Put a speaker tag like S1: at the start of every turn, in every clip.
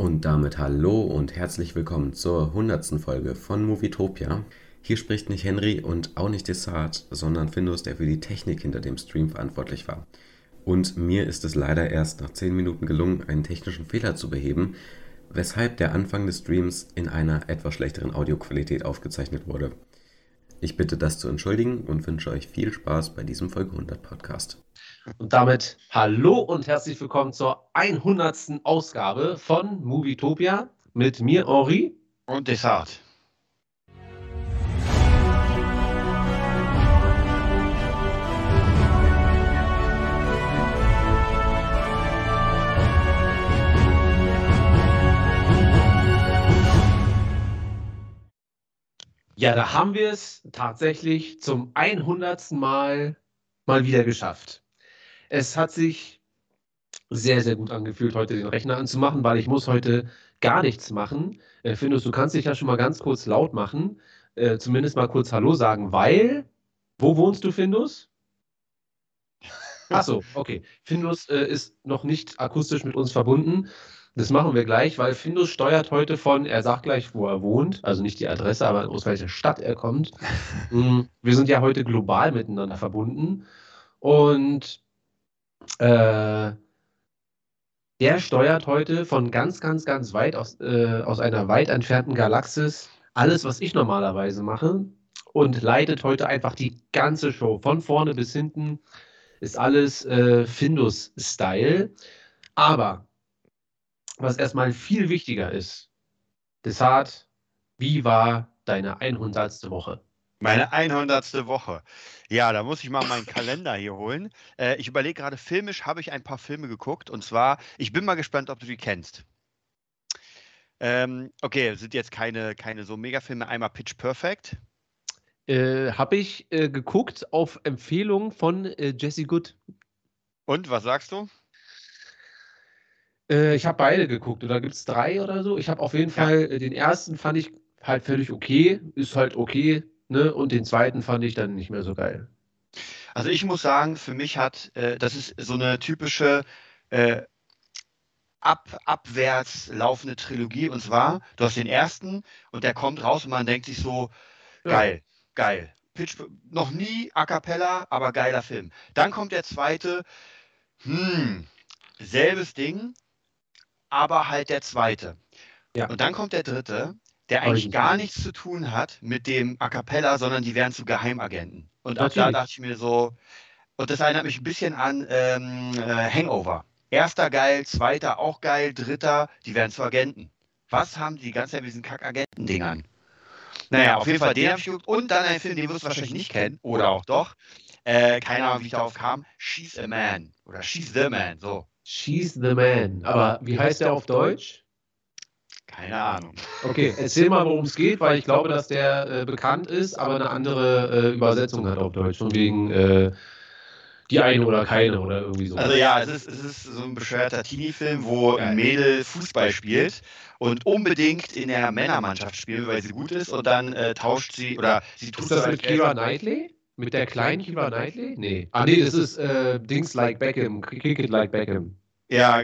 S1: Und damit hallo und herzlich willkommen zur hundertsten Folge von Movietopia. Hier spricht nicht Henry und auch nicht Desart, sondern Findus, der für die Technik hinter dem Stream verantwortlich war. Und mir ist es leider erst nach 10 Minuten gelungen, einen technischen Fehler zu beheben, weshalb der Anfang des Streams in einer etwas schlechteren Audioqualität aufgezeichnet wurde. Ich bitte das zu entschuldigen und wünsche euch viel Spaß bei diesem Folge 100 Podcast.
S2: Und damit hallo und herzlich willkommen zur 100. Ausgabe von Movietopia mit mir, Henri.
S3: Und Desart.
S2: Ja, da haben wir es tatsächlich zum 100. Mal mal wieder geschafft. Es hat sich sehr, sehr gut angefühlt, heute den Rechner anzumachen, weil ich muss heute gar nichts machen. Äh, Findus, du kannst dich ja schon mal ganz kurz laut machen, äh, zumindest mal kurz Hallo sagen, weil, wo wohnst du, Findus? Achso, okay. Findus äh, ist noch nicht akustisch mit uns verbunden. Das machen wir gleich, weil Findus steuert heute von, er sagt gleich, wo er wohnt, also nicht die Adresse, aber aus welcher Stadt er kommt. Mm, wir sind ja heute global miteinander verbunden. Und äh, der steuert heute von ganz, ganz, ganz weit aus, äh, aus einer weit entfernten Galaxis alles, was ich normalerweise mache und leitet heute einfach die ganze Show von vorne bis hinten. Ist alles äh, Findus-Style. Aber was erstmal viel wichtiger ist, Desart, wie war deine 100. Woche?
S3: Meine 100. Woche. Ja, da muss ich mal meinen Kalender hier holen. Äh, ich überlege gerade, filmisch habe ich ein paar Filme geguckt. Und zwar, ich bin mal gespannt, ob du die kennst. Ähm, okay, sind jetzt keine, keine so Megafilme. Einmal Pitch Perfect.
S2: Äh, habe ich äh, geguckt auf Empfehlung von äh, Jesse Good.
S3: Und, was sagst du?
S2: Äh, ich habe beide geguckt. Oder gibt es drei oder so? Ich habe auf jeden ja. Fall, äh, den ersten fand ich halt völlig okay. Ist halt okay Ne? Und den zweiten fand ich dann nicht mehr so geil.
S3: Also ich muss sagen, für mich hat, äh, das ist so eine typische äh, ab, abwärts laufende Trilogie. Und zwar, du hast den ersten und der kommt raus und man denkt sich so, geil, ja. geil. Pitch, noch nie a cappella, aber geiler Film. Dann kommt der zweite, hm, selbes Ding, aber halt der zweite. Ja. Und dann kommt der dritte der eigentlich gar nichts zu tun hat mit dem A Cappella, sondern die wären zu Geheimagenten. Und ab da dachte ich mir so, und das erinnert mich ein bisschen an ähm, äh, Hangover. Erster geil, zweiter auch geil, dritter, die werden zu Agenten. Was haben die ganze Zeit mit diesen Kack-Agenten-Dingern? Naja, auf jeden Fall den habe ich geguckt. Und dann einen Film, den wirst du wahrscheinlich nicht kennen. Oder auch doch. Äh, keine Ahnung, wie ich darauf kam. She's a Man. Oder She's the Man. So.
S2: She's the Man. Aber wie heißt der auf Deutsch?
S3: Keine Ahnung.
S2: Okay, erzähl mal, worum es geht, weil ich glaube, dass der äh, bekannt ist, aber eine andere äh, Übersetzung hat auf Deutsch. Von wegen äh, die eine oder keine oder irgendwie so.
S3: Also ja, es ist, es ist so ein bescheuerter Teenie-Film, wo ein Mädel Fußball spielt und unbedingt in der Männermannschaft spielt, weil sie gut ist und dann äh, tauscht sie oder sie
S2: tut Ist das mit Kira Knightley? Mit der kleinen Kira Knightley? Nee. Ah nee, das ist äh, Dings like Beckham, Kick it like Beckham.
S3: Ja,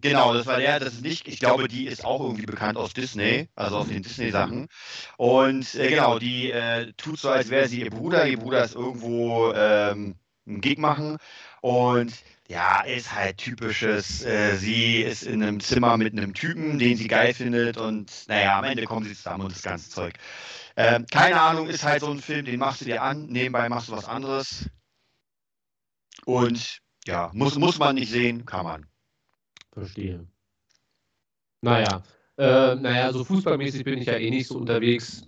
S3: genau, das war der, das ist nicht, ich glaube, die ist auch irgendwie bekannt aus Disney, also aus den Disney-Sachen. Und äh, genau, die äh, tut so, als wäre sie ihr Bruder. Ihr Bruder ist irgendwo ähm, einen Gig machen und ja, ist halt typisches, äh, sie ist in einem Zimmer mit einem Typen, den sie geil findet und naja, am Ende kommen sie zusammen und das ganze Zeug. Ähm, keine Ahnung, ist halt so ein Film, den machst du dir an, nebenbei machst du was anderes. Und ja, muss, muss man nicht sehen, kann man.
S2: Verstehe. Naja, äh, naja, so fußballmäßig bin ich ja eh nicht so unterwegs.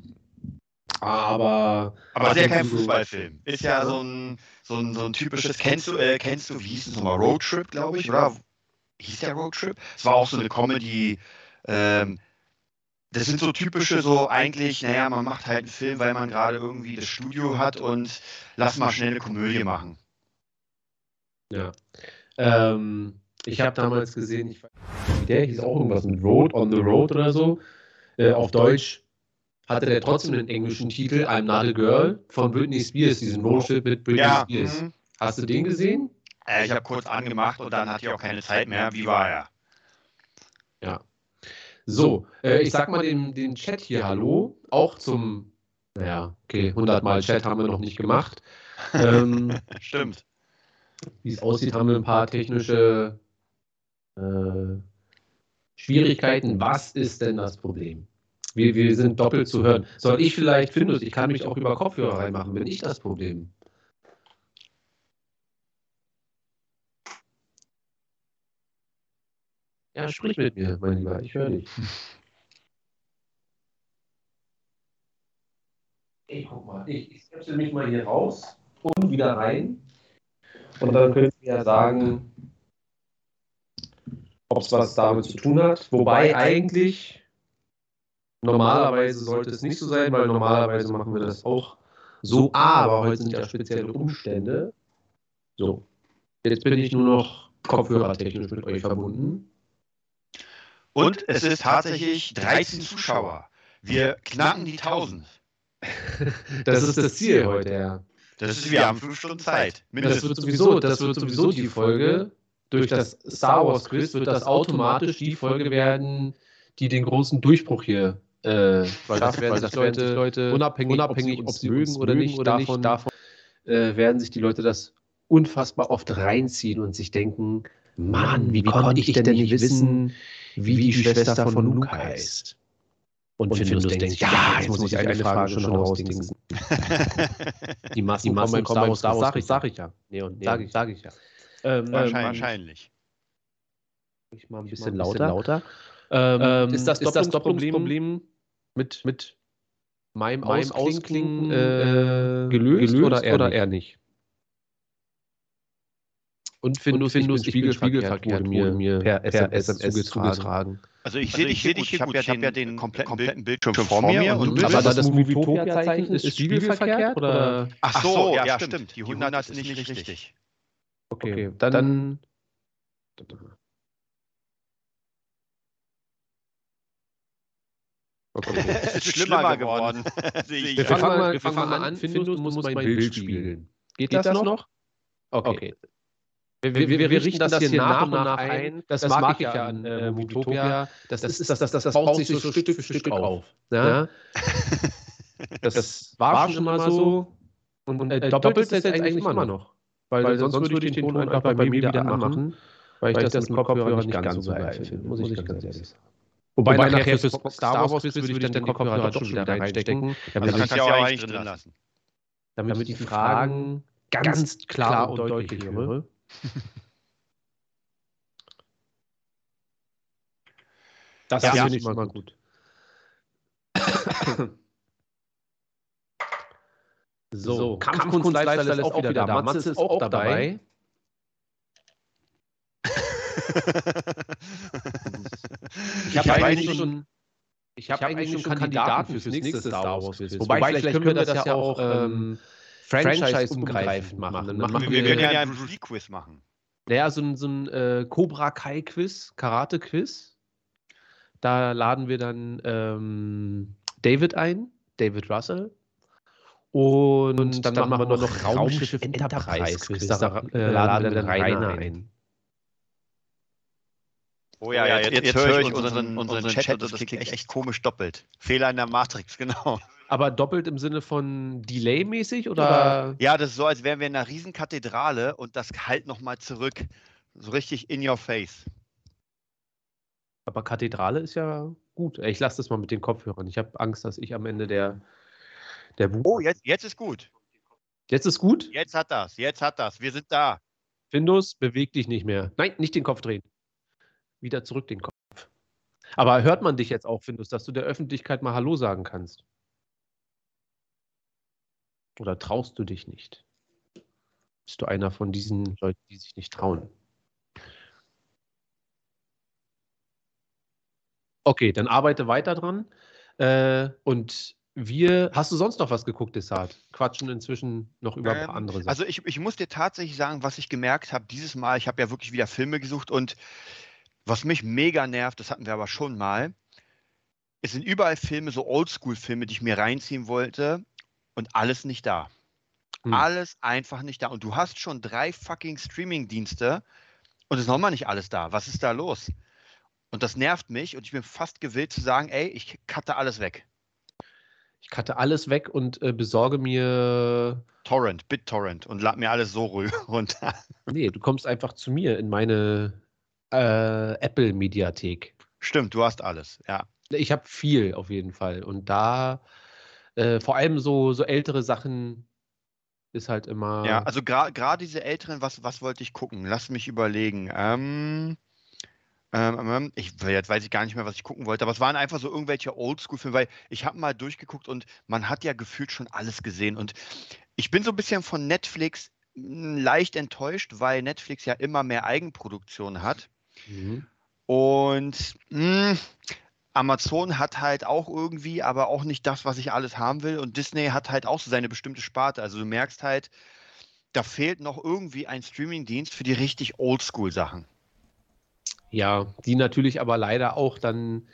S2: Aber.
S3: Aber ist ja kein Fußballfilm. Ist ja so ein, so ein, so ein typisches. Kennst du, äh, kennst du, wie hieß es nochmal? Roadtrip, glaube ich, oder? Hieß der Roadtrip? Es war auch so eine Comedy. Ähm, das sind so typische, so eigentlich, naja, man macht halt einen Film, weil man gerade irgendwie das Studio hat und lass mal schnell eine Komödie machen.
S2: Ja. Ähm, ich habe damals gesehen, ich weiß nicht, der hieß auch irgendwas mit Road on the Road oder so. Äh, auf Deutsch hatte der trotzdem den englischen Titel I'm Not a Girl von Britney Spears, diesen Roadtrip mit Britney ja, Spears. Mh. Hast du den gesehen?
S3: Äh, ich habe kurz angemacht und dann hatte ich auch keine Zeit mehr. Wie war er?
S2: Ja. So, äh, ich sag mal den, den Chat hier Hallo, auch zum, naja, okay, 100 Mal Chat haben wir noch nicht gemacht. Ähm,
S3: Stimmt.
S2: Wie es aussieht, haben wir ein paar technische Schwierigkeiten. Was ist denn das Problem? Wir, wir sind doppelt zu hören. Soll ich vielleicht, Findus, ich kann mich auch über Kopfhörer reinmachen, bin ich das Problem? Ja, sprich mit mir, mein Lieber, ich höre dich. Ey, guck mal, ich, ich setze mich mal hier raus und wieder rein. Und dann könnt ihr ja sagen, ob es was damit zu tun hat. Wobei eigentlich normalerweise sollte es nicht so sein, weil normalerweise machen wir das auch so. Aber heute sind ja spezielle Umstände. So, jetzt bin ich nur noch kopfhörertechnisch mit euch verbunden.
S3: Und es ist tatsächlich 13 Zuschauer. Wir knacken die 1000.
S2: Das ist das Ziel heute, ja.
S3: Das ist, wir haben fünf Stunden Zeit.
S2: Das wird sowieso, das wird sowieso die Folge. Durch das Star Wars Quiz wird das automatisch die Folge werden, die den großen Durchbruch hier äh, weil das werden sich Leute, Leute unabhängig, unabhängig ob sie mögen oder nicht, oder davon, nicht, davon äh, werden sich die Leute das unfassbar oft reinziehen und sich denken, Mann, wie, wie konnte ich denn nicht wissen, wie die Schwester von Luke heißt? Und, und Findus denkt, ja, jetzt muss ich eine Frage schon rausdingsen. die Massen, die Massen kommen beim Star Wars, sag ich ja. Nee, und nee, sag, ich, sag ich ja.
S3: Ähm, wahrscheinlich. wahrscheinlich.
S2: Ich mal ein bisschen, mal ein bisschen lauter. Ähm, ähm, ist das, ist das Doppelungsproblem mit, mit meinem, meinem Ausklingen äh, gelöst, gelöst, oder, eher, oder eher nicht? Und Findus, Findus Spiegelverkehrt wurde mir, mir per SMS, SMS zugetragen.
S3: Also ich sehe dich, hier gut. Ich habe ja den kompletten, kompletten Bildschirm vor mir.
S2: Und, und aber das, das Movietopia-Zeichen ist spiegelverkehrt? Oder?
S3: Ach so, ja, ja stimmt. Die 100 ist nicht richtig.
S2: Okay, okay dann, dann
S3: Okay. es ist schlimmer geworden.
S2: wir, fangen mal, wir fangen mal an. Findus, du musst mein Bild spiegeln. Geht, Geht das, das noch? Okay. okay. Wir, wir, wir, wir, richten das, das hier nach und nach ein. Das, das mag ich ja an äh, Utopia. Das, das, das, das, das, das baut sich so Stück für Stück auf. Ja? das, war schon mal so. Und, und äh, doppelt ist es jetzt eigentlich immer noch. Weil, weil sonst würde ich den Ton einfach bei mir wieder anmachen, weil ich das mit Kopfhörer nicht ganz so geil finde, muss ich ganz ehrlich sagen. Wobei, Wobei nachher für Star Wars Quiz würde ich dann den Kopfhörer doch schon wieder reinstecken.
S3: Damit, also ich auch eigentlich drin lassen.
S2: Damit, damit ich die Fragen ganz klar und deutlich höre. Das ja, finde ich mal gut. so, so Kampfkunst, Lifestyle ist auch wieder da. Matze ist auch dabei. ich habe hab eigentlich schon, ich hab eigentlich schon Kandidaten fürs nächste Star Wars Quiz. Wobei, Wobei, vielleicht können wir das ja auch ähm, Franchise-umgreifend machen. Dann
S3: machen wir, wir, wir können ja ein Bruce Lee-Quiz machen.
S2: Naja, so ein, so ein äh, Cobra Kai-Quiz, Karate-Quiz. Da laden wir dann ähm, David ein, David Russell. Und, und dann, dann, machen wir noch Raumschiff Enterprise-Quiz. Da äh, laden wir dann Rainer ein.
S3: Oh ja, ja jetzt, jetzt, jetzt höre ich unseren, unseren, Chat, Chat und das klingt echt, echt komisch doppelt. Fehler in der Matrix, genau.
S2: Aber doppelt im Sinne von Delay-mäßig oder?
S3: Ja, das ist so, als wären wir in einer riesen Kathedrale und das halt nochmal zurück. So richtig in your face.
S2: Aber Kathedrale ist ja gut. Ich lasse das mal mit den Kopfhörern. Ich habe Angst, dass ich am Ende der, der
S3: Buch. Oh, jetzt, jetzt ist gut.
S2: Jetzt ist gut?
S3: Jetzt hat das, jetzt hat das. Wir sind da.
S2: Findus, beweg dich nicht mehr. Nein, nicht den Kopf drehen wieder zurück den Kopf. Aber hört man dich jetzt auch, Findus, dass du der Öffentlichkeit mal Hallo sagen kannst? Oder traust du dich nicht? Bist du einer von diesen Leuten, die sich nicht trauen? Okay, dann arbeite weiter dran. Äh, und wir, hast du sonst noch was geguckt, Desart? Quatschen inzwischen noch über ein paar ähm, andere Sachen.
S3: Also ich, ich muss dir tatsächlich sagen, was ich gemerkt habe, dieses Mal, ich habe ja wirklich wieder Filme gesucht und was mich mega nervt, das hatten wir aber schon mal, es sind überall Filme, so Oldschool-Filme, die ich mir reinziehen wollte und alles nicht da. Hm. Alles einfach nicht da. Und du hast schon drei fucking Streaming-Dienste und es ist nochmal nicht alles da. Was ist da los? Und das nervt mich und ich bin fast gewillt zu sagen, ey, ich cutte alles weg.
S2: Ich cutte alles weg und äh, besorge mir.
S3: Torrent, BitTorrent und lad mir alles so runter.
S2: Nee, du kommst einfach zu mir in meine äh, Apple-Mediathek.
S3: Stimmt, du hast alles, ja.
S2: Ich habe viel auf jeden Fall. Und da äh, vor allem so, so ältere Sachen ist halt immer.
S3: Ja, also gerade gra diese älteren, was, was wollte ich gucken? Lass mich überlegen. Ähm, ähm, ich, jetzt weiß ich gar nicht mehr, was ich gucken wollte, aber es waren einfach so irgendwelche Oldschool-Filme, weil ich habe mal durchgeguckt und man hat ja gefühlt schon alles gesehen. Und ich bin so ein bisschen von Netflix hm, leicht enttäuscht, weil Netflix ja immer mehr Eigenproduktion hat. Mhm. Und mh, hm, Amazon hat halt auch irgendwie, aber auch nicht das, was ich alles haben will. Und Disney hat halt auch so seine bestimmte Sparte. Also du merkst halt, da fehlt noch irgendwie ein Streamingdienst für die richtig Oldschool-Sachen.
S2: Ja, die natürlich aber leider auch dann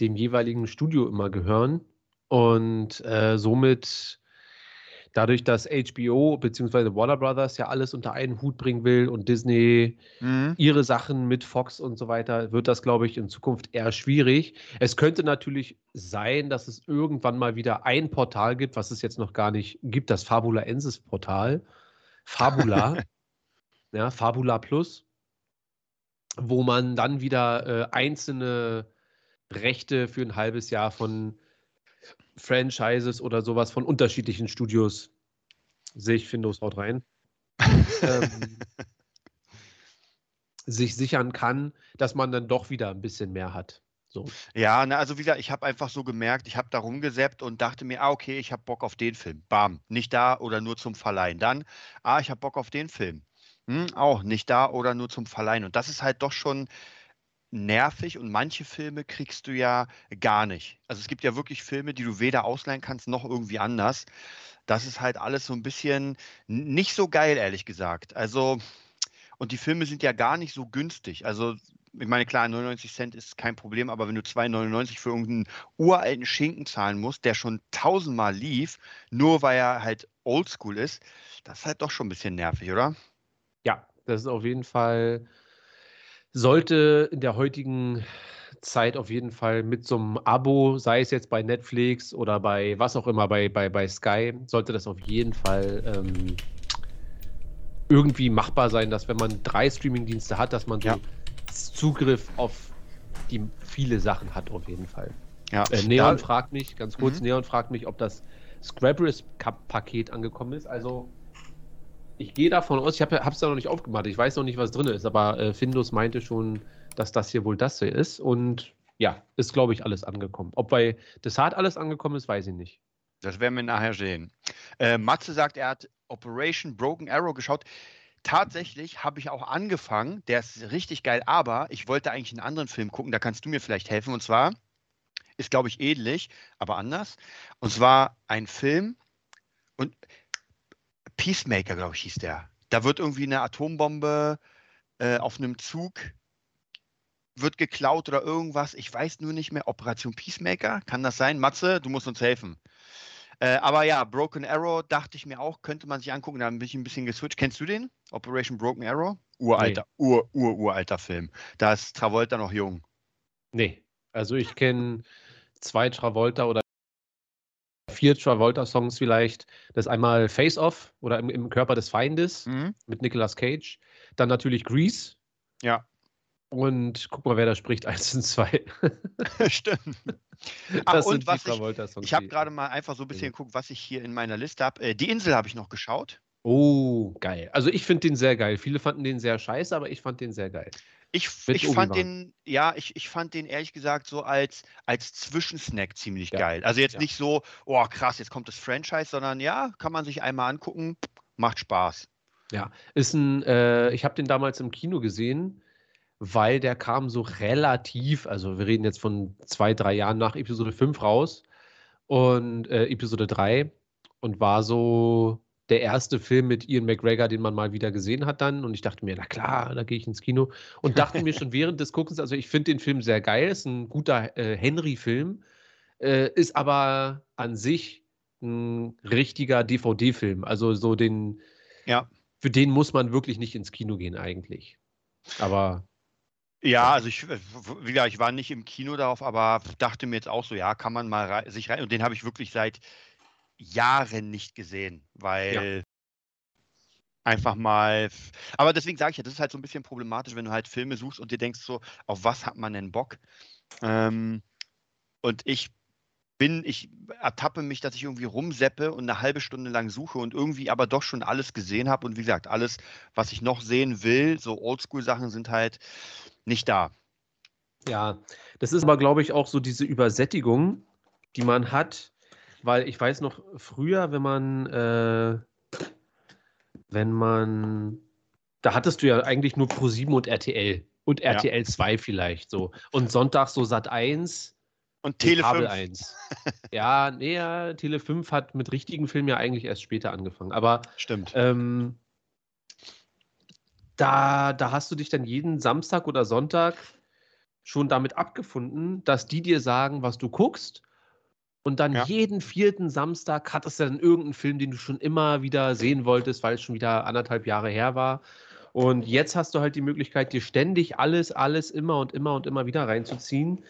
S2: dem jeweiligen Studio immer gehören. Und äh, somit dadurch, dass HBO bzw. Warner Brothers ja alles unter einen Hut bringen will und Disney mhm. ihre Sachen mit Fox und so weiter, wird das, glaube ich, in Zukunft eher schwierig. Es könnte natürlich sein, dass es irgendwann mal wieder ein Portal gibt, was es jetzt noch gar nicht gibt, das Fabulaensis Portal. Fabula. ja, Fabula Plus. Wo man dann wieder äh, einzelne Rechte für ein halbes Jahr von Franchises oder sowas von unterschiedlichen Studios. Sehe ich Windows haut rein. ähm, sich sichern kann, dass man dann doch wieder ein bisschen mehr hat. So.
S3: Ja, na, also wie gesagt, ich habe einfach so gemerkt, ich habe da rumgesäppt und dachte mir, ah, okay, ich habe Bock auf den Film. Bam, nicht da oder nur zum Verleihen. Dann, ah, ich habe Bock auf den Film. Hm, auch nicht da oder nur zum Verleihen. Und das ist halt doch schon nervig und manche Filme kriegst du ja gar nicht. Also es gibt ja wirklich Filme, die du weder ausleihen kannst noch irgendwie anders. Das ist halt alles so ein bisschen nicht so geil, ehrlich gesagt. Also, und die Filme sind ja gar nicht so günstig. Also, ich meine, klar, 99 Cent ist kein Problem, aber wenn du 2,99 für irgendeinen uralten Schinken zahlen musst, der schon tausendmal lief, nur weil er halt oldschool ist, das ist halt doch schon ein bisschen nervig, oder?
S2: Ja, das ist auf jeden Fall sollte in der heutigen Zeit auf jeden Fall mit so einem Abo, sei es jetzt bei Netflix oder bei was auch immer, bei, bei, bei Sky, sollte das auf jeden Fall ähm, irgendwie machbar sein, dass wenn man drei Streamingdienste hat, dass man so ja. Zugriff auf die viele Sachen hat auf jeden Fall. Ja. Äh, Neon fragt mich, ganz kurz, mhm. Neon fragt mich, ob das Scrabbles-Paket angekommen ist. Also ich gehe davon aus, ich habe es da noch nicht aufgemacht, ich weiß noch nicht, was drin ist, aber äh, Findus meinte schon, dass das hier wohl das hier ist und ja, ist glaube ich alles angekommen. Ob bei Desart alles angekommen ist, weiß ich nicht.
S3: Das werden wir nachher sehen. Äh, Matze sagt, er hat Operation Broken Arrow geschaut. Tatsächlich habe ich auch angefangen, der ist richtig geil, aber ich wollte eigentlich einen anderen Film gucken, da kannst du mir vielleicht helfen. Und zwar ist, glaube ich, ähnlich, aber anders. Und zwar ein Film, und Peacemaker, glaube ich, hieß der. Da wird irgendwie eine Atombombe äh, auf einem Zug wird geklaut oder irgendwas. Ich weiß nur nicht mehr. Operation Peacemaker, kann das sein? Matze, du musst uns helfen. Äh, aber ja, Broken Arrow dachte ich mir auch, könnte man sich angucken. Da bin ich ein bisschen geswitcht. Kennst du den? Operation Broken Arrow? Uralter, nee. ur, ur, uralter Film. Da ist Travolta noch jung.
S2: Nee, also ich kenne zwei Travolta oder vier Travolta-Songs vielleicht. Das ist einmal Face Off oder im, im Körper des Feindes mhm. mit Nicolas Cage. Dann natürlich Grease.
S3: Ja.
S2: Und guck mal, wer da spricht, eins und zwei.
S3: Stimmt. Ach, und was ich, ich habe gerade mal einfach so ein bisschen ja. geguckt, was ich hier in meiner Liste habe. Äh, die Insel habe ich noch geschaut.
S2: Oh, geil. Also ich finde den sehr geil. Viele fanden den sehr scheiße, aber ich fand den sehr geil.
S3: Ich, ich fand den, ja, ich, ich fand den ehrlich gesagt so als, als Zwischensnack ziemlich ja. geil. Also jetzt ja. nicht so, oh krass, jetzt kommt das Franchise, sondern ja, kann man sich einmal angucken, macht Spaß.
S2: Ja, ist ein, äh, ich habe den damals im Kino gesehen, weil der kam so relativ, also wir reden jetzt von zwei, drei Jahren nach Episode 5 raus und äh, Episode 3 und war so der erste Film mit Ian McGregor, den man mal wieder gesehen hat dann. Und ich dachte mir, na klar, da gehe ich ins Kino. Und dachte mir schon während des Guckens, also ich finde den Film sehr geil, ist ein guter äh, Henry-Film, äh, ist aber an sich ein richtiger DVD-Film. Also so den,
S3: ja.
S2: für den muss man wirklich nicht ins Kino gehen eigentlich. Aber
S3: Ja, also ich, wie gesagt, ich war nicht im Kino darauf, aber dachte mir jetzt auch so, ja, kann man mal rei sich rein. Und den habe ich wirklich seit Jahren nicht gesehen, weil einfach mal. Aber deswegen sage ich ja, das ist halt so ein bisschen problematisch, wenn du halt Filme suchst und dir denkst so, auf was hat man denn Bock? Ähm, und ich bin, ich ertappe mich, dass ich irgendwie rumseppe und eine halbe Stunde lang suche und irgendwie aber doch schon alles gesehen habe. Und wie gesagt, alles, was ich noch sehen will, so Oldschool-Sachen sind halt nicht da.
S2: Ja, das ist aber, glaube ich, auch so diese Übersättigung, die man hat, weil ich weiß noch früher, wenn man, äh, wenn man, da hattest du ja eigentlich nur Pro7 und RTL und RTL ja. 2 vielleicht so und Sonntag so Sat 1
S3: und Tele 5.
S2: 1. ja, nee, ja, Tele 5 hat mit richtigen Filmen ja eigentlich erst später angefangen. Aber
S3: stimmt.
S2: Ähm, da, da hast du dich dann jeden Samstag oder Sonntag schon damit abgefunden, dass die dir sagen, was du guckst. Und dann ja. jeden vierten Samstag hattest du dann irgendeinen Film, den du schon immer wieder sehen wolltest, weil es schon wieder anderthalb Jahre her war. Und jetzt hast du halt die Möglichkeit, dir ständig alles, alles immer und immer und immer wieder reinzuziehen.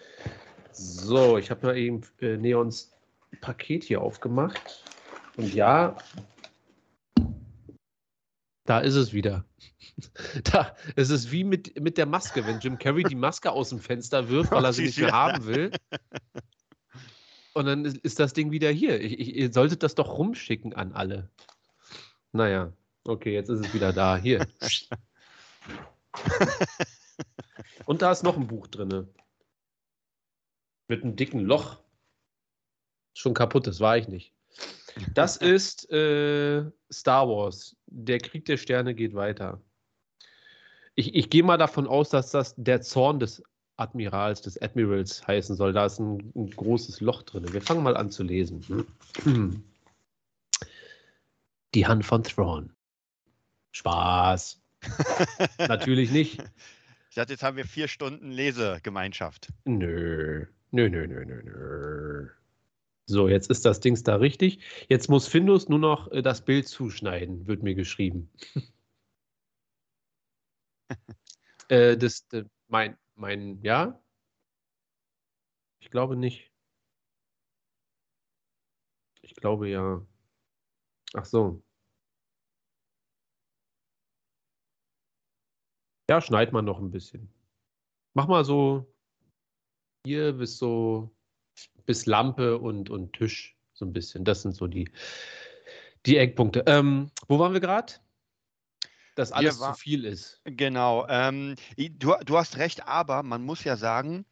S2: So, ich habe mal eben äh, Neons Paket hier aufgemacht. Und ja, da ist es wieder. Da ist es wie mit, mit der Maske, wenn Jim Carrey die Maske aus dem Fenster wirft, weil er sie nicht mehr haben will. Und dann ist, das Ding wieder hier. Ich, ich, ihr solltet das doch rumschicken an alle. Naja, okay, jetzt ist es wieder da. Hier. Und da ist noch ein Buch drin. Mit einem dicken Loch. Schon kaputt, das war ich nicht. Das ist äh, Star Wars. Der Krieg der Sterne geht weiter. Ich, ich gehe mal davon aus, dass das der Zorn des Admirals, des Admirals heißen soll. Da ist ein, ein großes Loch drin. Wir fangen mal an zu lesen. Die Hand von Thrawn. Spaß. Natürlich nicht.
S3: Ich dachte, jetzt haben wir vier Stunden Lesegemeinschaft.
S2: Nö. Nö, nö, nö, nö, nö. So, jetzt ist das Dings da richtig. Jetzt muss Findus nur noch äh, das Bild zuschneiden, wird mir geschrieben. äh, das, äh, mein, mein, ja? Ich glaube nicht. Ich glaube ja. Ach so. Ja, schneid man noch ein bisschen. Mach mal so hier bis so bis Lampe und, und Tisch so ein bisschen. Das sind so die, die Eckpunkte. Ähm, wo waren wir gerade? Dass alles war, zu viel ist.
S3: Genau. Ähm, du, du hast recht, aber man muss ja sagen,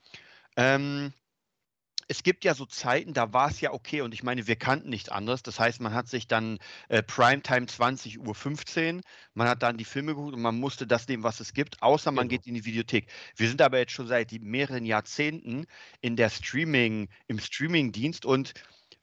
S3: ähm, es gibt ja so Zeiten, da war es ja okay und ich meine, wir kannten nichts anderes. Das heißt, man hat sich dann äh, Primetime 20 Uhr 15, man hat dann die Filme geguckt und man musste das nehmen, was es gibt, außer man genau. geht in die Videothek. Wir sind aber jetzt schon seit mehreren Jahrzehnten in der Streaming, im Streaming-Dienst und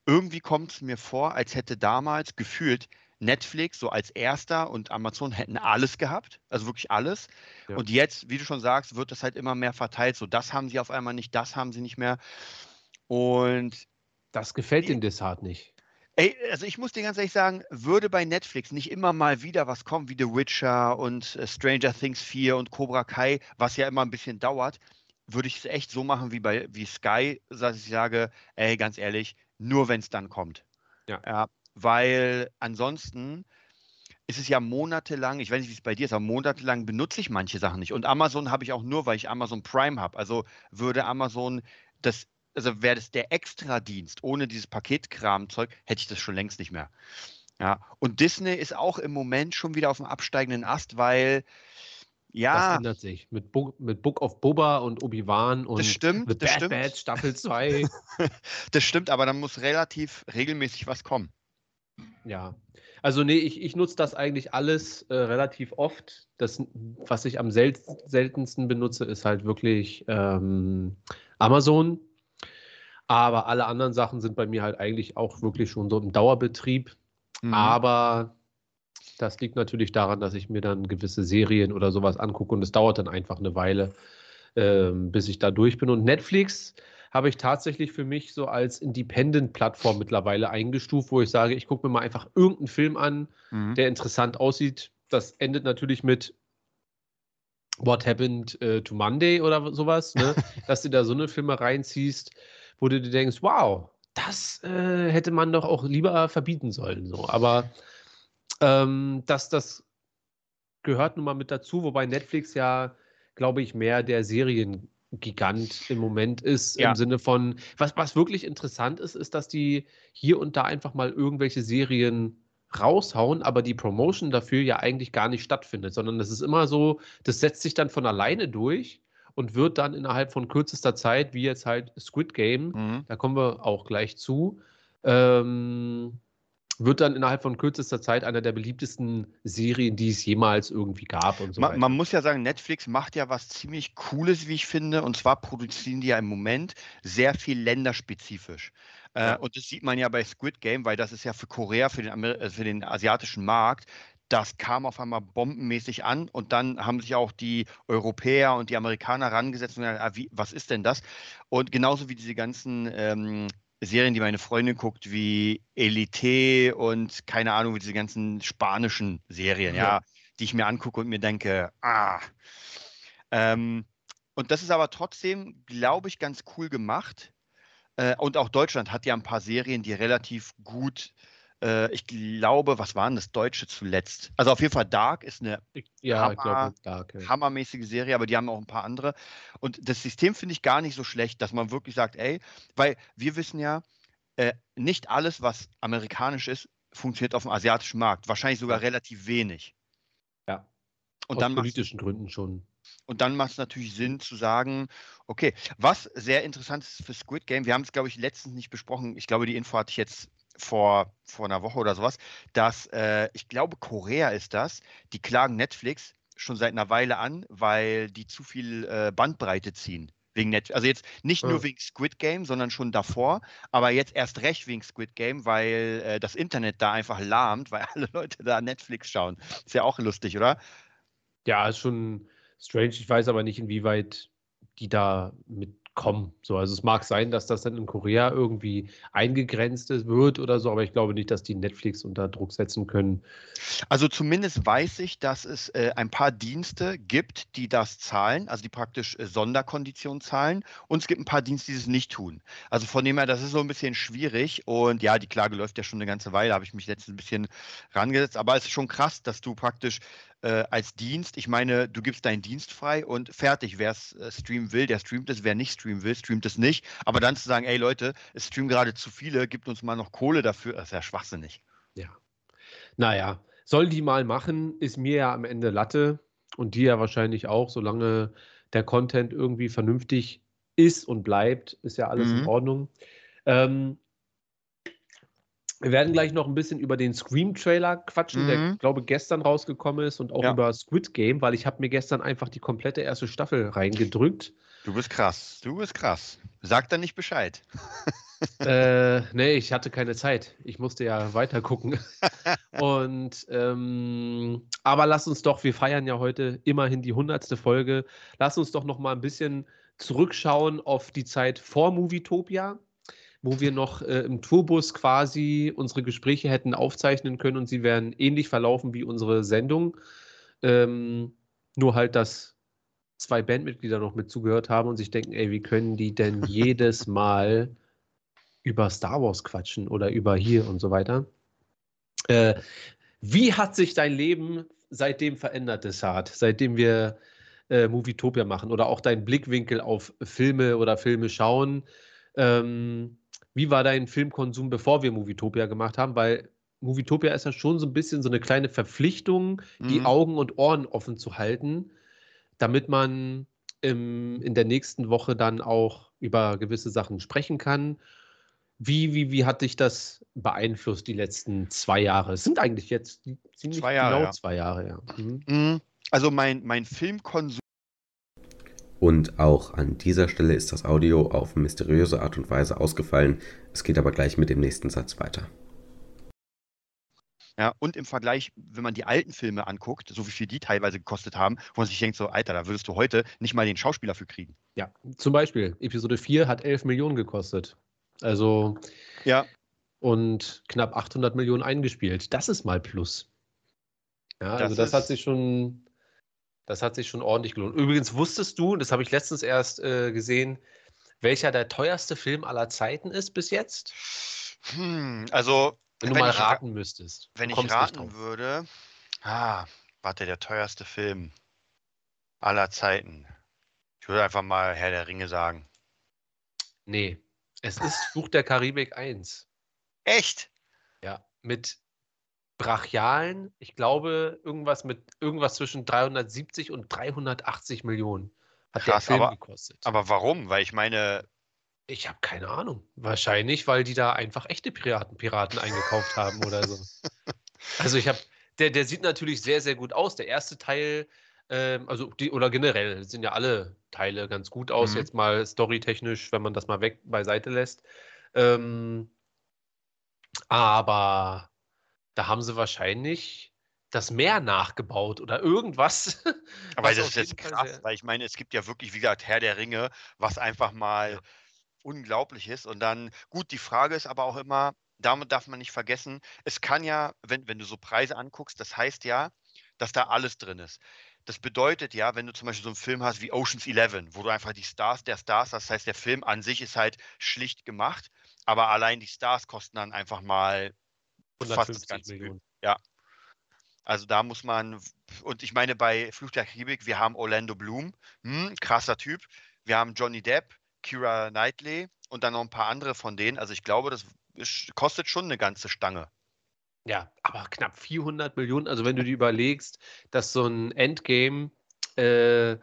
S3: irgendwie kommt es mir vor, als hätte damals gefühlt Netflix so als erster und Amazon hätten alles gehabt, also wirklich alles. Ja. Und jetzt, wie du schon sagst, wird das halt immer mehr verteilt. So, das haben sie auf einmal nicht, das haben sie nicht mehr. Und
S2: das gefällt dem Desart nicht.
S3: Ey, also ich muss dir ganz ehrlich sagen, würde bei Netflix nicht immer mal wieder was kommen wie The Witcher und äh, Stranger Things 4 und Cobra Kai, was ja immer ein bisschen dauert, würde ich es echt so machen wie bei wie Sky, dass ich sage, ey, ganz ehrlich, nur wenn es dann kommt. Ja. ja. Weil ansonsten ist es ja monatelang, ich weiß nicht, wie es bei dir ist, aber monatelang benutze ich manche Sachen nicht. Und Amazon habe ich auch nur, weil ich Amazon Prime habe. Also würde Amazon das also wäre das der Extradienst ohne dieses Paketkram-Zeug, hätte ich das schon längst nicht mehr. Ja, und Disney ist auch im Moment schon wieder auf dem absteigenden Ast, weil ja.
S2: Das ändert sich. Mit, Bo mit Book of Boba und Obi-Wan und
S3: das stimmt,
S2: The
S3: das
S2: Bad
S3: stimmt.
S2: Batch Staffel 2.
S3: das stimmt, aber dann muss relativ regelmäßig was kommen.
S2: Ja. Also nee, ich, ich nutze das eigentlich alles äh, relativ oft. Das, was ich am sel seltensten benutze, ist halt wirklich ähm, Amazon aber alle anderen Sachen sind bei mir halt eigentlich auch wirklich schon so im Dauerbetrieb. Mhm. Aber das liegt natürlich daran, dass ich mir dann gewisse Serien oder sowas angucke und es dauert dann einfach eine Weile, ähm, bis ich da durch bin. Und Netflix habe ich tatsächlich für mich so als Independent-Plattform mittlerweile eingestuft, wo ich sage, ich gucke mir mal einfach irgendeinen Film an, mhm. der interessant aussieht. Das endet natürlich mit What Happened äh, to Monday oder sowas, ne? dass du da so eine Filme reinziehst, wo du dir denkst, wow, das äh, hätte man doch auch lieber verbieten sollen. So. Aber ähm, das, das gehört nun mal mit dazu, wobei Netflix ja, glaube ich, mehr der Seriengigant im Moment ist, ja. im Sinne von, was, was wirklich interessant ist, ist, dass die hier und da einfach mal irgendwelche Serien raushauen, aber die Promotion dafür ja eigentlich gar nicht stattfindet, sondern das ist immer so, das setzt sich dann von alleine durch und wird dann innerhalb von kürzester Zeit, wie jetzt halt Squid Game, mhm. da kommen wir auch gleich zu, ähm, wird dann innerhalb von kürzester Zeit einer der beliebtesten Serien, die es jemals irgendwie gab und so
S3: man, man, muss ja sagen, Netflix macht ja was ziemlich Cooles, wie ich finde, und zwar produzieren die ja im Moment sehr viel länderspezifisch. Äh, ja. und das sieht man ja bei Squid Game, weil das ist ja für Korea, für den, Amer äh, für den asiatischen Markt, das kam auf einmal bombenmäßig an und dann haben sich auch die Europäer und die Amerikaner rangesetzt und gesagt, ah, wie, was ist denn das? Und genauso wie diese ganzen ähm, Serien, die meine Freundin guckt, wie Elite und keine Ahnung, wie diese ganzen spanischen Serien, ja, ja die ich mir angucke und mir denke, ah. Ähm, und das ist aber trotzdem, glaube ich, ganz cool gemacht. Äh, und auch Deutschland hat ja ein paar Serien, die relativ gut äh, ich glaube, was war denn das Deutsche zuletzt? Also auf jeden Fall Dark ist eine
S2: ja, Hammer, glaube, Dark,
S3: ja. hammermäßige Serie, aber die haben auch ein paar andere. Und das System finde ich gar nicht so schlecht, dass man wirklich sagt, ey, weil wir wissen ja, äh, nicht alles, was amerikanisch ist, funktioniert auf dem asiatischen Markt. Wahrscheinlich sogar relativ wenig.
S2: Ja. Und Aus politischen Gründen schon.
S3: Und dann macht es natürlich Sinn zu sagen, okay, was sehr interessant ist für Squid Game, wir haben es, glaube ich, letztens nicht besprochen. Ich glaube, die Info hatte ich jetzt vor, vor einer Woche oder sowas, dass äh, ich glaube, Korea ist das, die klagen Netflix schon seit einer Weile an, weil die zu viel äh, Bandbreite ziehen. Wegen Net also jetzt nicht nur wegen Squid Game, sondern schon davor, aber jetzt erst recht wegen Squid Game, weil äh, das Internet da einfach lahmt, weil alle Leute da Netflix schauen. Ist ja auch lustig, oder?
S2: Ja, ist schon strange. Ich weiß aber nicht, inwieweit die da mit kommen. So, also es mag sein, dass das dann in Korea irgendwie eingegrenzt wird oder so, aber ich glaube nicht, dass die Netflix unter Druck setzen können.
S3: Also zumindest weiß ich, dass es äh, ein paar Dienste gibt, die das zahlen, also die praktisch äh, Sonderkonditionen zahlen und es gibt ein paar Dienste, die es nicht tun. Also von dem her, das ist so ein bisschen schwierig und ja, die Klage läuft ja schon eine ganze Weile, habe ich mich letztens ein bisschen rangesetzt, aber es ist schon krass, dass du praktisch äh, als Dienst. Ich meine, du gibst deinen Dienst frei und fertig. Wer es äh, streamen will, der streamt es. Wer nicht streamen will, streamt es nicht. Aber dann zu sagen, ey Leute, es streamen gerade zu viele, gibt uns mal noch Kohle dafür, das ist ja schwachsinnig.
S2: Ja. Naja, sollen die mal machen, ist mir ja am Ende Latte und dir ja wahrscheinlich auch, solange der Content irgendwie vernünftig ist und bleibt, ist ja alles mhm. in Ordnung. Ähm, wir werden gleich noch ein bisschen über den Scream-Trailer quatschen, mhm. der, glaube gestern rausgekommen ist und auch ja. über Squid Game, weil ich habe mir gestern einfach die komplette erste Staffel reingedrückt.
S3: Du bist krass, du bist krass. Sag dann nicht Bescheid.
S2: äh, nee, ich hatte keine Zeit. Ich musste ja weiter gucken. und ähm, aber lass uns doch, wir feiern ja heute immerhin die hundertste Folge. Lass uns doch noch mal ein bisschen zurückschauen auf die Zeit vor Movietopia wo wir noch äh, im Tourbus quasi unsere Gespräche hätten aufzeichnen können und sie wären ähnlich verlaufen wie unsere Sendung. Ähm, nur halt, dass zwei Bandmitglieder noch mit zugehört haben und sich denken, ey, wie können die denn jedes Mal über Star Wars quatschen oder über hier und so weiter. Äh, wie hat sich dein Leben seitdem verändert, Desart, seitdem wir äh, Movietopia machen oder auch dein Blickwinkel auf Filme oder Filme schauen? Ähm, wie war dein Filmkonsum, bevor wir Movietopia gemacht haben? Weil Movietopia ist ja schon so ein bisschen so eine kleine Verpflichtung, mhm. die Augen und Ohren offen zu halten, damit man im, in der nächsten Woche dann auch über gewisse Sachen sprechen kann. Wie, wie, wie hat dich das beeinflusst die letzten zwei Jahre? Es sind eigentlich jetzt ziemlich zwei Jahre, genau ja. zwei Jahre, ja. Mhm.
S3: mhm. Also mein, mein Filmkonsum
S1: und auch an dieser Stelle ist das Audio auf mysteriöse Art und Weise ausgefallen. Es geht aber gleich mit dem nächsten Satz weiter.
S3: Ja, und im Vergleich, wenn man die alten Filme anguckt, so wie viel die teilweise gekostet haben, wo man sich denkt, so, Alter, da würdest du heute nicht mal den Schauspieler für kriegen.
S2: Ja, zum Beispiel, Episode 4 hat 11 Millionen gekostet. Also,
S3: ja.
S2: Und knapp 800 Millionen eingespielt. Das ist mal Plus. Ja, also das, das hat sich schon Das hat sich schon ordentlich gelohnt. Übrigens wusstest du, das habe ich letztens erst äh, gesehen, welcher der teuerste Film aller Zeiten ist bis jetzt?
S3: Hm, also,
S2: wenn du
S3: wenn
S2: mal
S3: ich,
S2: raten müsstest.
S3: Wenn
S2: du
S3: ich raten würde, ah, warte, der teuerste Film aller Zeiten. Ich würde einfach mal Herr der Ringe sagen.
S2: Nee, es ist Fluch der Karibik 1.
S3: Echt?
S2: Ja, mit brachialen, ich glaube, irgendwas mit irgendwas zwischen 370 und 380 Millionen hat
S3: Krass,
S2: der Film
S3: aber-
S2: gekostet.
S3: Aber warum? Weil ich meine,
S2: ich habe keine Ahnung. Wahrscheinlich, weil die da einfach echte Piraten, Piraten eingekauft haben oder so. Also ich habe, der, der sieht natürlich sehr, sehr gut aus. Der erste Teil, ähm, also die, oder generell sind ja alle Teile ganz gut aus,
S3: Mhm.
S2: jetzt mal storytechnisch, wenn man das mal weg beiseite lässt. Ähm, aber da haben sie wahrscheinlich das Meer nachgebaut oder irgendwas.
S3: aber das ist jetzt
S2: Fall
S3: krass, weil ich meine, es gibt ja wirklich, wie gesagt, Herr der Ringe, was einfach mal
S2: Ja.
S3: unglaublich ist. Und dann, gut, die Frage ist aber auch immer, damit darf man nicht vergessen, es kann ja, wenn, wenn du so Preise anguckst, das heißt ja, dass da alles drin ist. Das bedeutet ja, wenn du zum Beispiel so einen Film hast wie Ocean's Eleven, wo du einfach die Stars der Stars hast, das heißt, der Film an sich ist halt schlicht gemacht, aber allein die Stars kosten dann einfach mal fast das
S2: 150
S3: ganze.
S2: Millionen.
S3: Also da muss man, und ich meine, bei Fluch der Karibik, wir haben Orlando Bloom, hm, krasser Typ. Wir haben Johnny Depp, Kira Knightley und dann noch ein paar andere von denen. Also ich glaube, das ist, kostet schon eine ganze Stange.
S2: Ja, aber knapp 400 Millionen. Also wenn du dir überlegst, dass so ein Endgame äh,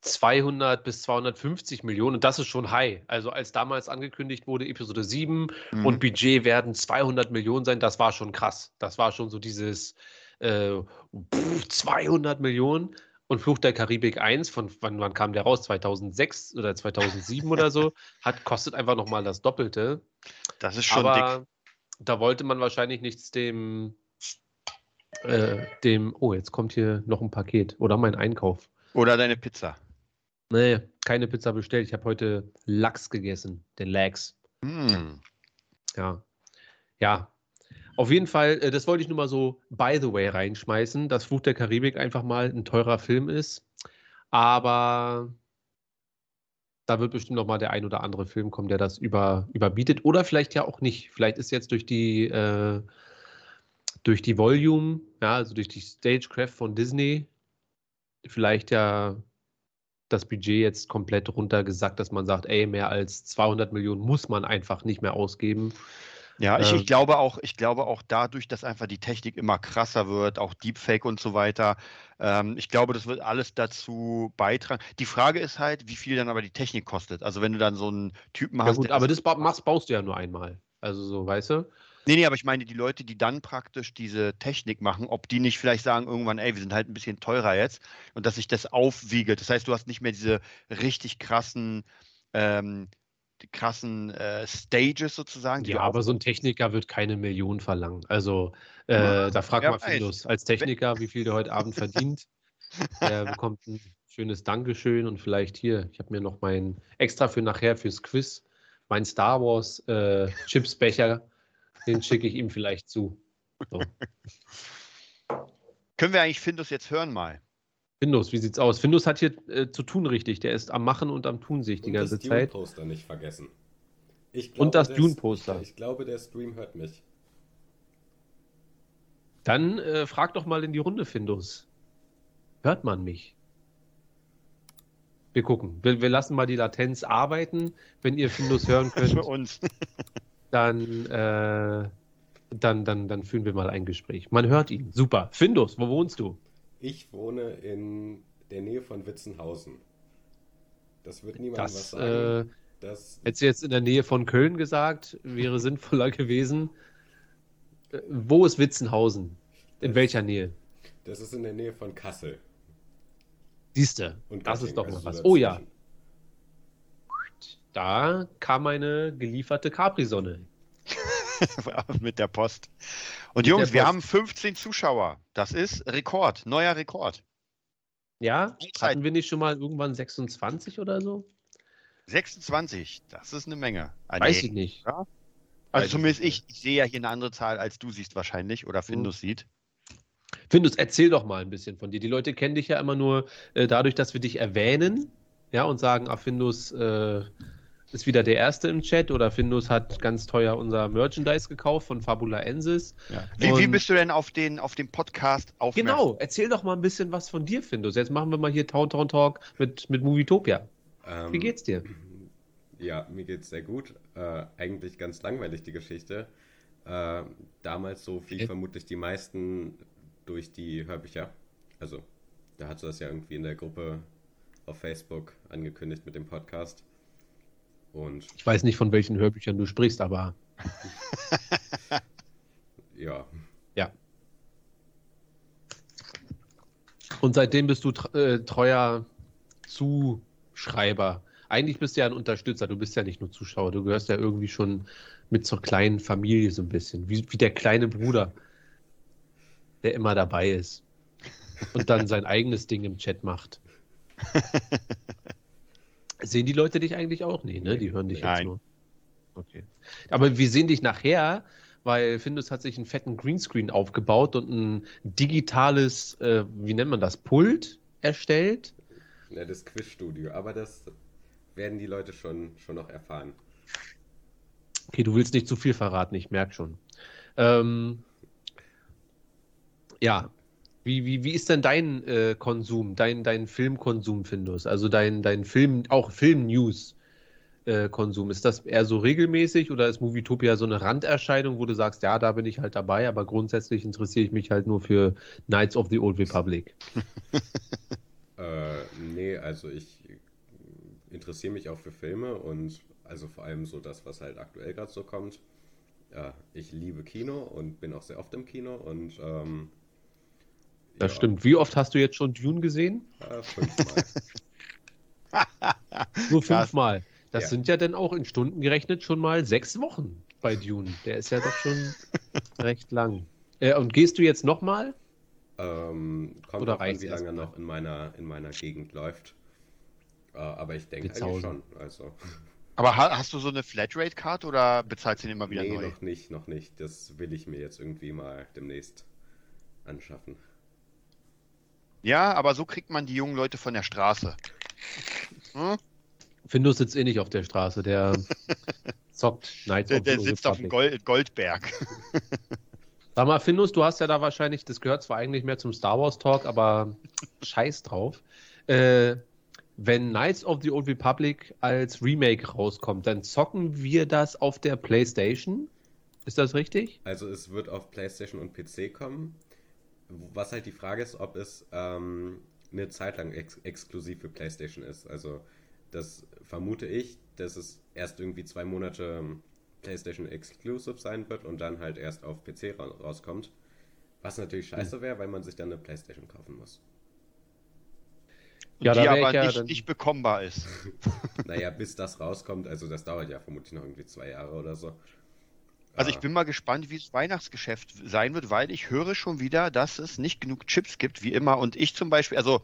S2: 200 bis 250 Millionen, und das ist schon high. Also als damals angekündigt wurde, Episode 7
S3: Mhm.
S2: und Budget werden 200 Millionen sein, das war schon krass. Das war schon so dieses äh, pff, 200 Millionen. Und Fluch der Karibik 1, von wann, wann kam der raus? 2006 oder 2007 oder so, hat, kostet einfach nochmal das Doppelte.
S3: das ist schon dick.
S2: Aber da wollte man wahrscheinlich nichts dem, äh, dem, oh, jetzt kommt hier noch ein Paket oder mein Einkauf.
S3: Oder deine Pizza.
S2: Nee, keine Pizza bestellt. Ich habe heute Lachs gegessen, den Lachs.
S3: Hm.
S2: Ja. Ja. Auf jeden Fall, äh, das wollte ich nur mal so by the way reinschmeißen, dass Fluch der Karibik einfach mal ein teurer Film ist. Aber da wird bestimmt noch mal der ein oder andere Film kommen, der das über, überbietet. Oder vielleicht ja auch nicht. Vielleicht ist jetzt durch die, äh, durch die Volume, ja, also durch die Stagecraft von Disney, vielleicht ja das Budget jetzt komplett runtergesackt, dass man sagt, ey, mehr als 200 Millionen muss man einfach nicht mehr ausgeben.
S3: Ja, ich, ich glaube auch, ich glaube auch dadurch, dass einfach die Technik immer krasser wird, auch Deepfake und so weiter. Ähm, ich glaube, das wird alles dazu beitragen. Die Frage ist halt, wie viel dann aber die Technik kostet. Also wenn du dann so einen Typen
S2: Ja
S3: hast,
S2: gut, aber das ba machst, baust du ja nur einmal. Also so, weißt du?
S3: Nee, nee, aber ich meine, die Leute, die dann praktisch diese Technik machen, ob die nicht vielleicht sagen irgendwann, ey, wir sind halt ein bisschen teurer jetzt und dass sich das aufwiegelt. Das heißt, du hast nicht mehr diese richtig krassen, ähm, die krassen äh, Stages sozusagen.
S2: Ja, aber so ein Techniker wird keine Million verlangen. Also
S3: Ja,
S2: äh, da frag
S3: wer
S2: mal. Findus als Techniker, wie viel der heute Abend verdient. Der bekommt ein schönes Dankeschön und vielleicht hier, ich habe mir noch mein extra für nachher fürs Quiz, mein Star Wars äh, Chipsbecher, den schicke ich ihm vielleicht zu. So.
S3: Können wir eigentlich Findus jetzt hören mal?
S2: Findus, wie sieht's aus? Findus hat hier äh, zu tun richtig. Der ist am Machen und am Tun sich die
S1: Und
S2: ganze
S1: das
S2: Zeit.
S1: Dune-Poster nicht vergessen. Ich
S2: Und das Dune-Poster.
S1: Ich glaube, der Stream hört mich.
S2: Dann äh, frag doch mal in die Runde, Findus. Hört man mich? Wir gucken. Wir, wir lassen mal die Latenz arbeiten. Wenn ihr Findus hören könnt,
S3: Für uns.
S2: Dann, äh, dann, dann, dann führen wir mal ein Gespräch. Man hört ihn. Super. Findus, wo wohnst du?
S1: Ich wohne in der Nähe von Witzenhausen. Das wird niemandem was sagen.
S2: äh,
S1: Das,
S2: hättest du jetzt in der Nähe von Köln gesagt, wäre sinnvoller gewesen. Äh, wo ist Witzenhausen? In
S1: Das-
S2: welcher Nähe?
S1: das ist in der Nähe von Kassel.
S2: Siehste,
S1: Und
S2: das ist doch mal
S1: also
S2: was. Oh ja. Da kam eine gelieferte Capri-Sonne.
S3: Mit der Post. Und
S2: Mit
S3: Jungs, wir
S2: Post.
S3: haben 15 Zuschauer. Das ist Rekord, neuer Rekord.
S2: Ja, hatten wir nicht schon mal irgendwann 26 oder so?
S3: 26, das ist eine Menge. Ah,
S2: Weiß ich nicht.
S3: Also
S2: Weiß
S3: zumindest ich, ich sehe ja hier eine andere Zahl, als du siehst wahrscheinlich oder Findus sieht.
S2: Findus, erzähl doch mal ein bisschen von dir. Die Leute kennen dich ja immer nur äh, dadurch, dass wir dich erwähnen, ja, und sagen, ah, Findus äh, ist wieder der Erste im Chat oder Findus hat ganz teuer unser Merchandise gekauft von Fabula Ensis.
S3: Ja. Wie, wie, bist du denn auf den, auf den Podcast
S2: aufmerksam? Genau, erzähl doch mal ein bisschen was von dir, Findus. Jetzt machen wir mal hier Town Town Talk mit, mit Movietopia. Ähm, wie geht's dir?
S1: Ja, mir geht's sehr gut. Äh, eigentlich ganz langweilig, die Geschichte. Äh, damals so wie okay. vermutlich die meisten durch die Hörbücher. Also, da hat das ja irgendwie in der Gruppe auf Facebook angekündigt mit dem Podcast. Und
S2: ich weiß nicht, von welchen Hörbüchern du sprichst, aber.
S1: ja.
S2: Ja. Und seitdem bist du äh, treuer Zuschreiber. Eigentlich bist du ja ein Unterstützer, du bist ja nicht nur Zuschauer, du gehörst ja irgendwie schon mit zur kleinen Familie so ein bisschen, wie, wie der kleine Bruder der immer dabei ist und dann sein eigenes Ding im Chat macht. Sehen die Leute dich eigentlich auch? Nee, ne? Die hören dich Nein. jetzt nur. Okay. Aber wir sehen dich nachher, weil Findus hat sich einen fetten Greenscreen aufgebaut und ein digitales, äh, wie nennt man das, Pult erstellt.
S1: Ja, das Quizstudio, aber das werden die Leute schon, schon noch erfahren.
S2: Okay, du willst nicht zu viel verraten, ich merke schon. Ähm, ja, wie, wie, wie ist denn dein äh, Konsum, dein, dein Filmkonsum, Findus? Also dein, dein Film, auch Film-News. Äh. Ist das eher so regelmäßig oder ist Movietopia so eine Randerscheinung, wo du sagst, ja, da bin ich halt dabei, aber grundsätzlich interessiere ich mich halt nur für Knights of the Old Republic?
S1: äh, nee, also ich interessiere mich auch für Filme und also vor allem so das, was halt aktuell gerade so kommt. Ja, ich liebe Kino und bin auch sehr oft im Kino und ähm,
S2: das ja. stimmt. Wie oft hast du jetzt schon Dune gesehen?
S1: Äh, fünfmal.
S2: Nur fünfmal. Das ja. sind ja dann auch in Stunden gerechnet schon mal sechs Wochen bei Dune. Der ist ja doch schon recht lang. Äh, und gehst du jetzt nochmal?
S1: Ähm, kommt Oder an, wie lange noch in meiner, in meiner Gegend läuft. Äh, aber ich denke eigentlich schon. Also.
S3: Aber hast du so eine Flatrate-Card oder bezahlst du den immer wieder nee,
S1: neu? noch nicht, noch nicht. Das will ich mir jetzt irgendwie mal demnächst anschaffen.
S3: Ja, aber so kriegt man die jungen Leute von der Straße.
S2: Hm? Findus sitzt eh nicht auf der Straße, der zockt
S3: Knights Der, der sitzt auf dem Gold, Goldberg.
S2: Sag mal, Findus, du hast ja da wahrscheinlich, das gehört zwar eigentlich mehr zum Star Wars Talk, aber scheiß drauf. Äh, wenn Knights of the Old Republic als Remake rauskommt, dann zocken wir das auf der PlayStation? Ist das richtig?
S1: Also es wird auf PlayStation und PC kommen. Was halt die Frage ist, ob es ähm, eine Zeit lang ex exklusiv für PlayStation ist. Also das vermute ich, dass es erst irgendwie zwei Monate ähm, PlayStation Exclusive sein wird und dann halt erst auf PC ra rauskommt. Was natürlich hm. scheiße wäre, weil man sich dann eine PlayStation kaufen muss.
S3: Ja, die aber ja nicht, nicht, bekommbar ist.
S1: naja, bis das rauskommt, also das dauert ja vermutlich noch irgendwie zwei Jahre oder so.
S3: Also ich bin mal gespannt, wie das Weihnachtsgeschäft sein wird, weil ich höre schon wieder, dass es nicht genug Chips gibt, wie immer. Und ich zum Beispiel, also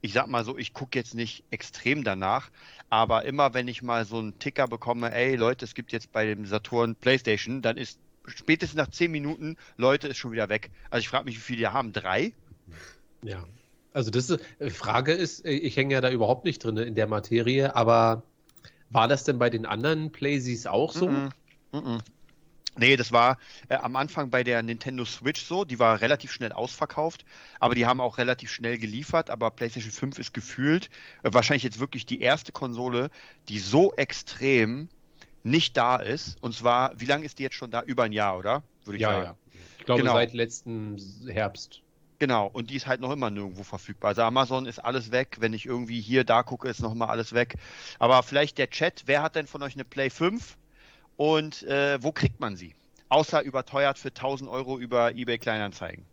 S3: ich sag mal so, ich gucke jetzt nicht extrem danach, aber immer wenn ich mal so einen Ticker bekomme, ey Leute, es gibt jetzt bei dem Saturn PlayStation, dann ist spätestens nach zehn Minuten, Leute, ist schon wieder weg. Also ich frage mich, wie viele die haben? Drei?
S2: Ja. Also das ist, die Frage ist, ich hänge ja da überhaupt nicht drin in der Materie, aber war das denn bei den anderen Playsies auch so? Mm -mm. Mm
S3: Nee, das war äh, am Anfang bei der Nintendo Switch so. Die war relativ schnell ausverkauft, aber die haben auch relativ schnell geliefert. Aber PlayStation 5 ist gefühlt äh, wahrscheinlich jetzt wirklich die erste Konsole, die so extrem nicht da ist. Und zwar, wie lange ist die jetzt schon da? Über ein Jahr, oder?
S2: Würde ich ja, sagen. Ja. Ich glaube, genau. seit letzten Herbst.
S3: Genau, und die ist halt noch immer nirgendwo verfügbar. Also Amazon ist alles weg. Wenn ich irgendwie hier, da gucke, ist noch mal alles weg. Aber vielleicht der Chat, wer hat denn von euch eine Play 5? Und äh, wo kriegt man sie? Außer überteuert für 1000 Euro über eBay Kleinanzeigen.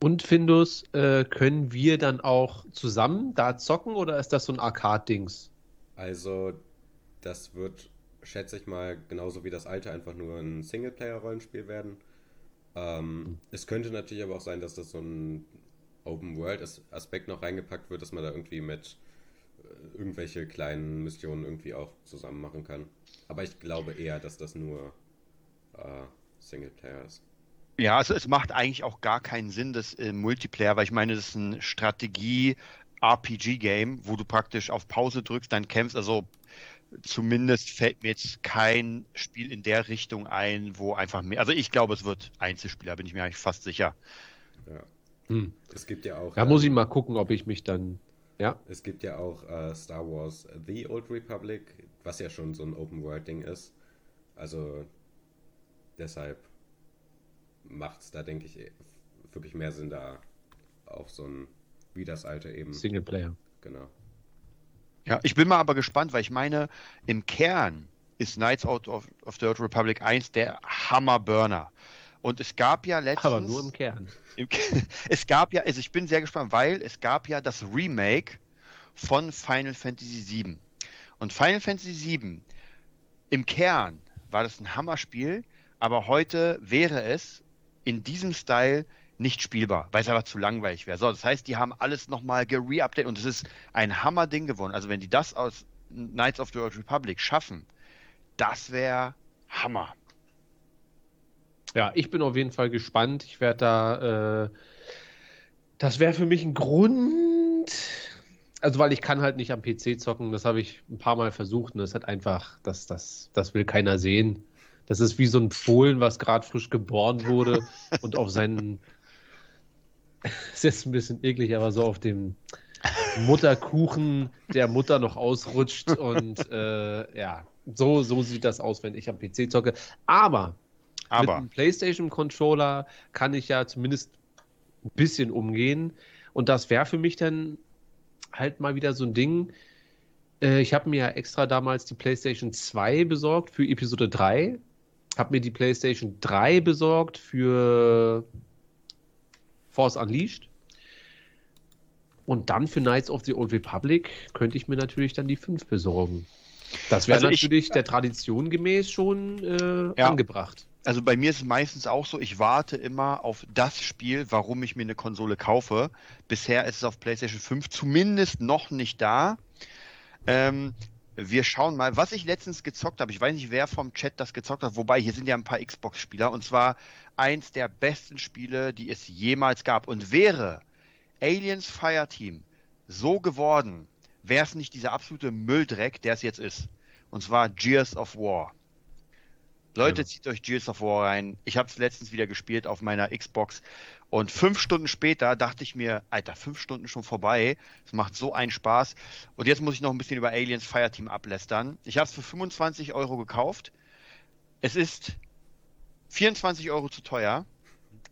S2: Und Findus, äh, können wir dann auch zusammen da zocken oder ist das so ein Arcade-Dings?
S1: Also, das wird, schätze ich mal, genauso wie das alte einfach nur ein Singleplayer-Rollenspiel werden. Ähm. Es könnte natürlich aber auch sein, dass das so ein Open-World-Aspekt noch reingepackt wird, dass man da irgendwie mit irgendwelche kleinen Missionen irgendwie auch zusammen machen kann. Aber ich glaube eher, dass das nur äh, Singleplayer ist.
S3: Ja, also es macht eigentlich auch gar keinen Sinn, das im Multiplayer, weil ich meine, das ist ein Strategie-RPG-Game, wo du praktisch auf Pause drückst, dann kämpfst. Also zumindest fällt mir jetzt kein Spiel in der Richtung ein, wo einfach mehr. Also ich glaube, es wird Einzelspieler, bin ich mir eigentlich fast sicher.
S1: Ja. Hm. Es gibt ja auch.
S2: Da ähm, muss ich mal gucken, ob ich mich dann. Ja.
S1: Es gibt ja auch äh, Star Wars The Old Republic, was ja schon so ein Open-World-Ding ist. Also deshalb macht es da, denke ich, wirklich mehr Sinn, da auch so ein, wie das alte eben.
S2: Singleplayer.
S1: Genau.
S3: Ja, ich bin mal aber gespannt, weil ich meine, im Kern ist Knights Out of, of the Old Republic 1 der Hammerburner. Und es gab ja letztens.
S2: Aber nur im Kern.
S3: Im, es gab ja, also ich bin sehr gespannt, weil es gab ja das Remake von Final Fantasy VII. Und Final Fantasy VII im Kern war das ein Hammerspiel, aber heute wäre es in diesem Style nicht spielbar, weil es aber zu langweilig wäre. So, das heißt, die haben alles nochmal gereupdatet und es ist ein Hammer-Ding geworden. Also wenn die das aus Knights of the Old Republic schaffen, das wäre Hammer.
S2: Ja, ich bin auf jeden Fall gespannt. Ich werde da, äh, das wäre für mich ein Grund, also weil ich kann halt nicht am PC zocken, das habe ich ein paar Mal versucht und das hat einfach, das, das, das will keiner sehen. Das ist wie so ein Fohlen, was gerade frisch geboren wurde und auf seinen, ist jetzt ein bisschen eklig, aber so auf dem Mutterkuchen der Mutter noch ausrutscht und äh, ja, so, so sieht das aus, wenn ich am PC zocke. Aber,
S3: aber. mit
S2: einem PlayStation-Controller kann ich ja zumindest ein bisschen umgehen und das wäre für mich dann halt mal wieder so ein Ding. Äh, ich habe mir ja extra damals die PlayStation 2 besorgt für Episode 3 habe mir die PlayStation 3 besorgt für Force Unleashed. Und dann für Knights of the Old Republic könnte ich mir natürlich dann die 5 besorgen. Das wäre also natürlich ich, der Tradition gemäß schon äh, ja. angebracht.
S3: Also bei mir ist es meistens auch so, ich warte immer auf das Spiel, warum ich mir eine Konsole kaufe. Bisher ist es auf PlayStation 5 zumindest noch nicht da. Ähm, wir schauen mal, was ich letztens gezockt habe. Ich weiß nicht, wer vom Chat das gezockt hat, wobei hier sind ja ein paar Xbox-Spieler und zwar eins der besten Spiele, die es jemals gab. Und wäre Aliens Fireteam so geworden, wäre es nicht dieser absolute Mülldreck, der es jetzt ist. Und zwar Gears of War. Leute, ja. zieht euch Gears of War rein. Ich habe es letztens wieder gespielt auf meiner Xbox. Und fünf Stunden später dachte ich mir, Alter, fünf Stunden schon vorbei. Es macht so einen Spaß. Und jetzt muss ich noch ein bisschen über Aliens Fireteam ablästern. Ich habe es für 25 Euro gekauft. Es ist 24 Euro zu teuer.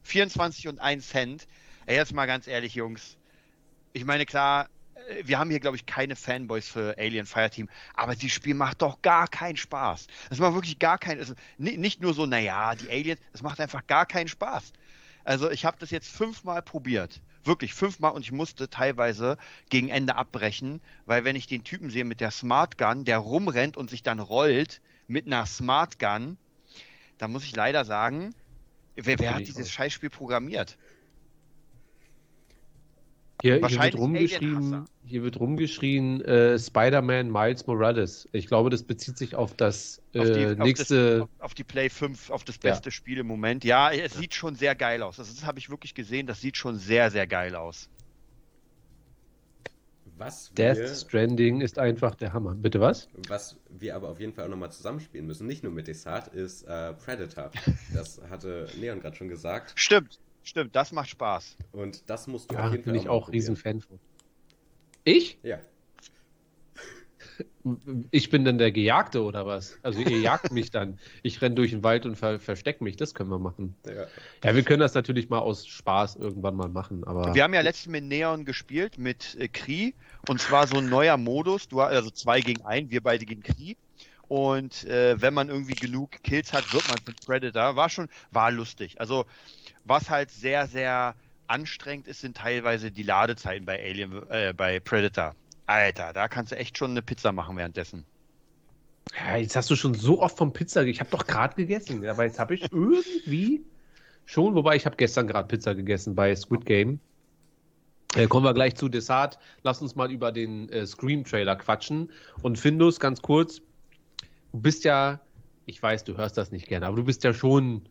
S3: 24 und 1 Cent. Ey, jetzt mal ganz ehrlich, Jungs. Ich meine, klar, wir haben hier, glaube ich, keine Fanboys für Alien Fireteam, aber dieses Spiel macht doch gar keinen Spaß. Es macht wirklich gar keinen, also nicht nur so, naja, die Aliens, es macht einfach gar keinen Spaß. Also ich habe das jetzt fünfmal probiert. Wirklich fünfmal und ich musste teilweise gegen Ende abbrechen, weil wenn ich den Typen sehe mit der Smart Gun, der rumrennt und sich dann rollt mit einer Smart Gun, dann muss ich leider sagen, wer, wer hat dieses Scheißspiel programmiert?
S2: Hier, hier wird rumgeschrieben, hier wird rumgeschrien äh, Spider-Man Miles Morales. Ich glaube, das bezieht sich auf das äh, auf die, nächste.
S3: Auf, das, auf, die Play 5, auf das beste ja. Spiel im Moment. Ja, es ja. sieht schon sehr geil aus. Also, das habe ich wirklich gesehen. Das sieht schon sehr, sehr geil aus.
S2: Was Death Stranding ist einfach der Hammer. Bitte was?
S1: Was wir aber auf jeden Fall auch nochmal zusammenspielen müssen, nicht nur mit Desart, ist äh, Predator. Das hatte Leon gerade schon gesagt.
S3: Stimmt. Stimmt, das macht Spaß.
S1: Und das musst du
S2: ja, auf jeden Fall bin ich auch riesen Fan von. Ich?
S1: Ja.
S2: Ich bin dann der Gejagte oder was? Also ihr jagt mich dann. Ich renne durch den Wald und ver verstecke mich. Das können wir machen. Ja. ja. wir können das natürlich mal aus Spaß irgendwann mal machen. Aber
S3: wir haben ja letztens mit Neon gespielt, mit äh, Kri. Und zwar so ein neuer Modus. Du, also zwei gegen ein, wir beide gegen Kri. Und äh, wenn man irgendwie genug Kills hat, wird man zum Predator. War schon, war lustig. Also was halt sehr, sehr anstrengend ist, sind teilweise die Ladezeiten bei Alien, äh, bei Predator. Alter, da kannst du echt schon eine Pizza machen währenddessen.
S2: Ja, jetzt hast du schon so oft vom Pizza. Ich habe doch gerade gegessen, aber jetzt habe ich irgendwie schon, wobei ich habe gestern gerade Pizza gegessen bei Squid Game. Äh, kommen wir gleich zu Desart. Lass uns mal über den äh, Scream-Trailer quatschen. Und Findus, ganz kurz, du bist ja, ich weiß, du hörst das nicht gerne, aber du bist ja schon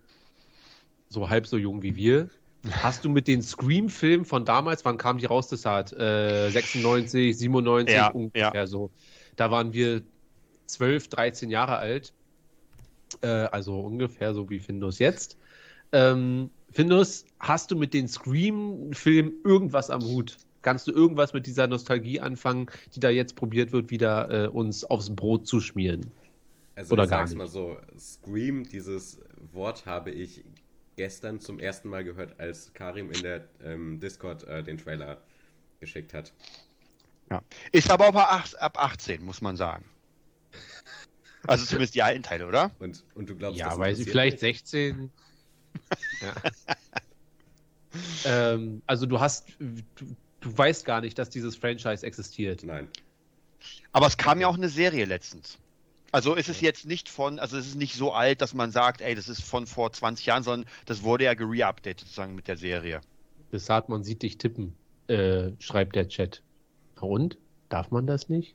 S2: so halb so jung wie wir. Hast du mit den Scream-Filmen von damals, wann kamen die raus? Das hat äh, 96, 97
S3: Ja,
S2: ungefähr so. Da waren wir 12, 13 Jahre alt. Äh, also ungefähr so wie Findus jetzt. Ähm, Findus, hast du mit den Scream-Filmen irgendwas am Hut? Kannst du irgendwas mit dieser Nostalgie anfangen, die da jetzt probiert wird, wieder äh, uns aufs Brot zu schmieren?
S1: Also
S2: Oder
S1: ich
S2: gar
S1: sag's
S2: nicht.
S1: mal so, Scream, dieses Wort habe ich gestern zum ersten Mal gehört, als Karim in der ähm, Discord äh, den Trailer geschickt hat.
S3: Ist aber auch ab ach- ab 18, muss man sagen. Also zumindest die alten Teile, oder?
S1: Und, und du glaubst,
S2: ja,
S1: das
S2: weil sie vielleicht
S1: mich?
S2: 16. ja. ähm, also du hast, du, du weißt gar nicht, dass dieses Franchise existiert.
S1: Nein.
S3: Aber es kam ja auch eine Serie letztens. Also ist es jetzt nicht von, also es ist nicht so alt, dass man sagt, ey, das ist von vor 20 Jahren, sondern das wurde ja gereupdatet sozusagen mit der Serie.
S2: Das sagt, man sieht dich tippen, äh, schreibt der Chat. Und? Darf man das nicht?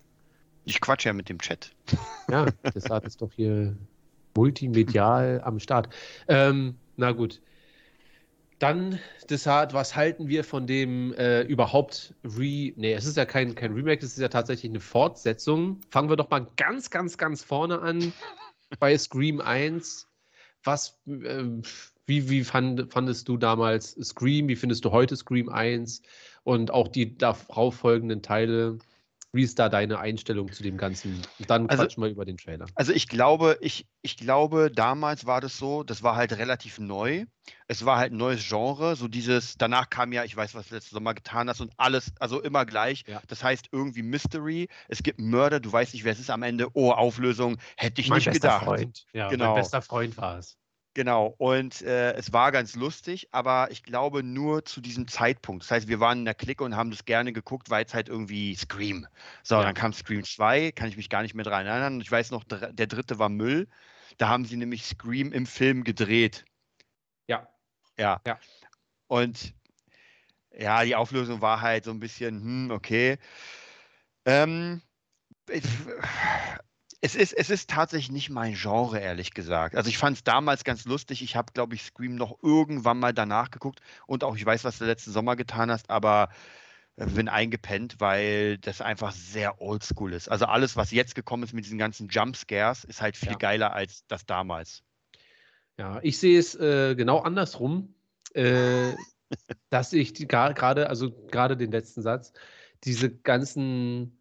S3: Ich quatsch ja mit dem Chat.
S2: Ja, das hat ist doch hier multimedial am Start. Ähm, na gut. Dann, Desart, was halten wir von dem äh, überhaupt Re... Nee, es ist ja kein, kein Remake, es ist ja tatsächlich eine Fortsetzung. Fangen wir doch mal ganz, ganz, ganz vorne an bei Scream 1. Was, äh, wie, wie fand, fandest du damals Scream? Wie findest du heute Scream 1? Und auch die darauf folgenden Teile? Wie ist da deine Einstellung zu dem Ganzen? Und dann
S3: Also-
S2: quatschen wir über den Trailer.
S3: Also ich glaube, ich, ich glaube, damals war das so, das war halt relativ neu. Es war halt ein neues Genre, so dieses, danach kam ja, ich weiß, was du letzten Sommer getan hast und alles, also immer gleich.
S2: Ja.
S3: Das heißt irgendwie Mystery, es gibt Mörder, du weißt nicht, wer es ist am Ende. Oh, Auflösung, hätte ich
S2: mein
S3: nicht
S2: bester
S3: gedacht.
S2: Freund. Ja,
S3: Genau.
S2: mein bester Freund war es.
S3: Genau, und äh, es war ganz lustig, aber ich glaube nur zu diesem Zeitpunkt. Das heißt, wir waren in der Clique und haben das gerne geguckt, weil es halt irgendwie Scream. So,
S2: Ja.
S3: dann kam Scream 2, kann ich mich gar nicht mehr dran erinnern. Ich weiß noch, der dritte war Müll. Da haben sie nämlich Scream im Film gedreht.
S2: Ja.
S3: Ja.
S2: Ja.
S3: Und ja, die Auflösung war halt so ein bisschen, hm, okay. Ähm, ich- es ist, es ist tatsächlich nicht mein Genre, ehrlich gesagt. Also ich fand es damals ganz lustig. Ich habe, glaube ich, Scream noch irgendwann mal danach geguckt und auch, ich weiß, was du letzten Sommer getan hast, aber äh, bin eingepennt, weil das einfach sehr oldschool ist. Also alles, was jetzt gekommen ist mit diesen ganzen Jumpscares, ist halt viel
S2: Ja.
S3: geiler als das damals.
S2: Ja, ich sehe es äh, genau andersrum, äh, dass ich gerade, also gerade den letzten Satz, diese ganzen,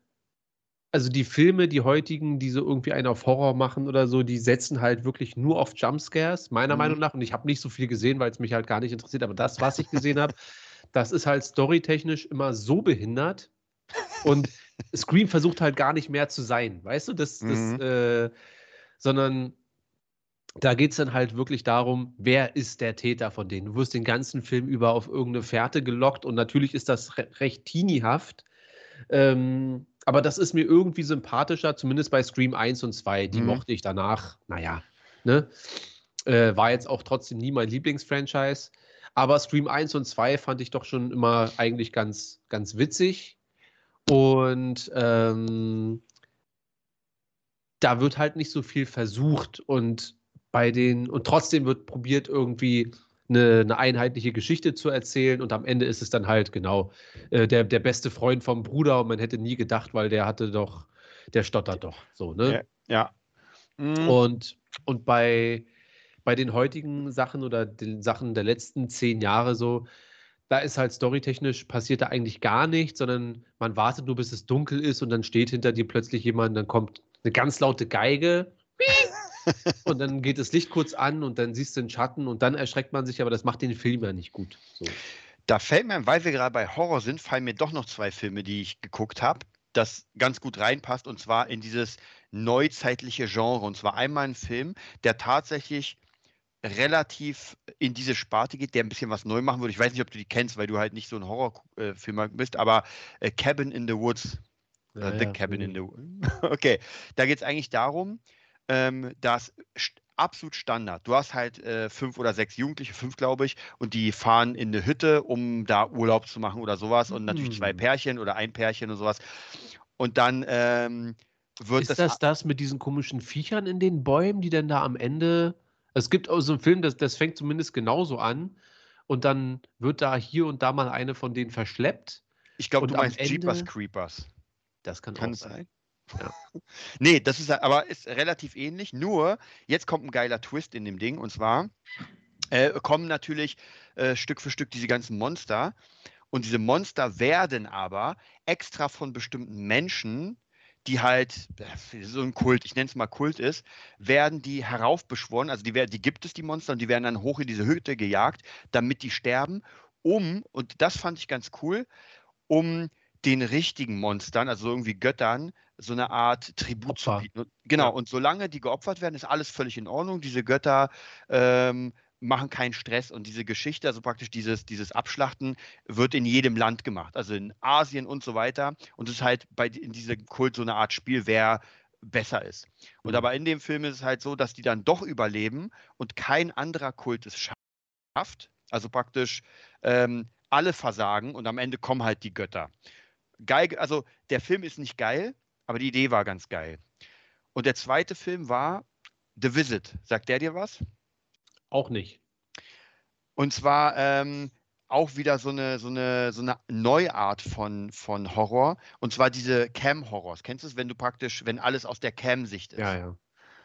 S2: also die Filme, die heutigen, die so irgendwie einen auf Horror machen oder so, die setzen halt wirklich nur auf Jumpscares, meiner
S3: Mhm.
S2: Meinung nach. Und ich habe nicht so viel gesehen, weil es mich halt gar nicht interessiert. Aber das, was ich gesehen habe, das ist halt storytechnisch immer so behindert. Und Scream versucht halt gar nicht mehr zu sein, weißt du? Das, das,
S3: Mhm.
S2: äh, sondern da geht es dann halt wirklich darum, wer ist der Täter von denen. Du wirst den ganzen Film über auf irgendeine Fährte gelockt und natürlich ist das re recht teenie-haft. Ähm, aber das ist mir irgendwie sympathischer, zumindest bei Scream 1 und 2. Die
S3: Mhm.
S2: mochte ich danach, naja, ne? Äh, war jetzt auch trotzdem nie mein Lieblingsfranchise. Aber Scream 1 und 2 fand ich doch schon immer eigentlich ganz, ganz witzig. Und ähm, da wird halt nicht so viel versucht und bei den, und trotzdem wird probiert, irgendwie eine, eine einheitliche Geschichte zu erzählen und am Ende ist es dann halt genau äh, der, der beste Freund vom Bruder und man hätte nie gedacht, weil der hatte doch, der stottert doch so, ne?
S3: Ja. Mhm.
S2: Und, und bei, bei den heutigen Sachen oder den Sachen der letzten zehn Jahre so, da ist halt storytechnisch passiert da eigentlich gar nichts, sondern man wartet nur, bis es dunkel ist und dann steht hinter dir plötzlich jemand, dann kommt eine ganz laute Geige und dann geht das Licht kurz an und dann siehst du den Schatten und dann erschreckt man sich, aber das macht den Film ja nicht gut. So.
S3: Da fällt mir, weil wir gerade bei Horror sind, fallen mir doch noch zwei Filme, die ich geguckt habe, das ganz gut reinpasst und zwar in dieses neuzeitliche Genre. Und zwar einmal ein Film, der tatsächlich relativ in diese Sparte geht, der ein bisschen was neu machen würde. Ich weiß nicht, ob du die kennst, weil du halt nicht so ein Horrorfilmer bist, aber äh, Cabin in the Woods.
S2: Ja,
S3: Äh, The
S2: ja,
S3: Cabin in the Woods. Okay, da geht es eigentlich darum, ähm, dass st- absolut Standard. Du hast halt äh, fünf oder sechs Jugendliche, fünf glaube ich, und die fahren in eine Hütte, um da Urlaub zu machen oder sowas. Und natürlich zwei
S2: Hm.
S3: Pärchen oder ein Pärchen und sowas. Und dann ähm, wird
S2: Ist das das mit diesen komischen Viechern in den Bäumen, die dann da am Ende, Es gibt auch so einen Film, das, das fängt zumindest genauso an. Und dann wird da hier und da mal eine von denen verschleppt.
S3: Ich glaube, du meinst Jeepers
S2: Ende-
S3: Creepers.
S2: Das kann,
S3: Kann
S2: auch sein.
S3: sein? Nee, das ist aber ist relativ ähnlich. Nur, jetzt kommt ein geiler Twist in dem Ding. Und zwar äh, kommen natürlich äh, Stück für Stück diese ganzen Monster. Und diese Monster werden aber extra von bestimmten Menschen, die halt so ein Kult, ich nenne es mal Kult ist, werden die heraufbeschworen. Also die, die gibt es, die Monster, und die werden dann hoch in diese Hütte gejagt, damit die sterben, um, und das fand ich ganz cool, um den richtigen Monstern, also irgendwie Göttern, so eine Art Tribut zu
S2: Opfer.
S3: bieten. Und- Genau,
S2: Ja.
S3: und solange die geopfert werden, ist alles völlig in Ordnung. Diese Götter ähm, machen keinen Stress und diese Geschichte, also praktisch dieses, dieses Abschlachten, wird in jedem Land gemacht, also in Asien und so weiter. Und es ist halt bei in diesem Kult so eine Art Spiel, wer besser ist. Und
S2: Mhm.
S3: aber in dem Film ist es halt so, dass die dann doch überleben und kein anderer Kult es schafft. Also praktisch ähm, alle versagen und am Ende kommen halt die Götter. Geil, also der Film ist nicht geil, aber die Idee war ganz geil. Und der zweite Film war The Visit. Sagt der dir was?
S2: Auch nicht.
S3: Und zwar ähm, auch wieder so eine, so eine, so eine Neuart von, von Horror. Und zwar diese Cam-Horrors. Kennst du es, wenn du praktisch, wenn alles aus der Cam-Sicht ist?
S2: Ja, ja.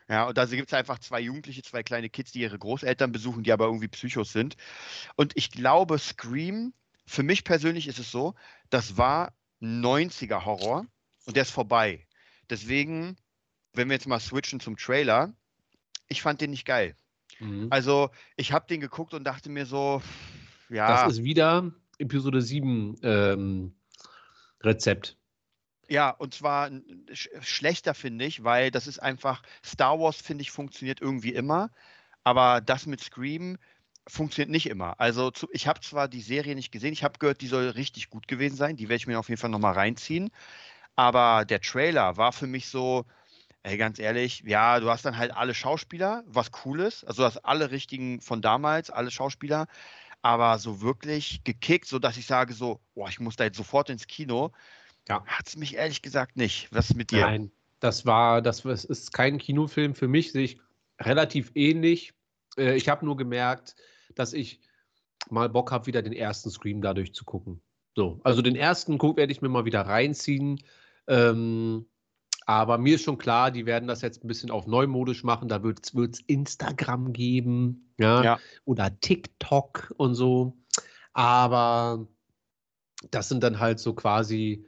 S3: Ja, und da gibt es einfach zwei Jugendliche, zwei kleine Kids, die ihre Großeltern besuchen, die aber irgendwie Psychos sind. Und ich glaube, Scream, für mich persönlich ist es so, das war 90er Horror und der ist vorbei. Deswegen, wenn wir jetzt mal switchen zum Trailer, ich fand den nicht geil.
S2: Mhm.
S3: Also, ich habe den geguckt und dachte mir so, ja,
S2: Das ist wieder Episode 7 ähm, Rezept.
S3: ja, und zwar sch schlechter finde ich, weil das ist einfach, Star Wars finde ich funktioniert irgendwie immer, aber das mit Scream funktioniert nicht immer. Also zu, ich habe zwar die Serie nicht gesehen, ich habe gehört, die soll richtig gut gewesen sein, die werde ich mir auf jeden Fall nochmal reinziehen, aber der Trailer war für mich so, ey, ganz ehrlich, ja, du hast dann halt alle Schauspieler, was cool ist, also du hast alle richtigen von damals, alle Schauspieler, aber so wirklich gekickt, sodass ich sage so, boah, ich muss da jetzt sofort ins Kino,
S2: Ja.
S3: hat es mich ehrlich gesagt nicht. Was ist mit dir?
S2: Nein, das war, das ist kein Kinofilm für mich, sehe ich relativ ähnlich. Äh, ich habe nur gemerkt, dass ich mal Bock habe, wieder den ersten Scream dadurch zu gucken. So, also den ersten werde ich mir mal wieder reinziehen. Ähm, aber mir ist schon klar, die werden das jetzt ein bisschen auf neumodisch machen. Da wird es Instagram geben, ja,
S3: Ja.
S2: oder TikTok und so. Aber das sind dann halt so quasi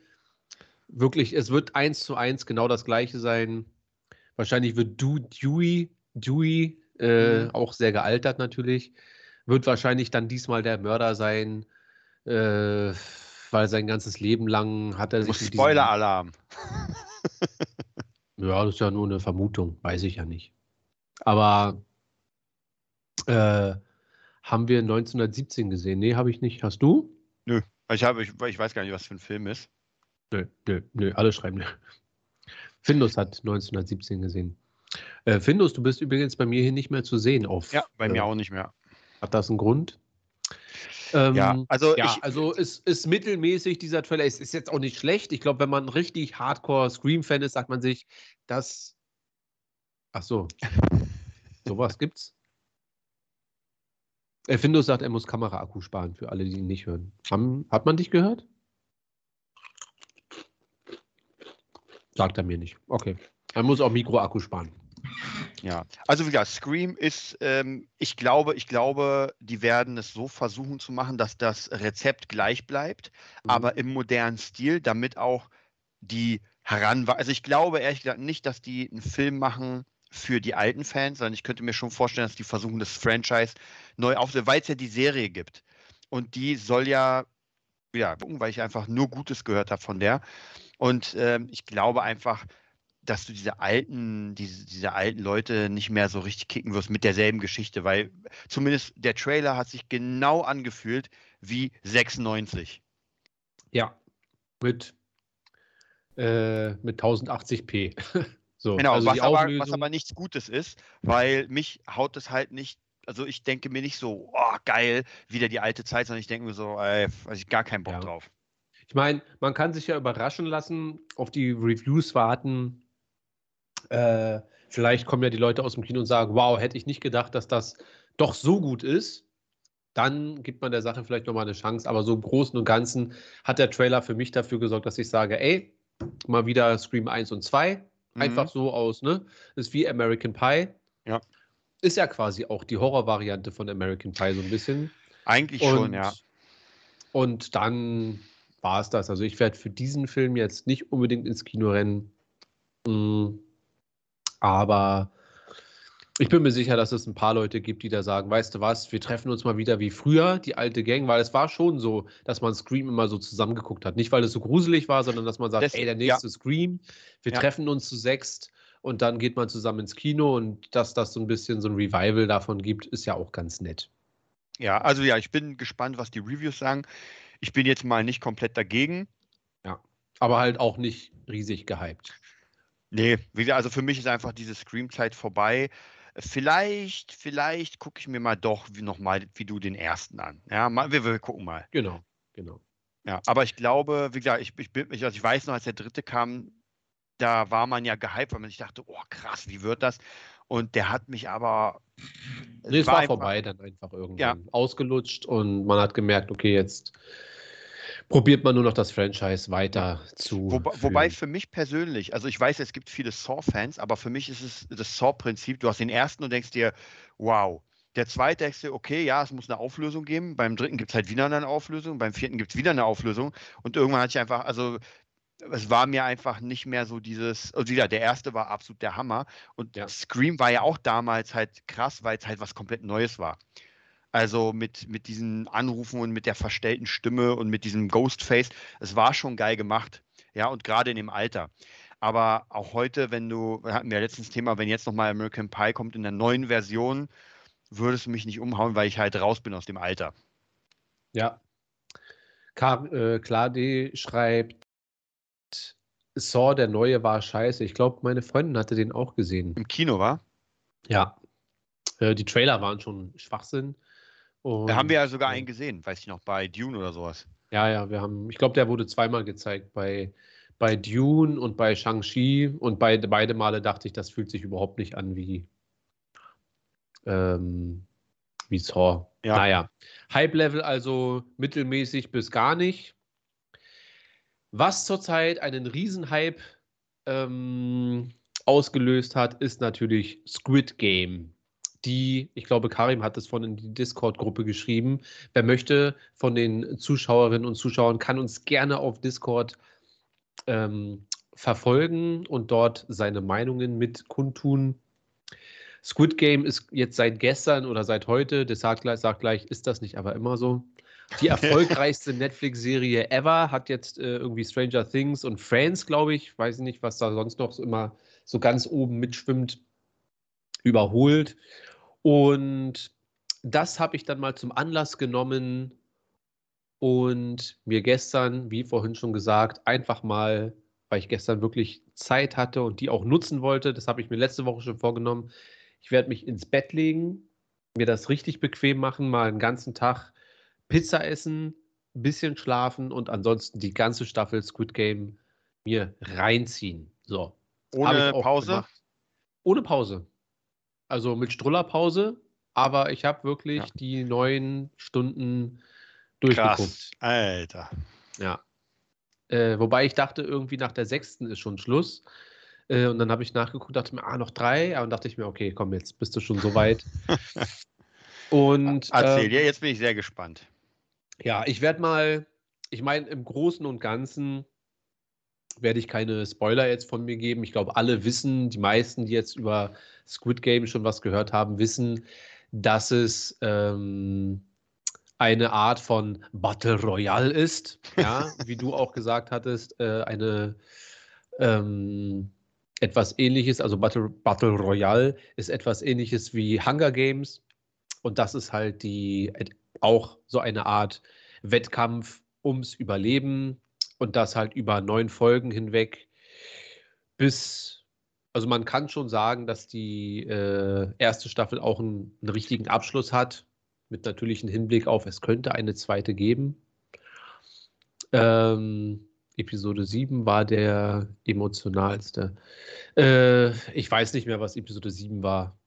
S2: wirklich, es wird eins zu eins genau das gleiche sein. Wahrscheinlich wird du Dewey, Dewey, äh,
S3: Mhm.
S2: auch sehr gealtert natürlich, wird wahrscheinlich dann diesmal der Mörder sein, äh, weil sein ganzes Leben lang hat er sich.
S3: Spoiler-Alarm.
S2: Ja, das ist ja nur eine Vermutung, weiß ich ja nicht. Aber äh, haben wir 1917 gesehen? Nee, habe ich nicht. Hast du?
S3: Ich, habe, ich, ich weiß gar nicht, was für ein Film ist.
S2: Nö, nö, nö, alle schreiben nö. Findus hat 1917 gesehen. Äh, Findus, du bist übrigens bei mir hier nicht mehr zu sehen. Auf,
S3: Ja, bei
S2: äh,
S3: mir auch nicht mehr.
S2: Hat das einen Grund? Ähm,
S3: Ja, also
S2: ja,
S3: ich,
S2: also es ist mittelmäßig, dieser Trailer. Es ist jetzt auch nicht schlecht. Ich glaube, wenn man richtig Hardcore-Scream-Fan ist, sagt man sich, das. Ach so. Sowas gibt's. Äh, Findus sagt, er muss Kameraakku sparen, für alle, die ihn nicht hören. Haben, hat man dich gehört? Sagt er mir nicht. Okay. Er muss auch Mikroakku sparen.
S3: Ja, also wie gesagt, Scream ist, ähm, ich glaube, ich glaube, die werden es so versuchen zu machen, dass das Rezept gleich bleibt,
S2: Mhm.
S3: aber im modernen Stil, damit auch die heran Also ich glaube ehrlich gesagt nicht, dass die einen Film machen für die alten Fans, sondern ich könnte mir schon vorstellen, dass die versuchen, das Franchise neu aufzunehmen, weil es ja die Serie gibt. Und die soll ja, ja, gucken, weil ich einfach nur Gutes gehört habe von der. Und ähm, ich glaube einfach, dass du diese alten, diese, diese alten Leute nicht mehr so richtig kicken wirst mit derselben Geschichte, weil zumindest der Trailer hat sich genau angefühlt wie 96.
S2: Ja. Mit, äh, mit 1080p. so,
S3: Genau,
S2: also
S3: was, aber, was aber nichts Gutes ist, weil mich haut es halt nicht, also ich denke mir nicht so, oh, geil, wieder die alte Zeit, sondern ich denke mir so, ey, also ich gar keinen Bock
S2: Ja.
S3: drauf.
S2: Ich meine, man kann sich ja überraschen lassen, auf die Reviews warten. Äh, Vielleicht kommen ja die Leute aus dem Kino und sagen, wow, hätte ich nicht gedacht, dass das doch so gut ist. Dann gibt man der Sache vielleicht nochmal eine Chance. Aber so im Großen und Ganzen hat der Trailer für mich dafür gesorgt, dass ich sage, ey, mal wieder Scream 1 und 2. Mhm. Einfach so aus, ne? Ist wie American Pie.
S3: Ja.
S2: Ist ja quasi auch die Horrorvariante von American Pie so ein bisschen.
S3: Eigentlich und, schon, ja.
S2: Und dann war es das. Also ich werde für diesen Film jetzt nicht unbedingt ins Kino rennen. Mm, aber ich bin mir sicher, dass es ein paar Leute gibt, die da sagen, weißt du was, wir treffen uns mal wieder wie früher, die alte Gang, weil es war schon so, dass man Scream immer so zusammengeguckt hat. Nicht, weil es so gruselig war, sondern dass man sagt, das, ey, der nächste ja. Scream, wir ja. treffen uns zu sechst und dann geht man zusammen ins Kino und dass das so ein bisschen so ein Revival davon gibt, ist ja auch ganz nett.
S3: Ja, also ja, ich bin gespannt, was die Reviews sagen. Ich bin jetzt mal nicht komplett dagegen.
S2: Ja, aber halt auch nicht riesig gehypt.
S3: Nee, also für mich ist einfach diese Scream-Zeit vorbei. Vielleicht, vielleicht gucke ich mir mal doch nochmal wie du den ersten an. Ja, mal, wir, wir gucken mal.
S2: Genau, genau.
S3: Ja, aber ich glaube, wie gesagt, ich, ich, also ich weiß noch, als der dritte kam, da war man ja gehypt, weil man sich dachte, oh krass, wie wird das? Und der hat mich aber.
S2: Nee, es war, war vorbei dann einfach irgendwann. Ja. Ausgelutscht und man hat gemerkt, okay, jetzt probiert man nur noch das Franchise weiter zu.
S3: Wo, wobei für mich persönlich, also ich weiß, es gibt viele Saw-Fans, aber für mich ist es das Saw-Prinzip. Du hast den ersten und denkst dir, wow. Der zweite denkst du, okay, ja, es muss eine Auflösung geben. Beim dritten gibt es halt wieder eine Auflösung. Beim vierten gibt es wieder eine Auflösung. Und irgendwann hatte ich einfach, also es war mir einfach nicht mehr so dieses, also wieder, der erste war absolut der Hammer. Und ja. Scream war ja auch damals halt krass, weil es halt was komplett Neues war. Also mit, mit diesen Anrufen und mit der verstellten Stimme und mit diesem Ghostface. Es war schon geil gemacht. Ja, und gerade in dem Alter. Aber auch heute, wenn du, wir hatten ja letztens Thema, wenn jetzt nochmal American Pie kommt in der neuen Version, würde es mich nicht umhauen, weil ich halt raus bin aus dem Alter.
S2: Ja. Klar, äh, Klade schreibt, Saw, der neue war scheiße. Ich glaube, meine Freundin hatte den auch gesehen.
S3: Im Kino, war?
S2: Ja. Äh, die Trailer waren schon Schwachsinn.
S3: Und, da haben wir ja sogar einen gesehen, weiß ich noch, bei Dune oder sowas.
S2: Ja, ja, wir haben, ich glaube, der wurde zweimal gezeigt, bei, bei Dune und bei Shang-Chi. Und bei, beide Male dachte ich, das fühlt sich überhaupt nicht an wie, ähm, wie Saw. Ja. Naja, Hype-Level also mittelmäßig bis gar nicht. Was zurzeit einen Riesenhype ähm, ausgelöst hat, ist natürlich Squid Game die, ich glaube, Karim hat es von in die Discord-Gruppe geschrieben. Wer möchte von den Zuschauerinnen und Zuschauern, kann uns gerne auf Discord ähm, verfolgen und dort seine Meinungen mit kundtun. Squid Game ist jetzt seit gestern oder seit heute, das sagt gleich, sagt gleich, ist das nicht aber immer so. Die erfolgreichste Netflix-Serie ever hat jetzt äh, irgendwie Stranger Things und Friends, glaube ich, weiß nicht, was da sonst noch so immer so ganz oben mitschwimmt, überholt. Und das habe ich dann mal zum Anlass genommen und mir gestern, wie vorhin schon gesagt, einfach mal, weil ich gestern wirklich Zeit hatte und die auch nutzen wollte, das habe ich mir letzte Woche schon vorgenommen, ich werde mich ins Bett legen, mir das richtig bequem machen, mal einen ganzen Tag Pizza essen, ein bisschen schlafen und ansonsten die ganze Staffel Squid Game mir reinziehen. So.
S3: Ohne Pause? Gemacht.
S2: Ohne Pause. Also mit Strullerpause, aber ich habe wirklich ja. die neun Stunden durchgeguckt. Krass,
S3: Alter.
S2: Ja. Äh, wobei ich dachte, irgendwie nach der sechsten ist schon Schluss. Äh, und dann habe ich nachgeguckt, dachte mir, ah, noch drei. Und dachte ich mir, okay, komm, jetzt bist du schon so weit. und.
S3: Erzähl dir, äh, jetzt bin ich sehr gespannt.
S2: Ja, ich werde mal, ich meine, im Großen und Ganzen werde ich keine Spoiler jetzt von mir geben. Ich glaube, alle wissen, die meisten, die jetzt über Squid Game schon was gehört haben, wissen, dass es ähm, eine Art von Battle Royale ist. Ja, wie du auch gesagt hattest, äh, eine ähm, etwas ähnliches, also Battle, Battle Royale ist etwas ähnliches wie Hunger Games. Und das ist halt die auch so eine Art Wettkampf ums Überleben und das halt über neun Folgen hinweg bis, also man kann schon sagen, dass die äh, erste Staffel auch einen, einen richtigen Abschluss hat, mit natürlichem Hinblick auf, es könnte eine zweite geben. Ähm, Episode 7 war der emotionalste. Äh, ich weiß nicht mehr, was Episode 7 war.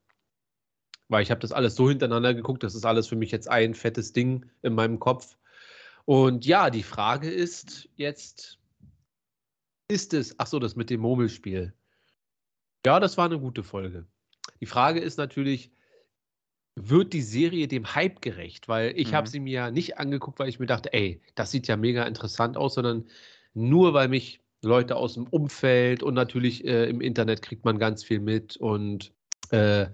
S2: Weil ich habe das alles so hintereinander geguckt, das ist alles für mich jetzt ein fettes Ding in meinem Kopf. Und ja, die Frage ist jetzt, ist es, ach so, das mit dem Murmelspiel. Ja, das war eine gute Folge. Die Frage ist natürlich, wird die Serie dem Hype gerecht? Weil ich mhm. habe sie mir ja nicht angeguckt, weil ich mir dachte, ey, das sieht ja mega interessant aus, sondern nur weil mich Leute aus dem Umfeld und natürlich äh, im Internet kriegt man ganz viel mit und äh,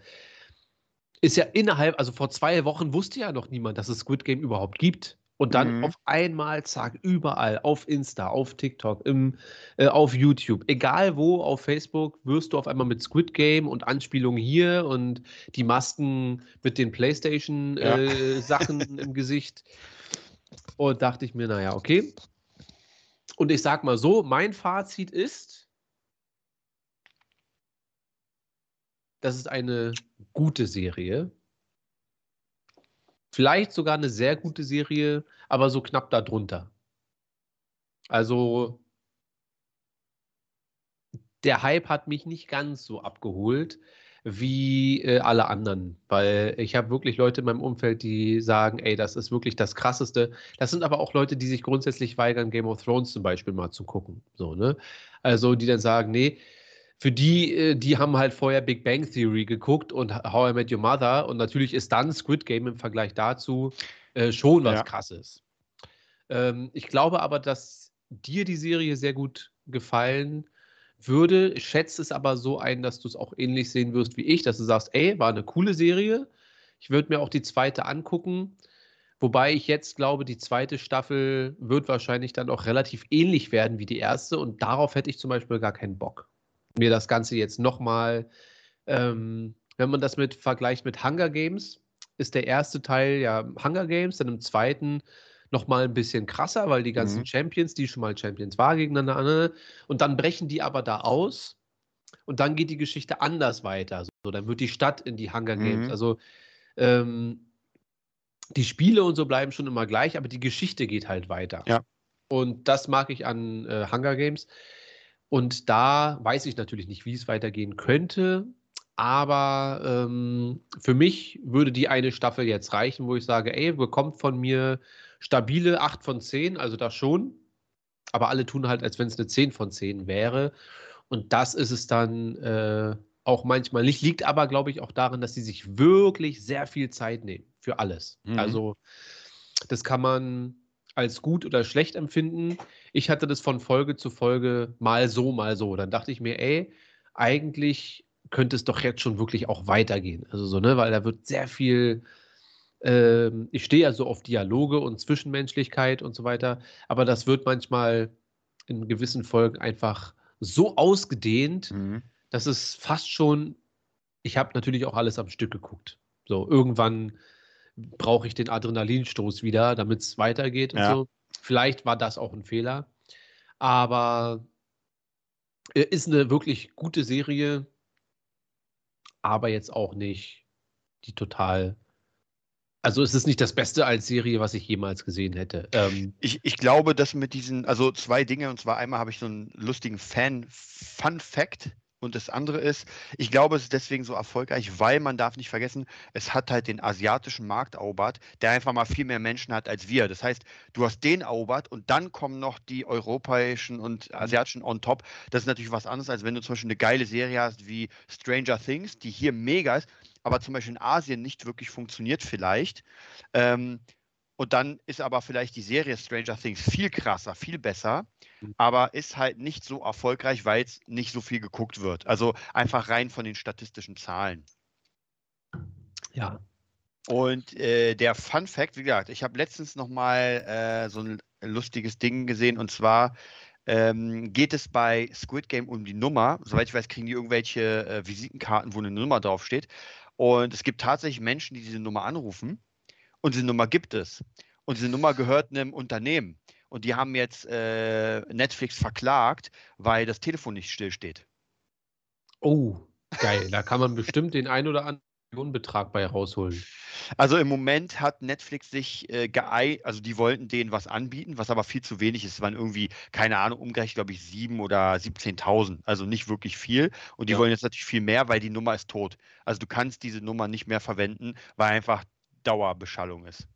S2: ist ja innerhalb, also vor zwei Wochen wusste ja noch niemand, dass es Squid Game überhaupt gibt. Und dann mhm. auf einmal, zack, überall, auf Insta, auf TikTok, im, äh, auf YouTube, egal wo, auf Facebook, wirst du auf einmal mit Squid Game und Anspielungen hier und die Masken mit den PlayStation-Sachen ja. äh, im Gesicht. Und dachte ich mir, naja, okay. Und ich sag mal so, mein Fazit ist, das ist eine gute Serie. Vielleicht sogar eine sehr gute Serie, aber so knapp darunter. Also der Hype hat mich nicht ganz so abgeholt wie äh, alle anderen, weil ich habe wirklich Leute in meinem Umfeld, die sagen, ey, das ist wirklich das Krasseste. Das sind aber auch Leute, die sich grundsätzlich weigern, Game of Thrones zum Beispiel mal zu gucken. So, ne? Also die dann sagen, nee, für die, äh, die haben halt vorher Big Bang Theory geguckt und How I Met Your Mother und natürlich ist dann Squid Game im Vergleich dazu äh, schon was ja. krasses. Ähm, ich glaube aber, dass dir die Serie sehr gut gefallen würde. Ich schätze es aber so ein, dass du es auch ähnlich sehen wirst wie ich, dass du sagst, ey, war eine coole Serie. Ich würde mir auch die zweite angucken. Wobei ich jetzt glaube, die zweite Staffel wird wahrscheinlich dann auch relativ ähnlich werden wie die erste und darauf hätte ich zum Beispiel gar keinen Bock mir das Ganze jetzt nochmal, ähm, wenn man das mit vergleicht mit Hunger Games, ist der erste Teil ja Hunger Games, dann im zweiten nochmal ein bisschen krasser, weil die ganzen mhm. Champions, die schon mal Champions waren, gegeneinander, und dann brechen die aber da aus und dann geht die Geschichte anders weiter. So, dann wird die Stadt in die Hunger Games. Mhm. Also ähm, die Spiele und so bleiben schon immer gleich, aber die Geschichte geht halt weiter.
S3: Ja.
S2: Und das mag ich an äh, Hunger Games. Und da weiß ich natürlich nicht, wie es weitergehen könnte. Aber ähm, für mich würde die eine Staffel jetzt reichen, wo ich sage, ey, bekommt von mir stabile 8 von 10, also das schon. Aber alle tun halt, als wenn es eine 10 von 10 wäre. Und das ist es dann äh, auch manchmal nicht. Liegt aber, glaube ich, auch daran, dass sie sich wirklich sehr viel Zeit nehmen für alles. Mhm. Also das kann man als gut oder schlecht empfinden. Ich hatte das von Folge zu Folge mal so, mal so. Dann dachte ich mir, ey, eigentlich könnte es doch jetzt schon wirklich auch weitergehen. Also so, ne, weil da wird sehr viel. Ähm, ich stehe ja so auf Dialoge und Zwischenmenschlichkeit und so weiter, aber das wird manchmal in gewissen Folgen einfach so ausgedehnt, mhm. dass es fast schon. Ich habe natürlich auch alles am Stück geguckt. So, irgendwann brauche ich den Adrenalinstoß wieder, damit es weitergeht und ja. so. Vielleicht war das auch ein Fehler. Aber ist eine wirklich gute Serie, aber jetzt auch nicht die total. Also es ist nicht das Beste als Serie, was ich jemals gesehen hätte.
S3: Ähm, ich, ich glaube, dass mit diesen, also zwei Dinge, und zwar einmal habe ich so einen lustigen Fan-Fun-Fact und das andere ist, ich glaube, es ist deswegen so erfolgreich, weil man darf nicht vergessen, es hat halt den asiatischen Markt erobert, der einfach mal viel mehr Menschen hat als wir. Das heißt, du hast den erobert und dann kommen noch die europäischen und mhm. asiatischen on top. Das ist natürlich was anderes, als wenn du zum Beispiel eine geile Serie hast wie Stranger Things, die hier mega ist, aber zum Beispiel in Asien nicht wirklich funktioniert vielleicht. Ähm, und dann ist aber vielleicht die Serie Stranger Things viel krasser, viel besser. Aber ist halt nicht so erfolgreich, weil es nicht so viel geguckt wird. Also einfach rein von den statistischen Zahlen.
S2: Ja.
S3: Und äh, der Fun Fact, wie gesagt, ich habe letztens nochmal äh, so ein lustiges Ding gesehen und zwar ähm, geht es bei Squid Game um die Nummer. Soweit ich weiß, kriegen die irgendwelche äh, Visitenkarten, wo eine Nummer draufsteht. Und es gibt tatsächlich Menschen, die diese Nummer anrufen und diese Nummer gibt es. Und diese Nummer gehört einem Unternehmen. Und die haben jetzt äh, Netflix verklagt, weil das Telefon nicht stillsteht.
S2: Oh, geil. Da kann man bestimmt den ein oder anderen Millionenbetrag bei rausholen?
S3: Also im Moment hat Netflix sich äh, geei, also die wollten denen was anbieten, was aber viel zu wenig ist. Es waren irgendwie, keine Ahnung, umgerechnet, glaube ich, 7.000 oder 17.000. Also nicht wirklich viel. Und die ja. wollen jetzt natürlich viel mehr, weil die Nummer ist tot. Also du kannst diese Nummer nicht mehr verwenden, weil einfach Dauerbeschallung ist.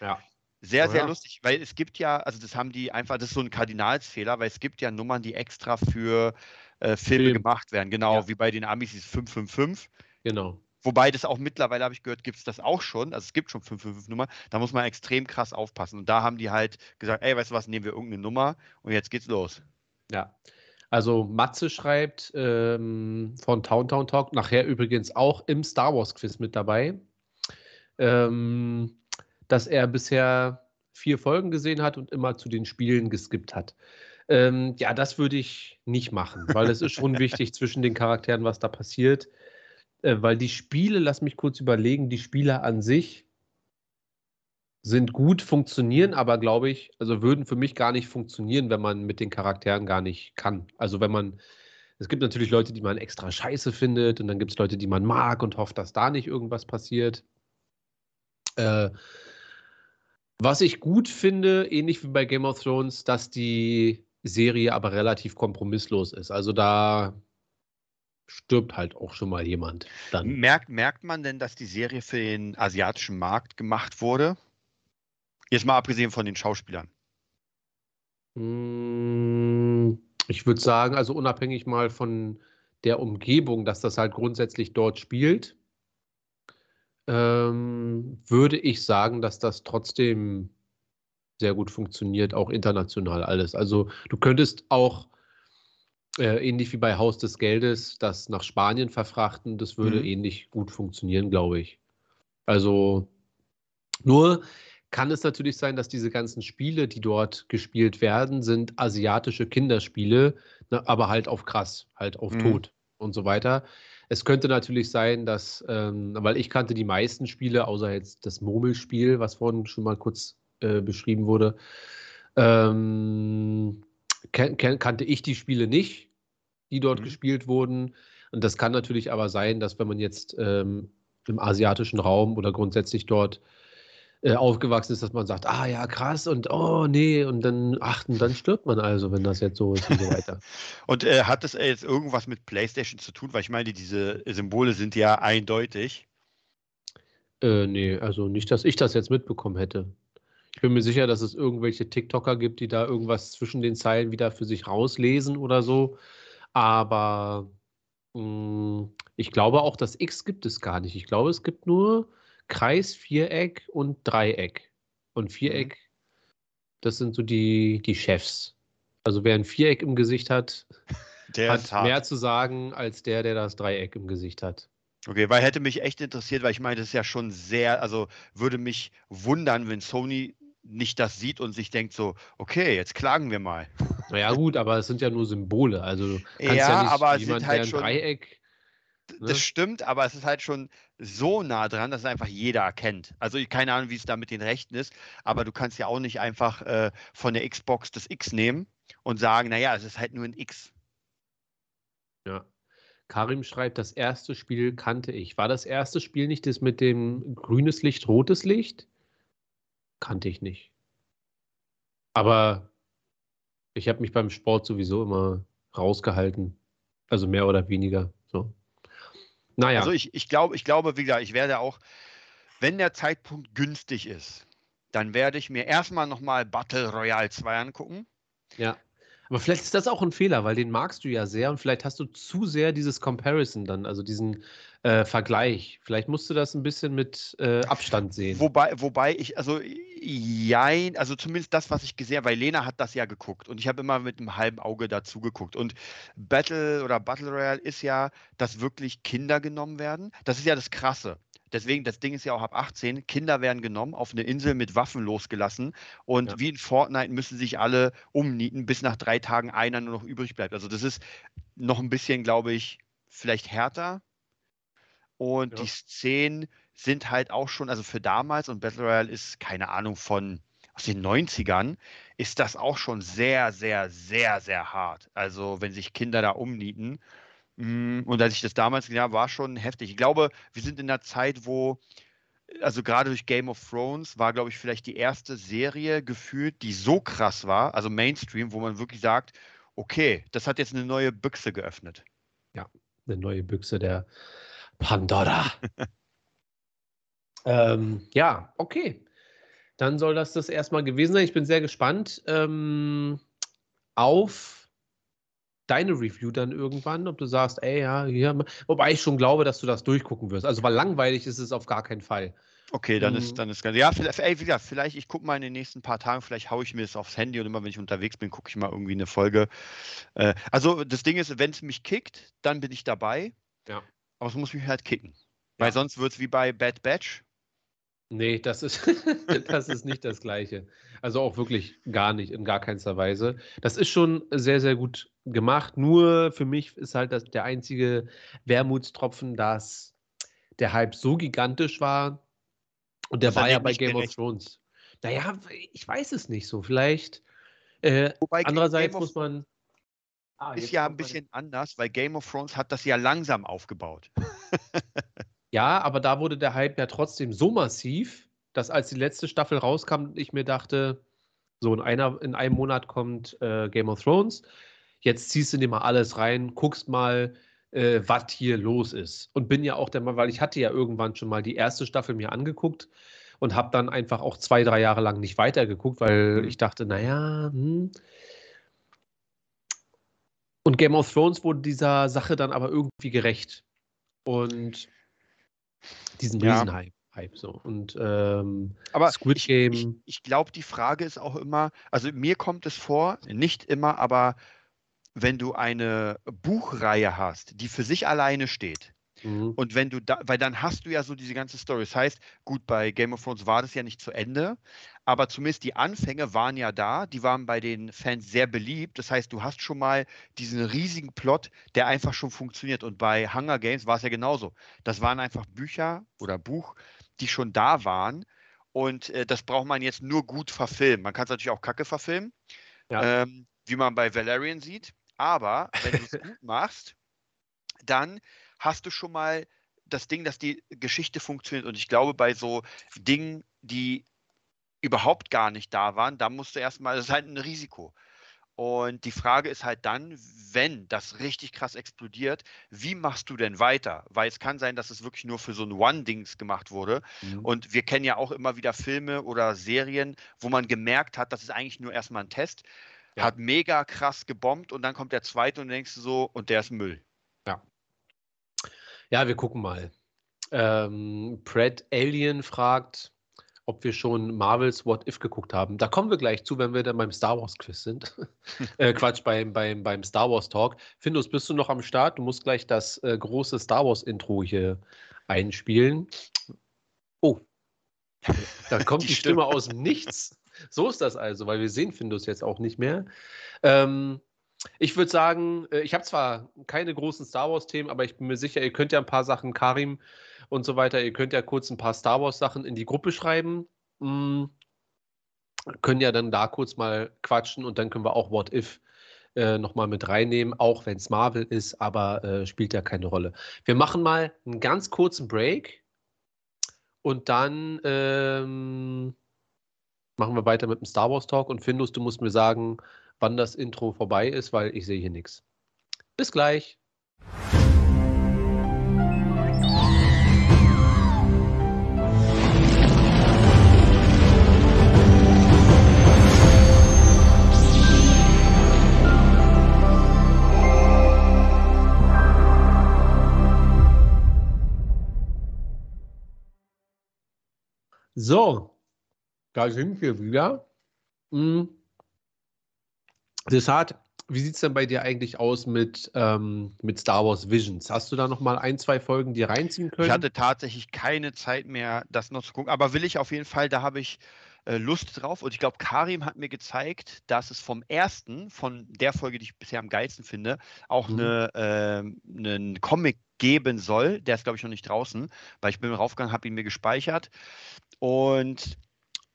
S2: Ja.
S3: Sehr, oh, sehr ja. lustig, weil es gibt ja, also das haben die einfach, das ist so ein Kardinalsfehler, weil es gibt ja Nummern, die extra für äh, Filme Film. gemacht werden. Genau, ja. wie bei den Amis ist 555.
S2: Genau.
S3: Wobei das auch mittlerweile, habe ich gehört, gibt es das auch schon. Also es gibt schon 555-Nummer. Da muss man extrem krass aufpassen. Und da haben die halt gesagt, ey, weißt du was, nehmen wir irgendeine Nummer und jetzt geht's los.
S2: Ja. Also Matze schreibt ähm, von Town Town Talk, nachher übrigens auch im Star Wars Quiz mit dabei, ähm, dass er bisher vier Folgen gesehen hat und immer zu den Spielen geskippt hat. Ähm, ja, das würde ich nicht machen, weil es ist schon wichtig zwischen den Charakteren, was da passiert. Äh, weil die Spiele, lass mich kurz überlegen, die Spiele an sich sind gut, funktionieren, aber glaube ich, also würden für mich gar nicht funktionieren, wenn man mit den Charakteren gar nicht kann. Also wenn man, es gibt natürlich Leute, die man extra scheiße findet und dann gibt es Leute, die man mag und hofft, dass da nicht irgendwas passiert. Äh, was ich gut finde, ähnlich wie bei Game of Thrones, dass die Serie aber relativ kompromisslos ist. Also da stirbt halt auch schon mal jemand.
S3: Dann. Merkt, merkt man denn, dass die Serie für den asiatischen Markt gemacht wurde? Jetzt mal abgesehen von den Schauspielern.
S2: Hm, ich würde sagen, also unabhängig mal von der Umgebung, dass das halt grundsätzlich dort spielt, ähm, würde ich sagen, dass das trotzdem sehr gut funktioniert, auch international alles. Also du könntest auch äh, ähnlich wie bei Haus des Geldes, das nach Spanien verfrachten, das würde mhm. ähnlich gut funktionieren, glaube ich. Also nur kann es natürlich sein, dass diese ganzen Spiele, die dort gespielt werden, sind asiatische Kinderspiele, ne, aber halt auf krass, halt auf mhm. Tod und so weiter. Es könnte natürlich sein, dass, ähm, weil ich kannte die meisten Spiele, außer jetzt das Murmelspiel, was vorhin schon mal kurz äh, beschrieben wurde, ähm, kan kan kannte ich die Spiele nicht, die dort mhm. gespielt wurden. Und das kann natürlich aber sein, dass wenn man jetzt ähm, im asiatischen Raum oder grundsätzlich dort äh, aufgewachsen ist, dass man sagt, ah ja, krass und oh nee, und dann achten, dann stirbt man also, wenn das jetzt so ist und so weiter.
S3: und äh, hat das jetzt irgendwas mit PlayStation zu tun? Weil ich meine, diese Symbole sind ja eindeutig.
S2: Äh, nee, also nicht, dass ich das jetzt mitbekommen hätte. Ich bin mir sicher, dass es irgendwelche TikToker gibt, die da irgendwas zwischen den Zeilen wieder für sich rauslesen oder so. Aber mh, hm, ich glaube auch, das X gibt es gar nicht. Ich glaube, es gibt nur Kreis, Viereck und Dreieck. Und Viereck, mhm. das sind so die, die Chefs. Also wer ein Viereck im Gesicht hat, der hat mehr zu sagen als der, der das Dreieck im Gesicht hat.
S3: Okay, weil hätte mich echt interessiert, weil ich meine, das ist ja schon sehr, also würde mich wundern, wenn Sony nicht das sieht und sich denkt so, okay, jetzt klagen wir mal.
S2: Naja gut, aber es sind ja nur Symbole. Also
S3: kannst ja, ja nicht
S2: aber
S3: jemand, halt schon, Dreieck. Ne? Das stimmt, aber es ist halt schon so nah dran, dass es einfach jeder erkennt. Also keine Ahnung, wie es da mit den Rechten ist, aber du kannst ja auch nicht einfach äh, von der Xbox das X nehmen und sagen, naja, es ist halt nur ein X.
S2: Ja. Karim schreibt, das erste Spiel kannte ich. War das erste Spiel nicht das mit dem grünes Licht, rotes Licht? kannte ich nicht. Aber ich habe mich beim Sport sowieso immer rausgehalten. Also mehr oder weniger. So.
S3: Naja. Also ich, ich, glaub, ich glaube, wie gesagt, ich werde auch, wenn der Zeitpunkt günstig ist, dann werde ich mir erstmal nochmal Battle Royale 2 angucken.
S2: Ja. Aber vielleicht ist das auch ein Fehler, weil den magst du ja sehr und vielleicht hast du zu sehr dieses Comparison dann, also diesen äh, Vergleich. Vielleicht musst du das ein bisschen mit äh, Abstand sehen.
S3: Wobei, wobei ich, also jein, also zumindest das, was ich gesehen habe, weil Lena hat das ja geguckt und ich habe immer mit einem halben Auge dazu geguckt. Und Battle oder Battle Royale ist ja, dass wirklich Kinder genommen werden. Das ist ja das Krasse. Deswegen, das Ding ist ja auch ab 18. Kinder werden genommen, auf eine Insel mit Waffen losgelassen. Und ja. wie in Fortnite müssen sich alle umnieten, bis nach drei Tagen einer nur noch übrig bleibt. Also, das ist noch ein bisschen, glaube ich, vielleicht härter. Und ja. die Szenen sind halt auch schon, also für damals, und Battle Royale ist, keine Ahnung, von aus den 90ern, ist das auch schon sehr, sehr, sehr, sehr hart. Also, wenn sich Kinder da umnieten, Mm, und als ich das damals, ja, war schon heftig. Ich glaube, wir sind in einer Zeit, wo, also gerade durch Game of Thrones war, glaube ich, vielleicht die erste Serie gefühlt, die so krass war, also Mainstream, wo man wirklich sagt, okay, das hat jetzt eine neue Büchse geöffnet.
S2: Ja, eine neue Büchse der Pandora. ähm, ja, okay. Dann soll das das erstmal gewesen sein. Ich bin sehr gespannt ähm, auf deine Review dann irgendwann, ob du sagst, ey, ja, hier, wobei ich schon glaube, dass du das durchgucken wirst. Also, weil langweilig ist es auf gar keinen Fall.
S3: Okay, dann mhm. ist dann ist ganz. Ja, vielleicht, ey, wie gesagt, vielleicht, ich gucke mal in den nächsten paar Tagen, vielleicht haue ich mir das aufs Handy und immer wenn ich unterwegs bin, gucke ich mal irgendwie eine Folge. Äh, also das Ding ist, wenn es mich kickt, dann bin ich dabei.
S2: Ja.
S3: Aber es muss mich halt kicken. Ja. Weil sonst wird es wie bei Bad Batch.
S2: Nee, das ist, das ist nicht das Gleiche. Also auch wirklich gar nicht, in gar keinster Weise. Das ist schon sehr, sehr gut gemacht. Nur für mich ist halt das, der einzige Wermutstropfen, dass der Hype so gigantisch war. Und der das war ja bei Game gerecht. of Thrones. Naja, ich weiß es nicht so. Vielleicht. Äh, Wobei andererseits muss man.
S3: Ah, ist ja ein bisschen anders, weil Game of Thrones hat das ja langsam aufgebaut.
S2: Ja, aber da wurde der Hype ja trotzdem so massiv, dass als die letzte Staffel rauskam, ich mir dachte, so in, einer, in einem Monat kommt äh, Game of Thrones. Jetzt ziehst du dir mal alles rein, guckst mal, äh, was hier los ist. Und bin ja auch der Mal, weil ich hatte ja irgendwann schon mal die erste Staffel mir angeguckt und habe dann einfach auch zwei, drei Jahre lang nicht weitergeguckt, weil mhm. ich dachte, naja, hm. Und Game of Thrones wurde dieser Sache dann aber irgendwie gerecht. Und diesen ja. Riesenhype. Hype so. Und ähm,
S3: aber Squid Game. Ich, ich, ich glaube, die Frage ist auch immer, also mir kommt es vor, nicht immer, aber wenn du eine Buchreihe hast, die für sich alleine steht, Mhm. Und wenn du da, weil dann hast du ja so diese ganze Story. Das heißt, gut, bei Game of Thrones war das ja nicht zu Ende, aber zumindest die Anfänge waren ja da, die waren bei den Fans sehr beliebt. Das heißt, du hast schon mal diesen riesigen Plot, der einfach schon funktioniert. Und bei Hunger Games war es ja genauso. Das waren einfach Bücher oder Buch, die schon da waren. Und äh, das braucht man jetzt nur gut verfilmen. Man kann es natürlich auch kacke verfilmen, ja. ähm, wie man bei Valerian sieht. Aber wenn du es gut machst, dann hast du schon mal das Ding, dass die Geschichte funktioniert. Und ich glaube, bei so Dingen, die überhaupt gar nicht da waren, da musst du erstmal, das ist halt ein Risiko. Und die Frage ist halt dann, wenn das richtig krass explodiert, wie machst du denn weiter? Weil es kann sein, dass es wirklich nur für so ein One-Dings gemacht wurde. Mhm. Und wir kennen ja auch immer wieder Filme oder Serien, wo man gemerkt hat, das ist eigentlich nur erstmal ein Test, ja. hat mega krass gebombt und dann kommt der zweite und denkst du so, und der ist Müll.
S2: Ja, wir gucken mal. Ähm, Pred Alien fragt, ob wir schon Marvels What If geguckt haben. Da kommen wir gleich zu, wenn wir dann beim Star Wars Quiz sind. äh, Quatsch, beim, beim, beim Star Wars Talk. Findus, bist du noch am Start? Du musst gleich das äh, große Star Wars Intro hier einspielen. Oh, da kommt die, die Stimme aus dem Nichts. So ist das also, weil wir sehen Findus jetzt auch nicht mehr. Ähm, ich würde sagen, äh, ich habe zwar keine großen Star Wars-Themen, aber ich bin mir sicher, ihr könnt ja ein paar Sachen, Karim und so weiter, ihr könnt ja kurz ein paar Star Wars-Sachen in die Gruppe schreiben. Hm, können ja dann da kurz mal quatschen und dann können wir auch What If äh, nochmal mit reinnehmen, auch wenn es Marvel ist, aber äh, spielt ja keine Rolle. Wir machen mal einen ganz kurzen Break und dann ähm, machen wir weiter mit dem Star Wars Talk und Findus, du musst mir sagen, wann das Intro vorbei ist, weil ich sehe hier nichts. Bis gleich. So, da sind wir wieder. Hm. Desart, wie sieht es denn bei dir eigentlich aus mit, ähm, mit Star Wars Visions? Hast du da noch mal ein, zwei Folgen dir reinziehen können?
S3: Ich hatte tatsächlich keine Zeit mehr, das noch zu gucken, aber will ich auf jeden Fall, da habe ich äh, Lust drauf. Und ich glaube, Karim hat mir gezeigt, dass es vom ersten, von der Folge, die ich bisher am geilsten finde, auch mhm. eine, äh, einen Comic geben soll. Der ist, glaube ich, noch nicht draußen, weil ich bin raufgegangen, habe ihn mir gespeichert. Und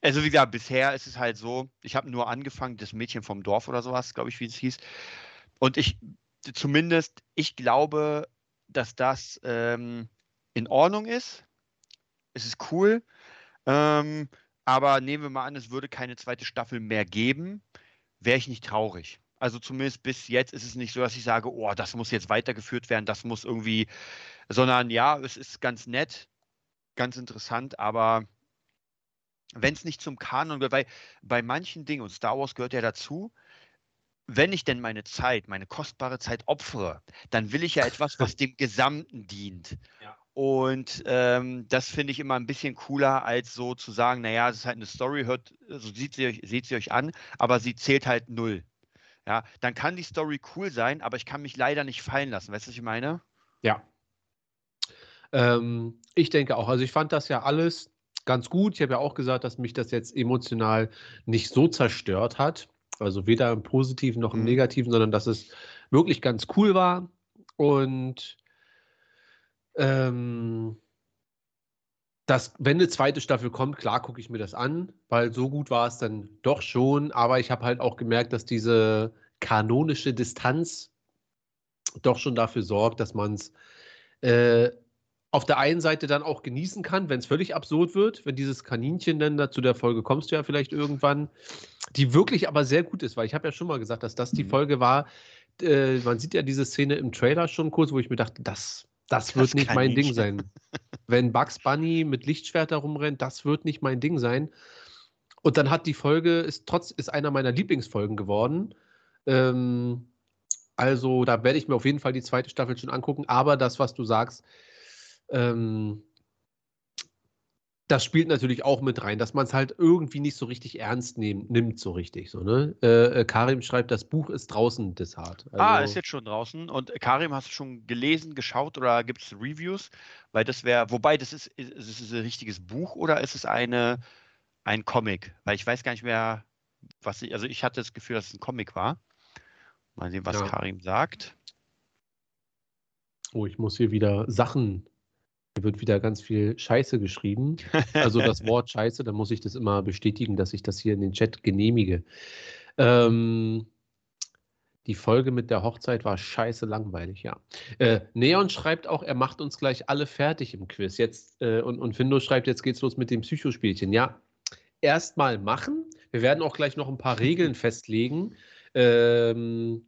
S3: also wie gesagt, bisher ist es halt so, ich habe nur angefangen, das Mädchen vom Dorf oder sowas, glaube ich, wie es hieß. Und ich zumindest, ich glaube, dass das ähm, in Ordnung ist. Es ist cool. Ähm, aber nehmen wir mal an, es würde keine zweite Staffel mehr geben, wäre ich nicht traurig. Also zumindest bis jetzt ist es nicht so, dass ich sage, oh, das muss jetzt weitergeführt werden, das muss irgendwie, sondern ja, es ist ganz nett, ganz interessant, aber wenn es nicht zum Kanon gehört, weil bei manchen Dingen, und Star Wars gehört ja dazu, wenn ich denn meine Zeit, meine kostbare Zeit opfere, dann will ich ja etwas, was dem Gesamten dient. Ja. Und ähm, das finde ich immer ein bisschen cooler, als so zu sagen, naja, es ist halt eine Story, hört, so sieht sie, euch, seht sie euch an, aber sie zählt halt null. Ja, dann kann die Story cool sein, aber ich kann mich leider nicht fallen lassen. Weißt du, was ich meine?
S2: Ja. Ähm, ich denke auch. Also ich fand das ja alles ganz gut. Ich habe ja auch gesagt, dass mich das jetzt emotional nicht so zerstört hat. Also weder im Positiven noch im mhm. Negativen, sondern dass es wirklich ganz cool war. Und ähm, dass, wenn eine zweite Staffel kommt, klar gucke ich mir das an, weil so gut war es dann doch schon. Aber ich habe halt auch gemerkt, dass diese kanonische Distanz doch schon dafür sorgt, dass man es äh, auf der einen Seite dann auch genießen kann, wenn es völlig absurd wird, wenn dieses Kaninchen dann da zu der Folge kommst du ja vielleicht irgendwann, die wirklich aber sehr gut ist, weil ich habe ja schon mal gesagt, dass das die mhm. Folge war. Äh, man sieht ja diese Szene im Trailer schon kurz, wo ich mir dachte, das, das wird das nicht mein Ding sein. wenn Bugs Bunny mit Lichtschwert herumrennt, das wird nicht mein Ding sein. Und dann hat die Folge, ist trotz, ist einer meiner Lieblingsfolgen geworden. Ähm, also da werde ich mir auf jeden Fall die zweite Staffel schon angucken. Aber das, was du sagst, ähm, das spielt natürlich auch mit rein, dass man es halt irgendwie nicht so richtig ernst nehm, nimmt, so richtig. So, ne? Äh, äh Karim schreibt, das Buch ist draußen, das hart.
S3: Also, ah, ist jetzt schon draußen. Und Karim, hast du schon gelesen, geschaut oder gibt es Reviews? Weil das wäre, wobei, das ist, ist, ist es ein richtiges Buch oder ist es eine, ein Comic? Weil ich weiß gar nicht mehr, was ich, also ich hatte das Gefühl, dass es ein Comic war. Mal sehen, was ja. Karim sagt.
S2: Oh, ich muss hier wieder Sachen hier wird wieder ganz viel Scheiße geschrieben. Also das Wort Scheiße, da muss ich das immer bestätigen, dass ich das hier in den Chat genehmige. Ähm, die Folge mit der Hochzeit war scheiße langweilig, ja. Äh, Neon schreibt auch, er macht uns gleich alle fertig im Quiz. Jetzt, äh, und, und Findo schreibt, jetzt geht's los mit dem Psychospielchen. Ja, erstmal machen. Wir werden auch gleich noch ein paar Regeln festlegen. Ähm,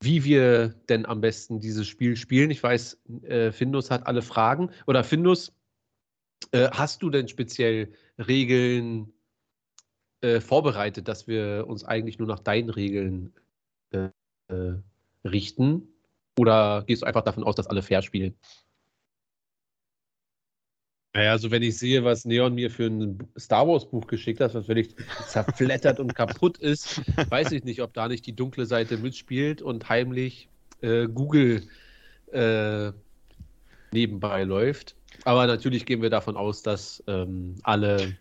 S2: wie wir denn am besten dieses Spiel spielen. Ich weiß, äh, Findus hat alle Fragen. Oder Findus, äh, hast du denn speziell Regeln äh, vorbereitet, dass wir uns eigentlich nur nach deinen Regeln äh, richten? Oder gehst du einfach davon aus, dass alle fair spielen? Naja, also wenn ich sehe, was Neon mir für ein Star Wars Buch geschickt hat, was völlig zerflettert und kaputt ist, weiß ich nicht, ob da nicht die dunkle Seite mitspielt und heimlich äh, Google äh, nebenbei läuft. Aber natürlich gehen wir davon aus, dass ähm, alle.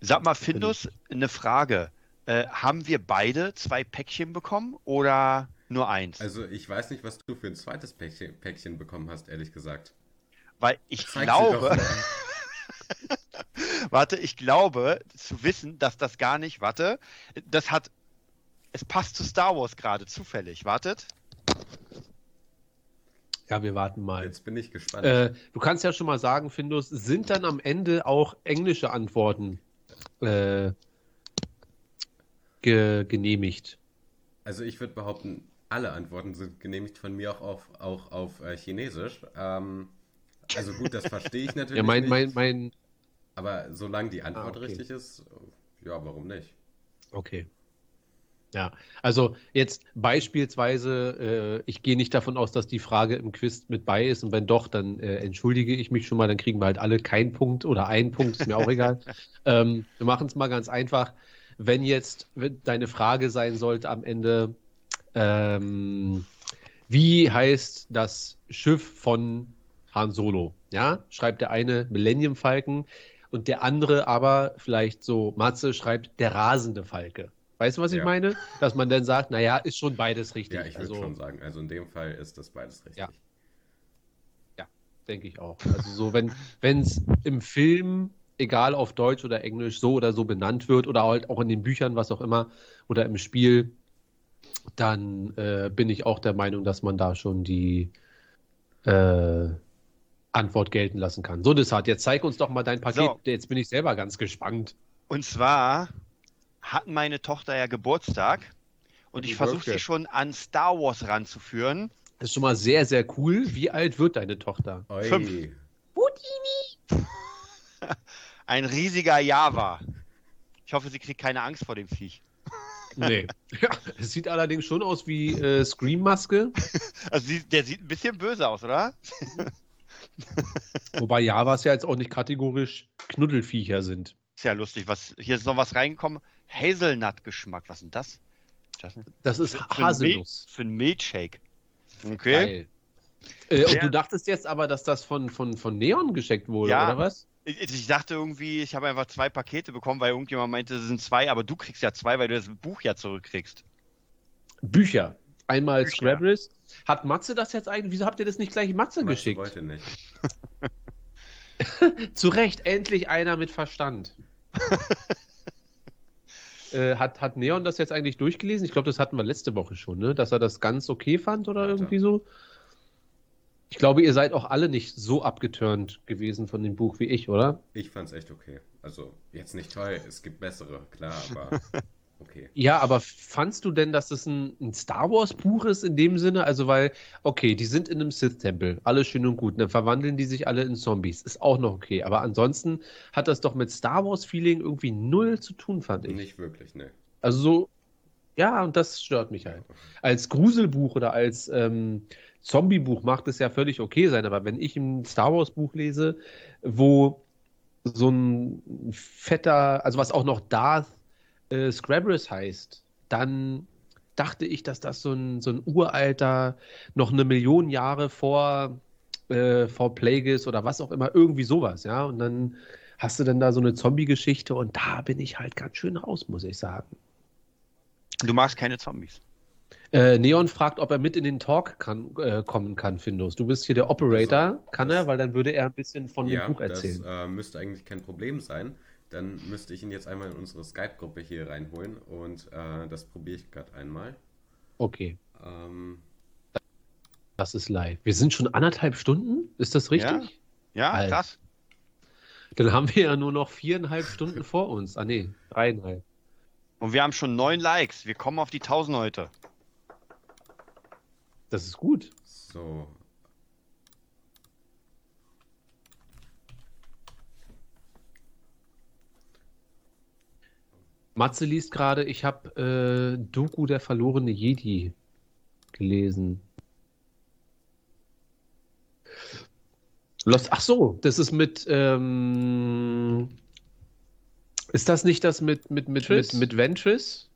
S3: Sag mal, Findus, eine Frage. Äh, haben wir beide zwei Päckchen bekommen oder nur eins?
S1: Also ich weiß nicht, was du für ein zweites Päckchen, Päckchen bekommen hast, ehrlich gesagt.
S3: Weil ich Zeig glaube, warte, ich glaube zu wissen, dass das gar nicht, warte, das hat, es passt zu Star Wars gerade zufällig. Wartet.
S2: Ja, wir warten mal.
S1: Jetzt bin ich gespannt.
S2: Äh, du kannst ja schon mal sagen, Findus, sind dann am Ende auch englische Antworten äh, ge genehmigt?
S1: Also ich würde behaupten, alle Antworten sind genehmigt von mir auch auf, auch auf äh, Chinesisch. Ähm, also gut, das verstehe ich natürlich.
S2: Ja, mein, mein, mein.
S1: Aber solange die Antwort ah, okay. richtig ist, ja, warum nicht?
S2: Okay. Ja, also jetzt beispielsweise, äh, ich gehe nicht davon aus, dass die Frage im Quiz mit bei ist und wenn doch, dann äh, entschuldige ich mich schon mal, dann kriegen wir halt alle keinen Punkt oder einen Punkt, ist mir auch egal. Ähm, wir machen es mal ganz einfach. Wenn jetzt deine Frage sein sollte am Ende, ähm, wie heißt das Schiff von Han Solo. Ja, schreibt der eine Millennium Falken und der andere aber vielleicht so, Matze schreibt der rasende Falke. Weißt du, was ich ja. meine? Dass man dann sagt, naja, ist schon beides richtig.
S1: Ja, ich würde also, schon sagen. Also in dem Fall ist das beides richtig.
S2: Ja, ja denke ich auch. Also so, wenn es im Film, egal auf Deutsch oder Englisch, so oder so benannt wird oder halt auch in den Büchern, was auch immer, oder im Spiel, dann äh, bin ich auch der Meinung, dass man da schon die äh, Antwort gelten lassen kann. So, Desart, jetzt zeig uns doch mal dein Paket.
S3: So.
S2: Jetzt bin ich selber ganz gespannt.
S3: Und zwar hat meine Tochter ja Geburtstag und ich versuche sie schon an Star Wars ranzuführen.
S2: Das ist schon mal sehr, sehr cool. Wie alt wird deine Tochter?
S1: Oi.
S3: Fünf. Ein riesiger Java. Ich hoffe, sie kriegt keine Angst vor dem Viech.
S2: Nee. Ja, es sieht allerdings schon aus wie äh, Scream-Maske,
S3: Also der sieht ein bisschen böse aus, oder?
S2: wobei Javas ja jetzt auch nicht kategorisch Knuddelviecher sind.
S3: Ist ja lustig. Was, hier ist noch was reingekommen. Hazelnut-Geschmack. Was ist denn das? Justin?
S2: Das ist
S3: Für
S2: Haselnuss.
S3: Für einen Milchshake. Okay.
S2: Äh, und du dachtest jetzt aber, dass das von, von, von Neon geschickt wurde,
S3: Ja.
S2: oder was?
S3: Ich, ich dachte irgendwie, ich habe einfach zwei Pakete bekommen, weil irgendjemand meinte, es sind zwei, aber du kriegst ja zwei, weil du das Buch ja zurückkriegst.
S2: Bücher. Einmal
S3: Bücher.
S2: Scrabbles. Hat Matze das jetzt eigentlich? Wieso habt ihr das nicht gleich Matze
S1: Matze
S2: geschickt?
S1: wollte nicht.
S2: Zu Recht, endlich einer mit Verstand. äh, hat, hat Neon das jetzt eigentlich durchgelesen? Ich glaube, das hatten wir letzte Woche schon, ne? Dass er das ganz okay fand oder
S1: Hat er.
S2: irgendwie so. Ich glaube, ihr seid auch alle nicht so abgeturnt gewesen von dem Buch wie ich, oder?
S1: Ich fand's echt okay. Also, jetzt nicht toll, es gibt bessere, klar, aber okay.
S2: Ja, aber fandst du denn, dass das ein, ein Star Wars Buch ist in dem Sinne? Also, weil, okay, die sind in einem Sith-Tempel, alles schön und gut, dann verwandeln die sich alle in Zombies, ist auch noch okay. Aber ansonsten hat das doch mit Star Wars-Feeling irgendwie null zu tun, fand ich.
S1: Nicht wirklich, ne.
S2: Also so, ja, und das stört mich halt. Als Gruselbuch oder als ähm, Zombiebuch macht es ja völlig okay sein, aber wenn ich ein Star Wars Buch lese, wo so ein fetter, also was auch noch Darth äh, Scrabbles heißt, dann dachte ich, dass das so ein, so ein uralter, noch eine Million Jahre vor, äh, vor Plagueis oder was auch immer, irgendwie sowas, ja. Und dann hast du dann da so eine Zombie-Geschichte und da bin ich halt ganz schön raus, muss ich sagen.
S3: Du magst keine Zombies.
S2: Äh, Neon fragt, ob er mit in den Talk kann, äh, kommen kann, Findus. Du bist hier der Operator.
S1: Also,
S2: kann
S1: das-
S2: er? Weil dann würde er ein bisschen von
S1: ja,
S2: dem Buch
S1: das
S2: erzählen.
S1: äh, müsste eigentlich kein Problem sein. Dann müsste ich ihn jetzt einmal in unsere Skype-Gruppe hier reinholen und äh, das probiere ich gerade einmal.
S2: Okay,
S1: Ähm,
S2: das ist live. Wir sind schon anderthalb Stunden? Ist das richtig?
S3: Ja,
S2: Alter.
S3: krass.
S2: Dann haben wir ja nur noch viereinhalb Stunden vor uns. Ah, nee, dreieinhalb.
S3: Und wir haben schon neun Likes. Wir kommen auf die 1000 heute.
S2: Das ist gut.
S1: so.
S2: Matze liest gerade, ich habe äh, Doku der verlorene Jedi gelesen. Lost, ach so, das ist mit. Ähm, ist das nicht das mit, mit, mit, mit,
S3: Ventress?
S2: mit Ventress?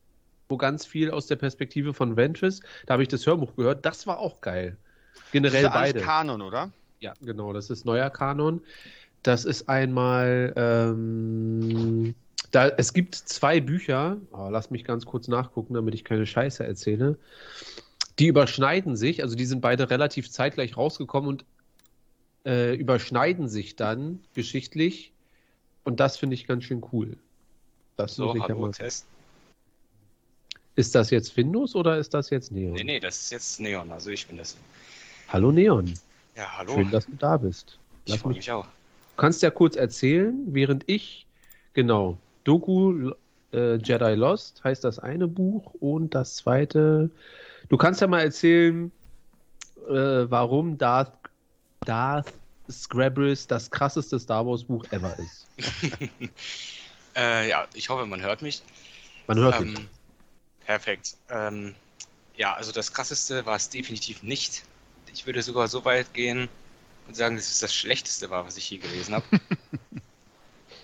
S2: Wo ganz viel aus der Perspektive von Ventress. Da habe ich das Hörbuch gehört. Das war auch geil.
S3: Das
S2: Generell
S3: ist alles
S2: beide.
S3: Kanon, oder?
S2: Ja, genau, das ist neuer Kanon. Das ist einmal, ähm, da, es gibt zwei Bücher, oh, lass mich ganz kurz nachgucken, damit ich keine Scheiße erzähle. Die überschneiden sich, also die sind beide relativ zeitgleich rausgekommen und äh, überschneiden sich dann geschichtlich. Und das finde ich ganz schön cool. Das
S4: So,
S2: muss ich ja mal.
S4: Test.
S2: Ist das jetzt Findus oder ist das jetzt Neon?
S4: Nee, nee, das ist jetzt Neon, also ich bin das.
S2: Hallo Neon,
S4: Ja, hallo.
S2: schön, dass du da bist.
S4: ich
S2: Lass
S4: freue
S2: mich
S4: mich auch.
S2: Du kannst ja kurz erzählen, während ich, genau, Doku äh, Jedi Lost heißt das eine Buch und das zweite. Du kannst ja mal erzählen, äh, warum Darth, Darth Scrabbles das krasseste Star Wars Buch ever ist.
S4: Äh, ja, ich hoffe, man hört mich.
S2: Man hört
S4: Ähm,
S2: dich.
S4: perfekt. Ähm, ja, also das krasseste war es definitiv nicht. Ich würde sogar so weit gehen und sagen, dass es das schlechteste war, was ich je gelesen habe.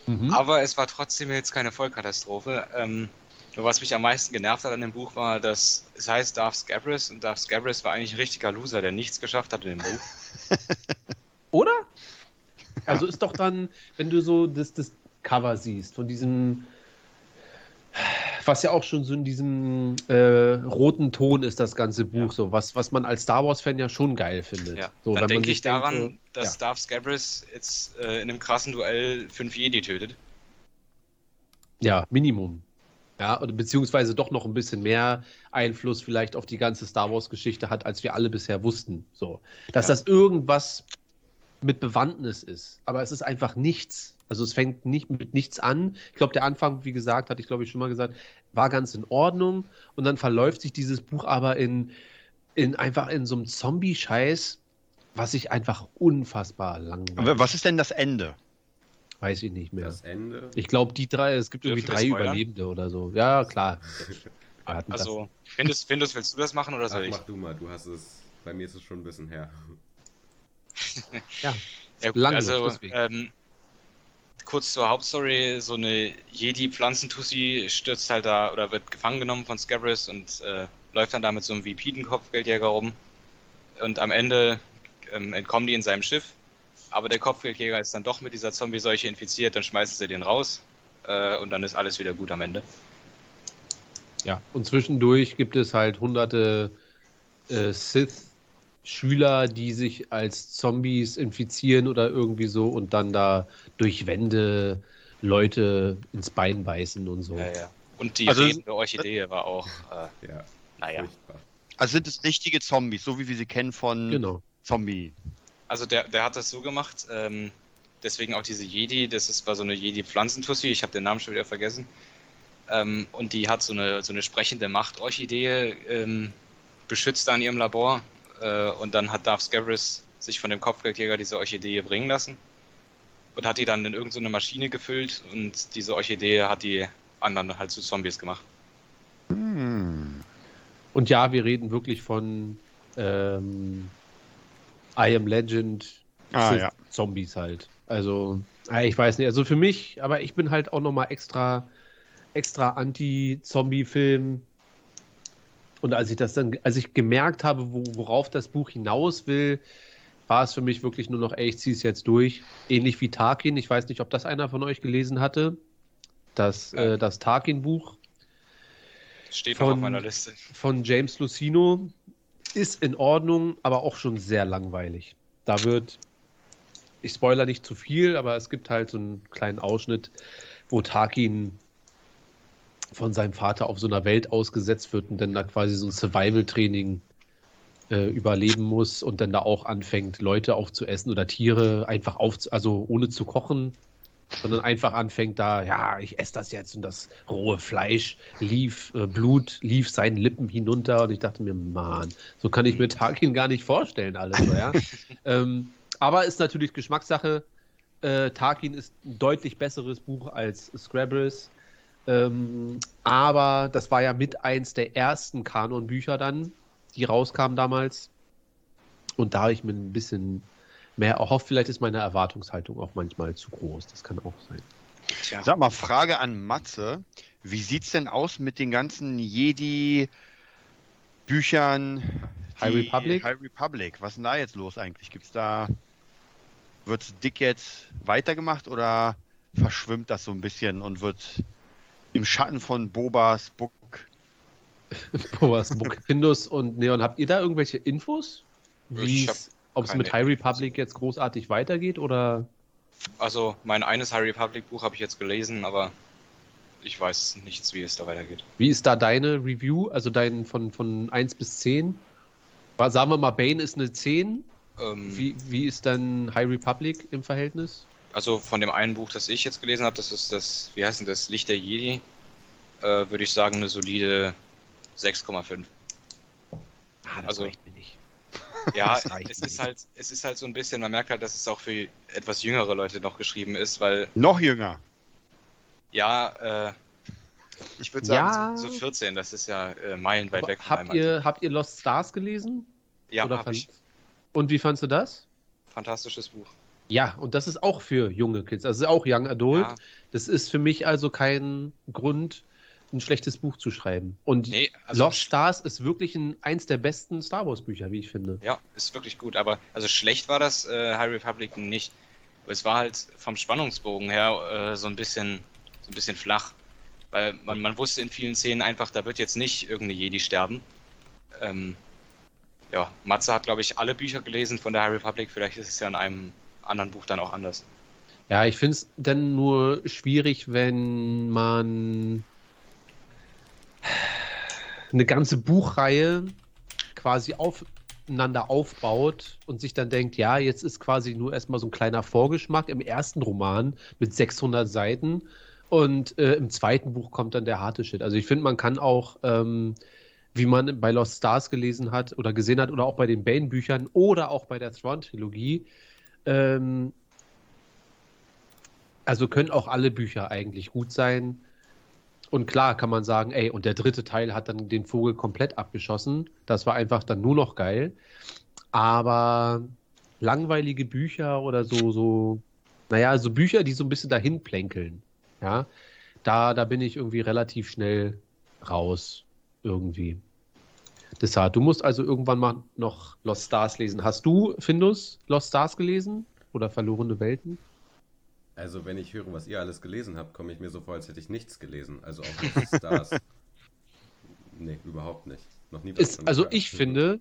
S2: Mhm.
S4: Aber es war trotzdem jetzt keine Vollkatastrophe. Ähm, nur was mich am meisten genervt hat an dem Buch war, dass es heißt Darth Scabrous und Darth Scabrous war eigentlich ein richtiger Loser, der nichts geschafft hat in dem Buch.
S2: Oder? Also ist doch dann, wenn du so das, das Cover siehst, von diesem, was ja auch schon so in diesem äh, roten Ton ist, das ganze Buch,
S4: Ja.
S2: so was, was man als Star Wars-Fan ja schon geil findet.
S4: Ja,
S2: so,
S4: dann denke
S2: sich
S4: ich daran,
S2: denkt,
S4: dass Darth Scabrous jetzt äh, in einem krassen Duell fünf Jedi tötet.
S2: ja. ja, Minimum. Ja, oder beziehungsweise doch noch ein bisschen mehr Einfluss vielleicht auf die ganze Star Wars-Geschichte hat, als wir alle bisher wussten. So. Dass
S3: Ja.
S2: das irgendwas mit Bewandtnis ist. Aber es ist einfach nichts. Also es fängt nicht mit nichts an. Ich glaube, der Anfang, wie gesagt, hatte ich glaube ich schon mal gesagt, war ganz in Ordnung. Und dann verläuft sich dieses Buch aber in, in einfach in so einem Zombie-Scheiß, was ich einfach unfassbar langweilig.
S3: Aber was ist denn das Ende?
S2: Weiß ich nicht mehr.
S1: Das Ende.
S2: Ich glaube, die drei, es gibt irgendwie drei? Überlebende oder so. Ja, klar.
S4: Also, Findus, Findus, willst du das machen oder
S1: Ach,
S4: soll ich?
S1: mach du mal, du hast es. Bei mir ist es schon ein bisschen her.
S2: ja,
S4: Ja, gut,
S2: Lange
S4: also, ähm, kurz zur Hauptstory: So eine Jedi-Pflanzentussi stürzt halt da oder wird gefangen genommen von Scabrous und äh, läuft dann da mit so einem Vipiden-Kopfgeldjäger rum. Und am Ende ähm, entkommen die in seinem Schiff. Aber der Kopfgeldjäger ist dann doch mit dieser Zombie-Seuche infiziert, dann schmeißen sie den raus. Äh, und dann ist alles wieder gut am Ende.
S2: Ja, und zwischendurch gibt es halt hunderte äh, Sith-Schüler, die sich als Zombies infizieren oder irgendwie so und dann da durch Wände Leute ins Bein beißen und so.
S4: Ja, ja. Und die
S3: Also-
S4: redende Orchidee war auch, äh,
S1: Ja,
S4: naja.
S1: furchtbar.
S3: Also sind es richtige Zombies, so wie wir sie kennen von
S2: Genau.
S3: Zombie.
S4: Also der, der hat das so gemacht, ähm, deswegen auch diese Jedi, das ist, war so eine Jedi-Pflanzentussi, ich habe den Namen schon wieder vergessen. Ähm, und die hat so eine, so eine sprechende Macht-Orchidee ähm, beschützt da in ihrem Labor. Äh, und dann hat Darth Scabrous sich von dem Kopfgeldjäger diese Orchidee bringen lassen. Und hat die dann in irgendeine Maschine gefüllt und diese Orchidee hat die anderen halt zu Zombies gemacht.
S3: Hm.
S2: Und ja, wir reden wirklich von ähm, I Am Legend
S3: Ah, ja.
S2: Zombies halt. Also, äh, ich weiß nicht, also für mich, aber ich bin halt auch nochmal extra, extra Anti-Zombie-Film. Und als ich das dann, als ich gemerkt habe, wo, worauf das Buch hinaus will, war es für mich wirklich nur noch, ey, ich ziehe es jetzt durch. Ähnlich wie Tarkin. Ich weiß nicht, ob das einer von euch gelesen hatte. Das,
S4: Ja.
S2: äh, das Tarkin-Buch
S4: Steht noch auf
S2: Von-
S4: meiner Liste.
S2: von James Lucino ist in Ordnung, aber auch schon sehr langweilig. Da wird, ich spoiler nicht zu viel, aber es gibt halt so einen kleinen Ausschnitt, wo Tarkin von seinem Vater auf so einer Welt ausgesetzt wird und dann da quasi so ein Survival-Training äh, überleben muss und dann da auch anfängt, Leute aufzuessen oder Tiere einfach auf, also ohne zu kochen, sondern einfach anfängt da, ja, ich esse das jetzt und das rohe Fleisch lief, äh, Blut lief seinen Lippen hinunter und ich dachte mir, Mann, so kann ich mir Tarkin gar nicht vorstellen, alles ja. ähm, aber ist natürlich Geschmackssache. Äh, Tarkin ist ein deutlich besseres Buch als Scrabbles. Ähm, aber das war ja mit eins der ersten Kanonbücher dann, die rauskamen damals. Und da habe ich mir ein bisschen mehr erhofft. Vielleicht ist meine Erwartungshaltung auch manchmal zu groß. Das kann auch sein.
S4: Tja.
S3: Sag mal, Frage an Matze. Wie sieht's denn aus mit den ganzen Jedi-Büchern?
S2: High Republic?
S3: High Republic. Was ist denn da jetzt los eigentlich? Gibt's da. Wird's dick jetzt weitergemacht oder verschwimmt das so ein bisschen und wird im Schatten von Bobas Book.
S2: Boas Book. Findus und Neon, habt ihr da irgendwelche Infos? Ob es mit High Republic jetzt großartig weitergeht oder
S4: Also mein eines High Republic Buch habe ich jetzt gelesen, aber ich weiß nichts, wie es da weitergeht.
S2: wie ist da deine Review? Also dein von, von 1 bis 10? War- Sagen wir mal, Bane ist eine 10.
S4: Ähm,
S2: Wie, wie ist dann High Republic im Verhältnis?
S4: Also von dem einen Buch, das ich jetzt gelesen habe, das ist das, wie heißt denn das, Licht der Jedi, äh, würde ich sagen eine solide 6,5.
S2: Ah,
S4: Also-
S2: reicht mir nicht.
S4: Ja,
S2: Das
S4: es ist halt, es ist halt so ein bisschen, man merkt halt, dass es auch für etwas jüngere Leute noch geschrieben ist, weil
S3: Noch jünger.
S4: ja, äh, ich würde sagen
S2: Ja.
S4: so, so 14, das ist ja äh, meilenweit
S2: Aber
S4: weg von
S2: habt, ihr, habt ihr Lost Stars gelesen?
S4: Ja,
S2: Oder
S4: hab
S2: fand-
S4: ich.
S2: Und wie fandst du das?
S4: Fantastisches Buch.
S2: Ja, und das ist auch für junge Kids, also auch Young Adult.
S4: Ja,
S2: Das ist für mich also kein Grund, ein schlechtes Buch zu schreiben. Und
S4: nee, also
S2: Lost Stars ist wirklich ein, eins der besten Star Wars Bücher, wie ich finde.
S4: Ja, ist wirklich gut, aber also schlecht war das äh, High Republic nicht. Es war halt vom Spannungsbogen her äh, so ein bisschen so ein bisschen flach. Weil man, man wusste in vielen Szenen einfach, da wird jetzt nicht irgendeine Jedi sterben. Ähm, ja, Matze hat, glaube ich, alle Bücher gelesen von der High Republic. Vielleicht ist es ja in einem anderen Buch dann auch anders.
S2: Ja, ich finde es dann nur schwierig, wenn man eine ganze Buchreihe quasi aufeinander aufbaut und sich dann denkt, ja, jetzt ist quasi nur erstmal so ein kleiner Vorgeschmack im ersten Roman mit 600 Seiten und äh, im zweiten Buch kommt dann der harte Shit. Also ich finde, man kann auch, ähm, wie man bei Lost Stars gelesen hat oder gesehen hat oder auch bei den Bane-Büchern oder auch bei der Thrawn-Trilogie, ähm, also können auch alle Bücher eigentlich gut sein. Und klar kann man sagen, ey, und der dritte Teil hat dann den Vogel komplett abgeschossen. Das war einfach dann nur noch geil. Aber langweilige Bücher oder so, so, naja, so Bücher, die so ein bisschen dahin plänkeln, ja, da, da bin ich irgendwie relativ schnell raus, irgendwie. Deshalb, du musst also irgendwann mal noch Lost Stars lesen. Hast du, Findus, Lost Stars gelesen? Oder Verlorene Welten?
S1: Also, wenn ich höre, was ihr alles gelesen habt, komme ich mir so vor, als hätte ich nichts gelesen. Also auch nicht Stars. nee, überhaupt nicht. Noch nie
S2: ist, Also, ich finde,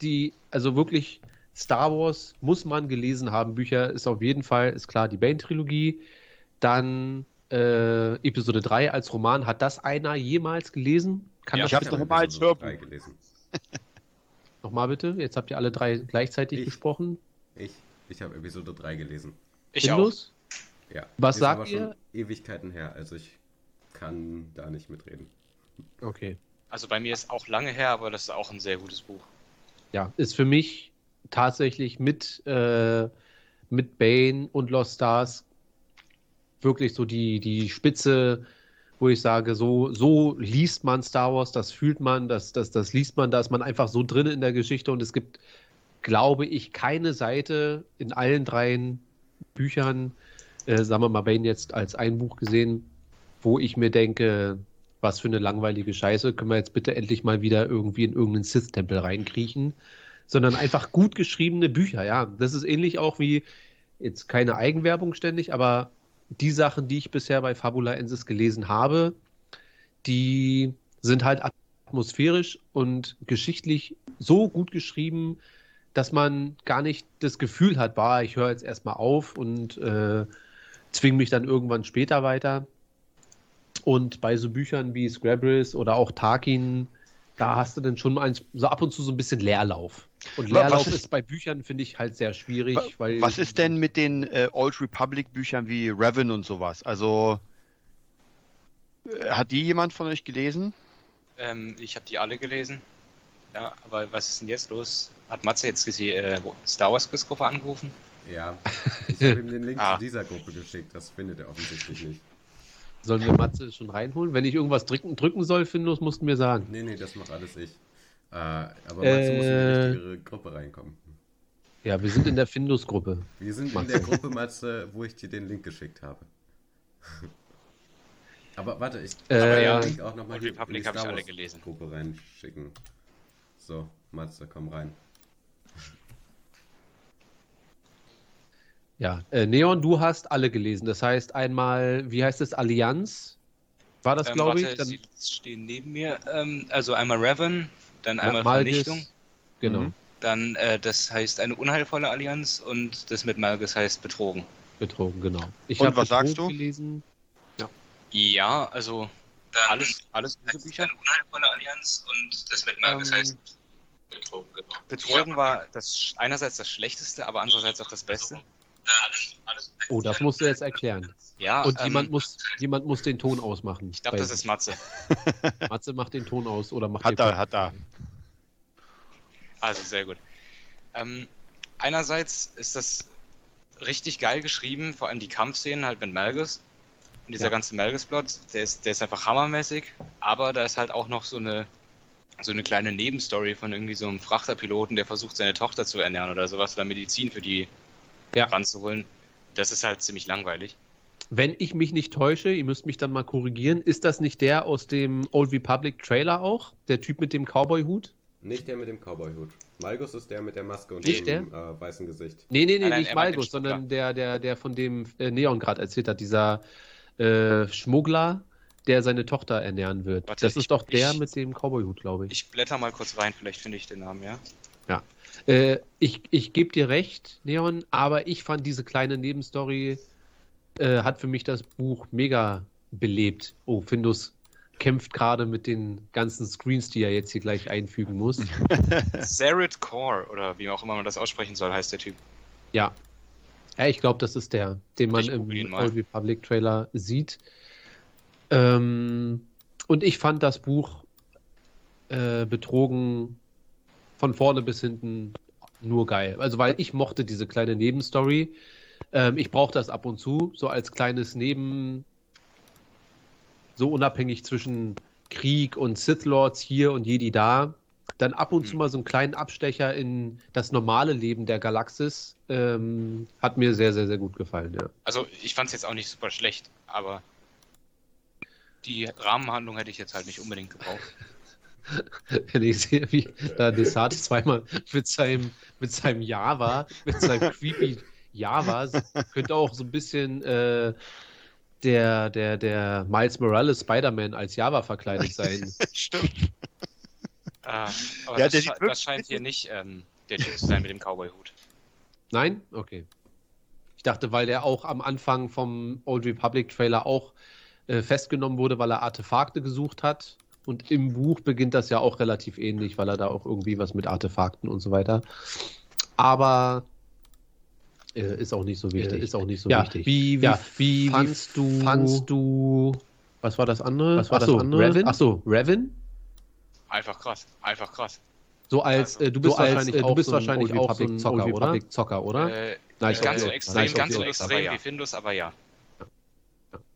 S2: die, also wirklich, Star Wars muss man gelesen haben. Bücher ist auf jeden Fall, ist klar, die Bane-Trilogie. Dann äh, Episode 3 als Roman. Hat das einer jemals gelesen?
S3: Kann ja, ich habe es nochmal als Hörbuch
S2: gelesen. nochmal bitte, jetzt habt ihr alle drei gleichzeitig
S1: ich,
S2: gesprochen.
S1: Ich, ich habe Episode 3 gelesen.
S2: Ich Findus? auch.
S1: Ja.
S2: Was ist sagt ihr?
S1: Ewigkeiten her, also ich kann da nicht mitreden.
S2: Okay.
S4: Also bei mir ist auch lange her, aber das ist auch ein sehr gutes Buch.
S2: Ja, ist für mich tatsächlich mit, äh, mit Bane und Lost Stars wirklich so die, die Spitze, wo ich sage, so, so liest man Star Wars, das fühlt man, das, das, das liest man, da ist man einfach so drin in der Geschichte und es gibt, glaube ich, keine Seite in allen dreien Büchern, äh, sagen wir mal, Bane jetzt als ein Buch gesehen, wo ich mir denke, was für eine langweilige Scheiße, können wir jetzt bitte endlich mal wieder irgendwie in irgendeinen Sith-Tempel reinkriechen, sondern einfach gut geschriebene Bücher, ja. Das ist ähnlich auch wie, jetzt keine Eigenwerbung ständig, aber die Sachen, die ich bisher bei Fabula Ensis gelesen habe, die sind halt atmosphärisch und geschichtlich so gut geschrieben, dass man gar nicht das Gefühl hat, bah, ich höre jetzt erstmal auf und äh, zwinge mich dann irgendwann später weiter. Und bei so Büchern wie Scrabbles oder auch Tarkin, da hast du dann schon ein, so ab und zu so ein bisschen Leerlauf. Und Leerlauf ist, ist, bei Büchern, finde ich, halt sehr schwierig. Weil
S3: was ist denn mit den äh, Old Republic Büchern wie Revan und sowas? Also, äh, hat die jemand von euch gelesen?
S4: Ähm, ich habe die alle gelesen. Ja, aber was ist denn jetzt los? Hat Matze jetzt gesehen, äh, Star Wars Gruppe angerufen?
S1: Ja, ich habe ihm den Link ah. zu dieser Gruppe geschickt. Das findet er offensichtlich nicht.
S2: Sollen wir Matze schon reinholen? Wenn ich irgendwas drücken, drücken soll, Findus, musst du mir sagen.
S1: Nee, nee, das macht alles ich. Äh, aber Matze äh, muss in die richtige Gruppe reinkommen.
S2: Ja, wir sind in der Findus-Gruppe.
S1: Wir sind Matze. in der Gruppe, Matze, wo ich dir den Link geschickt habe. aber warte, ich
S4: äh, aber ja, Link auch nochmal in die Star Wars gelesen.
S1: Gruppe reinschicken. So, Matze, komm rein.
S2: Ja, äh, Neon, du hast alle gelesen. Das heißt einmal, wie heißt es, Allianz? War das, ähm, glaube ich?
S4: Dann... Sie stehen neben mir. Ähm, also einmal Raven, dann einmal Malgis. Vernichtung.
S2: Genau. Mhm.
S4: Dann, äh, das heißt eine unheilvolle Allianz und das mit Malgis heißt Betrogen.
S2: Betrogen, genau.
S3: Ich und was sagst du? Gelesen.
S4: Ja. ja, also dann alles, alles gute Bücher. Eine unheilvolle Allianz und das mit Malgis ähm, heißt Betrogen, genau. Betrogen war das einerseits das Schlechteste, aber andererseits auch das Beste.
S2: Oh, das musst du jetzt erklären.
S4: Ja,
S2: Und ähm, jemand, muss, jemand muss den Ton ausmachen.
S4: Ich glaube, das ist Matze.
S2: Matze macht den Ton aus oder macht
S3: Hat er, hat er.
S4: Also sehr gut. Ähm, einerseits ist das richtig geil geschrieben, vor allem die Kampfszenen halt mit Malgus. Und dieser ja. ganze Malgus-Plot, der ist, der ist einfach hammermäßig, aber da ist halt auch noch so eine, so eine kleine Nebenstory von irgendwie so einem Frachterpiloten, der versucht, seine Tochter zu ernähren oder sowas oder Medizin für die ja. ranzuholen. Das ist halt ziemlich langweilig.
S2: Wenn ich mich nicht täusche, ihr müsst mich dann mal korrigieren, ist das nicht der aus dem Old Republic Trailer auch? Der Typ mit dem Cowboy-Hut?
S1: Nicht der mit dem Cowboy-Hut. Malgus ist der mit der Maske und nicht dem äh, weißen Gesicht.
S2: Nee, nee, nee, nein, nicht Malgus, sondern der, der, der von dem äh, Neon gerade erzählt hat, dieser äh, Schmuggler, der seine Tochter ernähren wird. Warte, das ist ich, doch der ich, mit dem Cowboy-Hut, glaube ich.
S4: Ich blätter mal kurz rein, vielleicht finde ich den Namen, ja?
S2: Ja. Äh, ich ich gebe dir recht, Neon, aber ich fand diese kleine Nebenstory äh, hat für mich das Buch mega belebt. Oh, Findus kämpft gerade mit den ganzen Screens, die er jetzt hier gleich einfügen muss.
S4: Zared Core, oder wie auch immer man das aussprechen soll, heißt der Typ.
S2: Ja. Ja, ich glaube, das ist der, den man
S4: Ich
S2: im. Old Republic Trailer sieht. Ähm, und ich fand das Buch äh, betrogen von vorne bis hinten nur geil. Also, weil ich mochte diese kleine Nebenstory. Ähm, ich brauche das ab und zu, so als kleines Neben. So unabhängig zwischen Krieg und Sith Lords hier und Jedi da. Dann ab und zu mal so einen kleinen Abstecher in das normale Leben der Galaxis. Ähm, hat mir sehr, sehr, sehr gut gefallen, ja.
S4: Also ich fand es jetzt auch nicht super schlecht, aber die Rahmenhandlung hätte ich jetzt halt nicht unbedingt gebraucht.
S2: Wenn ich sehe, wie da Desart zweimal mit seinem, mit seinem Java, mit seinem creepy Java, könnte auch so ein bisschen äh, der, der, der Miles Morales Spider-Man als Java verkleidet sein.
S3: Stimmt.
S4: Äh, aber
S3: Ja,
S4: das,
S3: der
S4: sche-
S3: sieht wirklich
S4: das scheint hier nicht ähm, der Typ zu sein mit dem Cowboy-Hut.
S2: Nein? Okay. Ich dachte, weil der auch am Anfang vom Old Republic Trailer auch äh, festgenommen wurde, weil er Artefakte gesucht hat. Und im Buch beginnt das ja auch relativ ähnlich, weil er da auch irgendwie was mit Artefakten und so weiter. Aber ist auch nicht so wichtig. ist auch nicht so
S5: Ja,
S2: wichtig.
S5: wie- wie
S2: ja, wie, wie
S5: fandst du-
S2: fandst du. Was war das andere?
S5: Was war
S2: Ach
S5: das andere?
S2: Revan? Achso, Revan?
S4: Einfach krass, einfach krass.
S2: So als,
S4: Also,
S2: äh, du bist
S5: so als,
S2: wahrscheinlich,
S5: äh,
S2: auch
S5: du bist
S2: so ein
S5: wahrscheinlich auch so ein
S2: Zocker, oder? Zocker, oder?
S4: Äh,
S2: Nein,
S4: nicht ganz so extrem,
S2: Nein,
S4: ganz so extrem
S3: Aber ja.
S4: wie Findus, aber ja.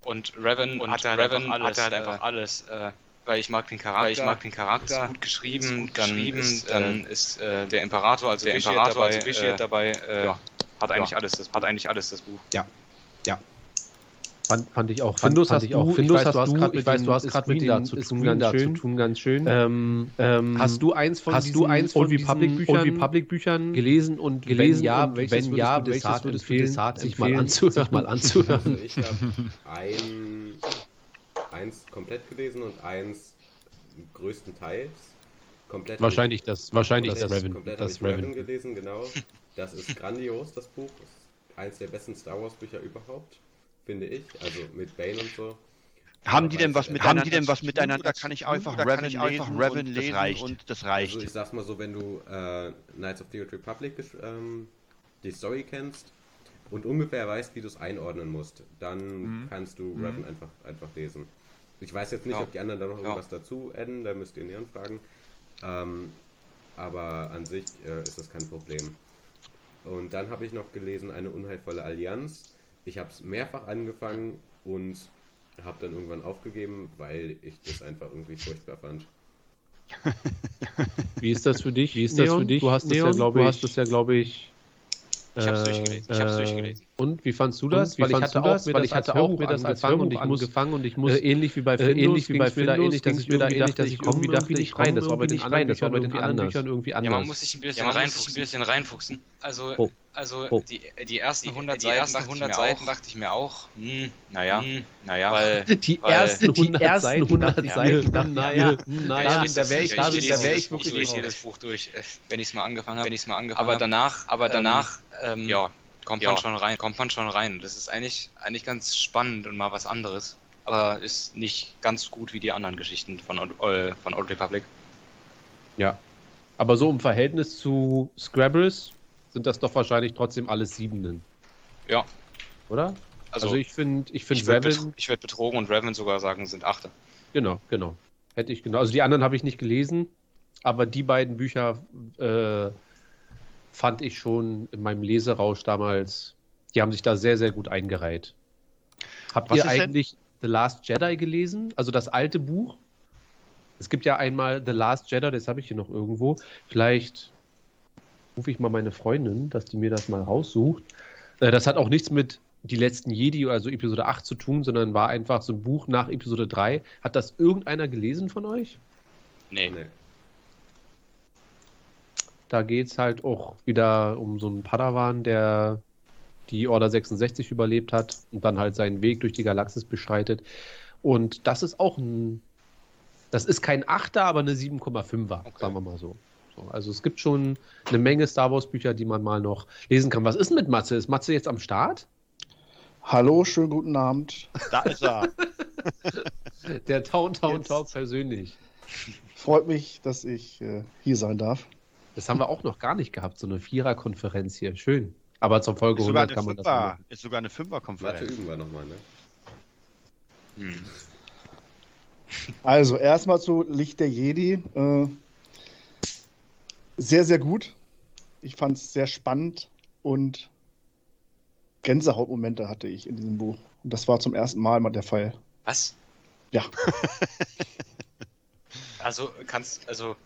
S4: Und Revan
S2: Und
S4: hatte halt
S2: Revan
S4: einfach alles,
S2: hatte halt
S4: äh,
S2: einfach
S4: alles äh, weil ich mag den Charakter,
S3: ich mag den
S4: Charakter,
S3: ist
S4: gut geschrieben,
S3: ist gut
S4: dann,
S3: geschrieben,
S4: ist,
S3: äh,
S4: dann ist äh, der Imperator, also der Imperator,
S3: dabei,
S4: also
S3: äh,
S4: dabei, äh,
S3: ja.
S4: Hat eigentlich
S3: Ja.
S4: alles, das hat eigentlich alles das Buch.
S2: Fand, fand ich auch.
S5: Findus
S2: fand
S5: hast
S2: ich auch.
S5: du-
S2: Findus
S5: ich weiß,
S2: hast
S5: du
S2: ich weiß, du hast gerade mit
S5: Screen
S2: den
S5: da zu tun, ganz
S2: da
S5: schön.
S2: zu tun, ganz schön.
S5: Ähm, ähm,
S2: hast du eins von
S5: hast du eins von
S2: Old
S5: diesen
S2: Republic Büchern,
S5: Old Republic Büchern
S2: gelesen und
S5: gelesen
S2: wenn ja,
S5: und
S2: welches
S5: wenn ja,
S2: du
S5: welches
S2: Desart
S5: würdest du Desart
S2: sich mal anzuhören,
S5: sich mal
S2: anzuhören.
S1: Also ich habe ein, eins komplett gelesen und eins größtenteils komplett.
S2: Wahrscheinlich das, wahrscheinlich
S1: komplett,
S2: das Raven, das
S1: Raven. gelesen, genau. Das ist grandios, das Buch. Das ist eins der besten Star Wars Bücher überhaupt, finde ich. Also mit Bane und so.
S3: Haben die denn was
S1: Haben
S3: miteinander
S1: die
S3: denn was miteinander zu kann ich einfach Revan lesen,
S1: einfach
S3: und
S1: Revan
S3: das
S1: lesen
S3: reicht.
S1: und
S3: und das reicht.
S1: Also ich sag's mal so, wenn du äh, Knights of the Old Republic ähm, die Story kennst und ungefähr weißt, wie du es einordnen musst, dann
S3: Mhm.
S1: kannst du
S3: Mhm.
S1: Revan einfach, einfach lesen. Ich weiß jetzt nicht,
S3: Ja.
S1: ob die anderen da noch
S3: Ja.
S1: irgendwas dazu adden, da müsst ihr Neon fragen. Ähm, aber an sich äh, ist das kein Problem. Und dann habe ich noch gelesen, eine unheilvolle Allianz. Ich habe es mehrfach angefangen und habe dann irgendwann aufgegeben, weil ich das einfach irgendwie furchtbar fand.
S2: Wie ist das für dich? Wie ist
S5: Neon?
S2: das für dich?
S5: Du hast das ja,
S2: Neon?
S5: glaub
S2: du
S5: ich-
S2: hast das ja, glaube ich.
S4: Ich hab's
S2: äh,
S4: durchgelesen, ich hab's
S2: äh,
S4: durchgelesen.
S2: Und wie fandst du das?
S5: Und weil ich
S2: fandst
S5: hatte
S2: du
S5: auch
S2: das?
S5: mir
S2: weil
S5: das
S2: ich
S5: als
S2: hatte auch
S5: Hörbuch
S2: mir das
S5: angefangen
S2: angefangen
S5: und ich muss-
S2: angefangen und ich muss
S5: äh, ähnlich wie bei
S2: äh,
S5: Findus,
S2: ähnlich wie bei
S5: mir da
S2: Findus,
S5: ähnlich, dass ich
S2: mir da ähnlich,
S5: dachte,
S2: dass
S5: ich
S2: ich
S5: komme
S2: irgendwie dachte,
S5: nicht
S2: ich
S5: rein. Das war bei den
S2: nicht
S5: anderen
S2: rein. Das war bei den anderen
S5: irgendwie
S2: Büchern irgendwie
S4: Ja,
S2: anders.
S4: man muss sich ein bisschen,
S3: Ja, man muss
S4: reinfuchsen, ein bisschen reinfuchsen. Also,
S5: Oh.
S4: also
S5: Oh.
S4: Die, die ersten 100
S3: die
S4: Seiten,
S3: ersten
S4: dachte,
S3: 100
S4: ich mir
S3: Seiten
S4: auch, dachte ich mir auch, hm, naja, hm, naja,
S3: Weil-
S2: Die
S4: Weil-
S2: ersten
S5: die
S2: 100
S5: ersten
S2: Seiten,
S5: 100
S2: dachte ich
S5: Seiten,
S2: mir,
S5: dachte ich
S2: naja, naja, da wäre ich, da, wäre
S4: das-
S2: ich wirklich
S4: ich lese jedes Buch durch, äh, wenn ich es mal angefangen habe, wenn ich es mal angefangen
S3: Aber danach,
S4: aber danach, ähm, ja, kommt
S3: ja.
S4: man schon rein, kommt man schon rein. Das ist eigentlich, eigentlich ganz spannend und mal was anderes. Aber ist nicht ganz gut wie die anderen Geschichten von, Old- äh, von Old Republic.
S2: Ja. Aber so im Verhältnis zu Scrabbles sind das doch wahrscheinlich trotzdem alles Siebenen.
S4: Ja.
S2: Oder?
S4: Also,
S2: Also, ich finde, ich
S4: ich
S2: finde Revan,
S4: betro würd betrogen und Revan sogar sagen, sind Achte.
S2: genau, genau. Hätte ich genau. Also die anderen habe ich nicht gelesen, aber die beiden Bücher äh, fand ich schon in meinem Leserausch damals, die haben sich da sehr, sehr gut eingereiht. Habt
S3: Was
S2: ihr
S3: ist denn-
S2: eigentlich The Last Jedi gelesen? Also das alte Buch? Es gibt ja einmal The Last Jedi, das habe ich hier noch irgendwo. Vielleicht rufe ich mal meine Freundin, dass die mir das mal raussucht. Äh, Das hat auch nichts mit die letzten Jedi, also Episode 8 zu tun, sondern war einfach so ein Buch nach Episode 3. Hat das irgendeiner gelesen von euch?
S4: Nee.
S1: Nee.
S2: Da geht es halt auch wieder um so einen Padawan, der die Order 66 überlebt hat und dann halt seinen Weg durch die Galaxis beschreitet. Und das ist auch ein. Das ist kein Achter, aber eine 7,5er,
S4: Okay.
S2: sagen wir mal so. so. Also es gibt schon eine Menge Star Wars-Bücher, die man mal noch lesen kann. Was ist denn mit Matze? Ist Matze jetzt am Start?
S6: Hallo, schönen guten Abend.
S3: Da ist er.
S2: Der Town Town. Talk persönlich.
S6: Freut mich, dass ich äh, hier sein darf.
S2: Das haben wir auch noch gar nicht gehabt, so eine Vierer-Konferenz hier. Schön. Aber zur Folge
S3: Ist sogar
S2: 100
S3: eine,
S2: kann man das
S3: Fünfer,
S2: machen.
S3: ist sogar eine
S1: Warte,
S3: Fünfer-Konferenz.
S1: üben wir nochmal, ne?
S4: Hm.
S6: Also, erstmal zu Licht der Jedi. Äh, sehr, sehr gut. Ich fand es sehr spannend und Gänsehautmomente hatte ich in diesem Buch. Und das war zum ersten Mal mal der Fall.
S4: Was?
S6: Ja.
S4: Also kannst, also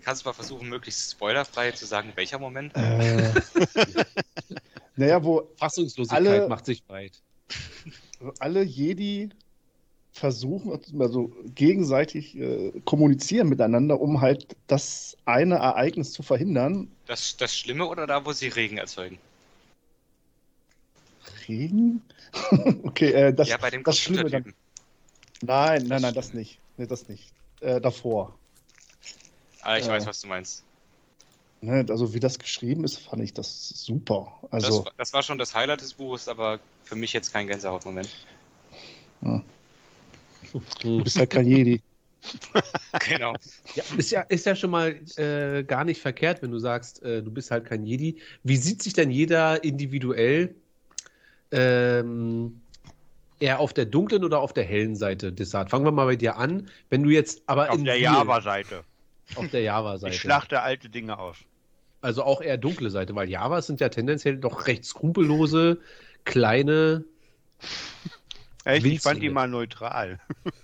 S4: kannst du mal versuchen, möglichst spoilerfrei zu sagen, welcher Moment?
S6: Äh, naja, wo
S2: Fassungslosigkeit
S6: Alle-
S2: macht sich breit.
S6: alle Jedi versuchen, also gegenseitig äh, kommunizieren miteinander, um halt das eine Ereignis zu verhindern.
S4: Das, das Schlimme oder da, wo sie Regen erzeugen?
S6: Regen? okay, äh, das,
S4: ja, bei dem
S6: das Schlimme dann. Nein, nein, nein, das nicht. Nee, das nicht. Äh, davor.
S4: Ah, ich
S6: Ja.
S4: weiß, was du meinst.
S6: Ne, also wie das geschrieben ist, fand ich das super.
S4: Das,
S6: Also,
S4: war- das war schon das Highlight des Buches, aber für mich jetzt kein Gänsehautmoment.
S6: du bist halt kein Jedi.
S4: genau.
S2: Ja, ist ja, ist ja schon mal äh, gar nicht verkehrt, wenn du sagst, äh, du bist halt kein Jedi. Wie sieht sich denn jeder individuell ähm, eher auf der dunklen oder auf der hellen Seite des Saat? Fangen wir mal bei dir an. Wenn du jetzt aber
S3: Auf
S2: in
S3: der Java-Seite.
S2: Auf der Java-Seite.
S3: Ich schlachte alte Dinge aus.
S2: Also auch eher dunkle Seite, weil Javas sind ja tendenziell doch recht skrupellose, kleine.
S3: Echt, ich fand die mal neutral.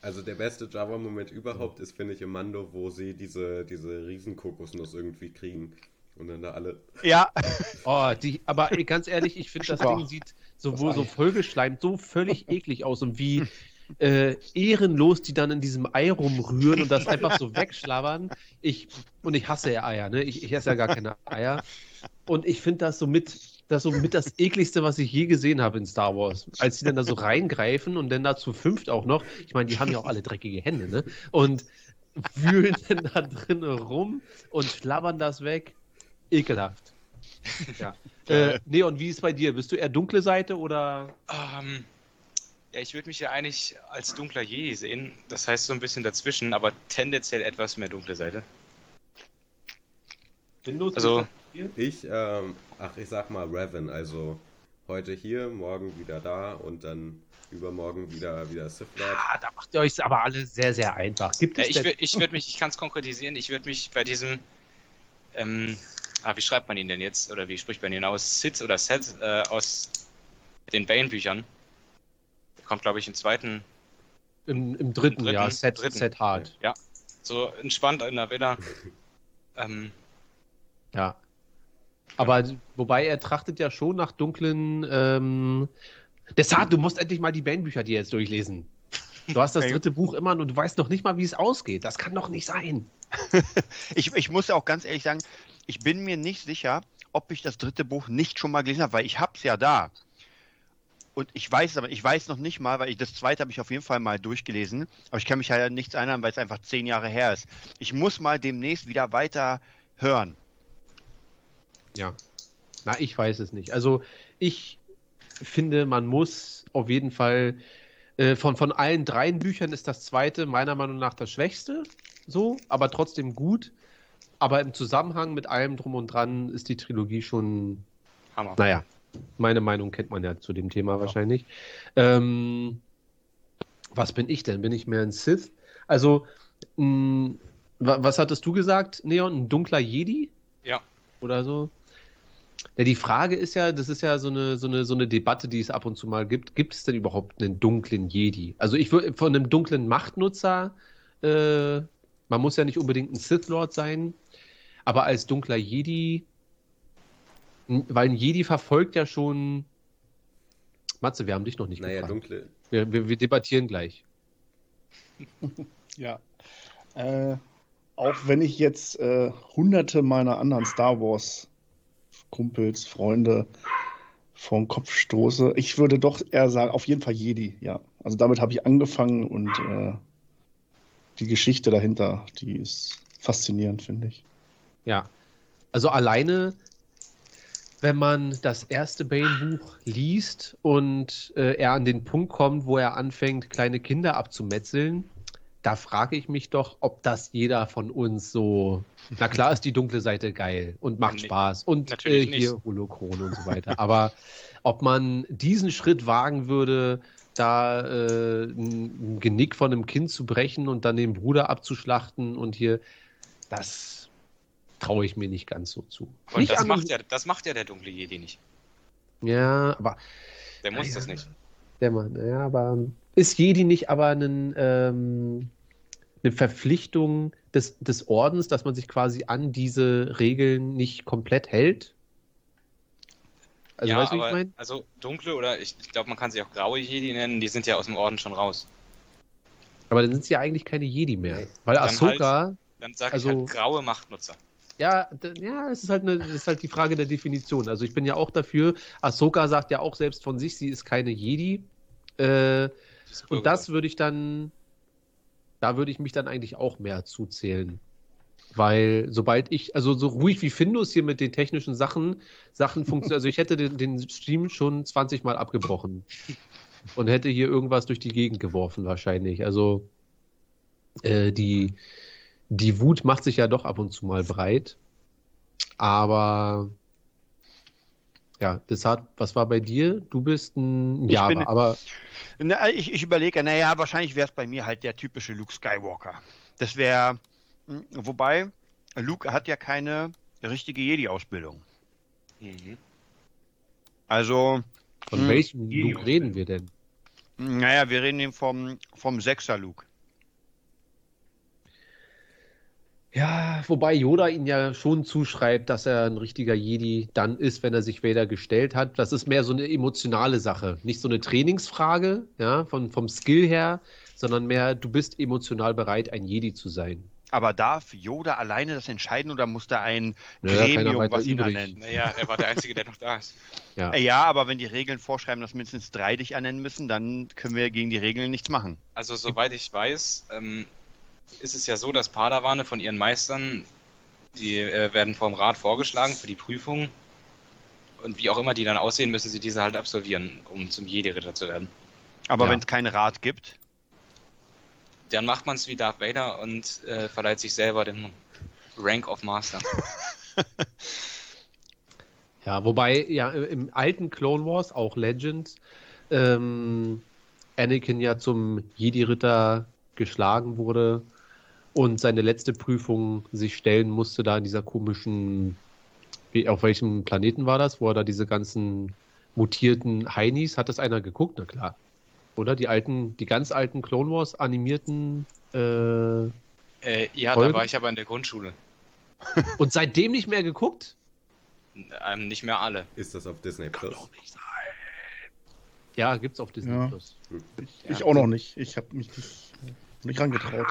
S1: Also der beste Java-Moment überhaupt ist, finde ich, im Mando, wo sie diese, diese Riesenkokosnuss irgendwie kriegen. Und dann da alle.
S3: Ja,
S2: Oh, die, aber ganz ehrlich, ich finde, das. Ding sieht sowohl so
S6: Ei.
S2: vollgeschleimt, so völlig eklig aus und wie äh, ehrenlos die dann in diesem Ei rumrühren und das einfach so wegschlabbern. Ich, und ich hasse ja Eier, ne? Ich, ich esse ja gar keine Eier. Und ich finde das so mit, das so mit das ekligste, was ich je gesehen habe in Star Wars. Als die dann da so reingreifen und dann da zu fünft auch noch. Ich meine, die haben ja auch alle dreckige Hände, ne? Und wühlen dann da drin rum und schlabbern das weg. Ekelhaft. Ja. äh, Neon, wie ist es bei dir? Bist du eher dunkle Seite oder?
S4: Ähm, ja, ich würde mich ja eigentlich als dunkler Jedi sehen. Das heißt so ein bisschen dazwischen, aber tendenziell etwas mehr dunkle Seite.
S2: Windows?
S4: Also-
S1: Ich, ähm, ach, ich sag mal Revan, also heute hier, morgen wieder da und dann übermorgen wieder, wieder Sith Lord.
S2: Ah, da macht ihr euch aber alle sehr, sehr einfach. Gibt
S4: Ja,
S2: es
S4: ich
S2: denn-
S4: würde ich würd mich, ich kann es konkretisieren, ich würde mich bei diesem, ähm, ah, wie schreibt man ihn denn jetzt? Oder wie spricht man ihn aus? Sid oder Seth äh, aus den Bane-Büchern. Der kommt, glaube ich, im zweiten.
S2: im, im dritten,
S4: dritten-
S2: Jahr Set,
S4: dritten.
S2: Set Hard.
S4: Ja, so entspannt in der Villa. ähm,
S2: Ja. Aber wobei er trachtet ja schon nach dunklen. Ähm... Deshalb, du musst endlich mal die Bane-Bücher dir jetzt durchlesen. Du hast das dritte Buch immer und du weißt noch nicht mal, wie es ausgeht. Das kann doch nicht sein.
S3: ich, ich muss auch ganz ehrlich sagen, ich bin mir nicht sicher, ob ich das dritte Buch nicht schon mal gelesen habe, weil ich habe es ja da. Und ich weiß aber, ich weiß noch nicht mal, weil ich das zweite habe ich auf jeden Fall mal durchgelesen, aber ich kann mich ja an nichts erinnern, weil es einfach zehn Jahre her ist. Ich muss mal demnächst wieder weiter hören.
S2: Ja. Na, ich weiß es nicht. Also, ich finde, man muss auf jeden Fall äh, von, von allen dreien Büchern ist das zweite meiner Meinung nach das schwächste. So, aber trotzdem gut. Aber im Zusammenhang mit allem drum und dran ist die Trilogie schon,
S4: Hammer.
S2: naja, meine Meinung kennt man ja zu dem Thema wahrscheinlich. Ähm, was bin ich denn? Bin ich mehr ein Sith? Also, mh, wa- was hattest du gesagt, Neon? Ein dunkler Jedi?
S4: Ja.
S2: Oder so? Ja, die Frage ist ja, das ist ja so eine, so eine, so eine Debatte, die es ab und zu mal gibt. Gibt es denn überhaupt einen dunklen Jedi? Also ich würde von einem dunklen Machtnutzer, äh, man muss ja nicht unbedingt ein Sith Lord sein, aber als dunkler Jedi, weil ein Jedi verfolgt ja schon. Matze, wir haben dich noch nicht
S1: Naja,
S2: gefragt.
S1: dunkle.
S2: Wir, wir, wir debattieren gleich.
S6: Ja. Äh, auch wenn ich jetzt äh, hunderte meiner anderen Star Wars Kumpels, Freunde vom Kopf stoße, ich würde doch eher sagen, auf jeden Fall Jedi, ja. Also damit habe ich angefangen und äh, die Geschichte dahinter, die ist faszinierend, finde ich.
S2: Ja. Also alleine, wenn man das erste Bane-Buch liest und äh, er an den Punkt kommt, wo er anfängt, kleine Kinder abzumetzeln, da frage ich mich doch, ob das jeder von uns so. Na klar ist die dunkle Seite geil und macht
S4: Nee,
S2: Spaß und äh, hier
S4: nicht.
S2: Und so weiter. Aber ob man diesen Schritt wagen würde, da äh, ein Genick von einem Kind zu brechen und dann den Bruder abzuschlachten und hier, das traue ich mir nicht ganz so zu.
S4: Und
S2: nicht
S4: das macht, ja, das macht ja der dunkle Jedi nicht.
S2: Ja, aber
S4: Der muss
S2: Ja,
S4: das nicht.
S2: Der Mann, ja, aber ist Jedi nicht aber einen, ähm, eine Verpflichtung des, des Ordens, dass man sich quasi an diese Regeln nicht komplett hält? Also,
S4: ja,
S2: weißt du, wie ich
S4: aber
S2: meine?
S4: also dunkle oder ich, ich glaube, man kann sie auch graue Jedi nennen, die sind ja aus dem Orden schon raus.
S2: Aber dann sind sie ja eigentlich keine Jedi mehr. Weil
S4: Dann
S2: Ahsoka,
S4: Dann sage
S2: Also-
S4: ich halt graue Machtnutzer.
S2: Ja, ja, es ist halt, eine, es ist halt die Frage der Definition. Also ich bin ja auch dafür, Ahsoka sagt ja auch selbst von sich, sie ist keine Jedi. Äh, Und das würde ich dann, da würde ich mich dann eigentlich auch mehr zuzählen. Weil sobald ich, also so ruhig wie Findus hier mit den technischen Sachen, Sachen funktioniert, also ich hätte den, den Stream schon 20 Mal abgebrochen und hätte hier irgendwas durch die Gegend geworfen wahrscheinlich. Also äh, die, die Wut macht sich ja doch ab und zu mal breit. Aber ja, deshalb, was war bei dir? Du bist ein Java,
S3: bin-
S2: aber
S3: Na, ich, ich überlege, naja, wahrscheinlich wäre es bei mir halt der typische Luke Skywalker. Das wäre, wobei, Luke hat ja keine richtige Jedi-Ausbildung.
S4: Mhm.
S3: Also,
S2: von
S3: Hm.
S2: welchem Luke reden wir denn?
S3: naja, wir reden eben vom, vom Sechser Luke.
S2: Ja, wobei Yoda ihn ja schon zuschreibt, dass er ein richtiger Jedi dann ist, wenn er sich Vader gestellt hat. Das ist mehr so eine emotionale Sache. Nicht so eine Trainingsfrage, ja, von, vom Skill her, sondern mehr, du bist emotional bereit, ein Jedi zu sein.
S3: Aber darf Yoda alleine das entscheiden oder muss da ein
S2: Naja,
S3: Gremium was ihn
S2: übrig.
S3: ernennen?
S4: Naja, er war der Einzige, der noch da ist.
S2: Ja.
S3: Äh, Ja, aber wenn die Regeln vorschreiben, dass mindestens drei dich ernennen müssen, dann können wir gegen die Regeln nichts machen.
S4: Also soweit ich weiß, ähm, ist es ja so, dass Padawane von ihren Meistern, die äh, werden vom Rat vorgeschlagen für die Prüfung. Und wie auch immer die dann aussehen, müssen sie diese halt absolvieren, um zum Jedi-Ritter zu werden.
S3: Aber
S2: Ja.
S3: wenn es keinen Rat gibt,
S4: Dann macht man es wie Darth Vader und äh, verleiht sich selber den Rank of Master.
S2: Ja, wobei ja im alten Clone Wars, auch Legends, ähm, Anakin ja zum Jedi-Ritter geschlagen wurde und seine letzte Prüfung sich stellen musste, da in dieser komischen, wie, auf welchem Planeten war das, wo er da diese ganzen mutierten Heinis, hat das einer geguckt? Na klar. Oder die alten, die ganz alten Clone Wars animierten äh,
S4: Äh, ja,
S2: Folgen?
S4: da war ich aber in der Grundschule.
S2: und seitdem nicht mehr geguckt?
S4: Ähm, nicht mehr alle.
S1: Ist das auf Disney Plus?
S2: Ja, gibt's auf Disney
S6: Ja.
S2: Plus.
S6: Ich, ich auch noch nicht. Ich habe mich nicht, nicht rangetraut.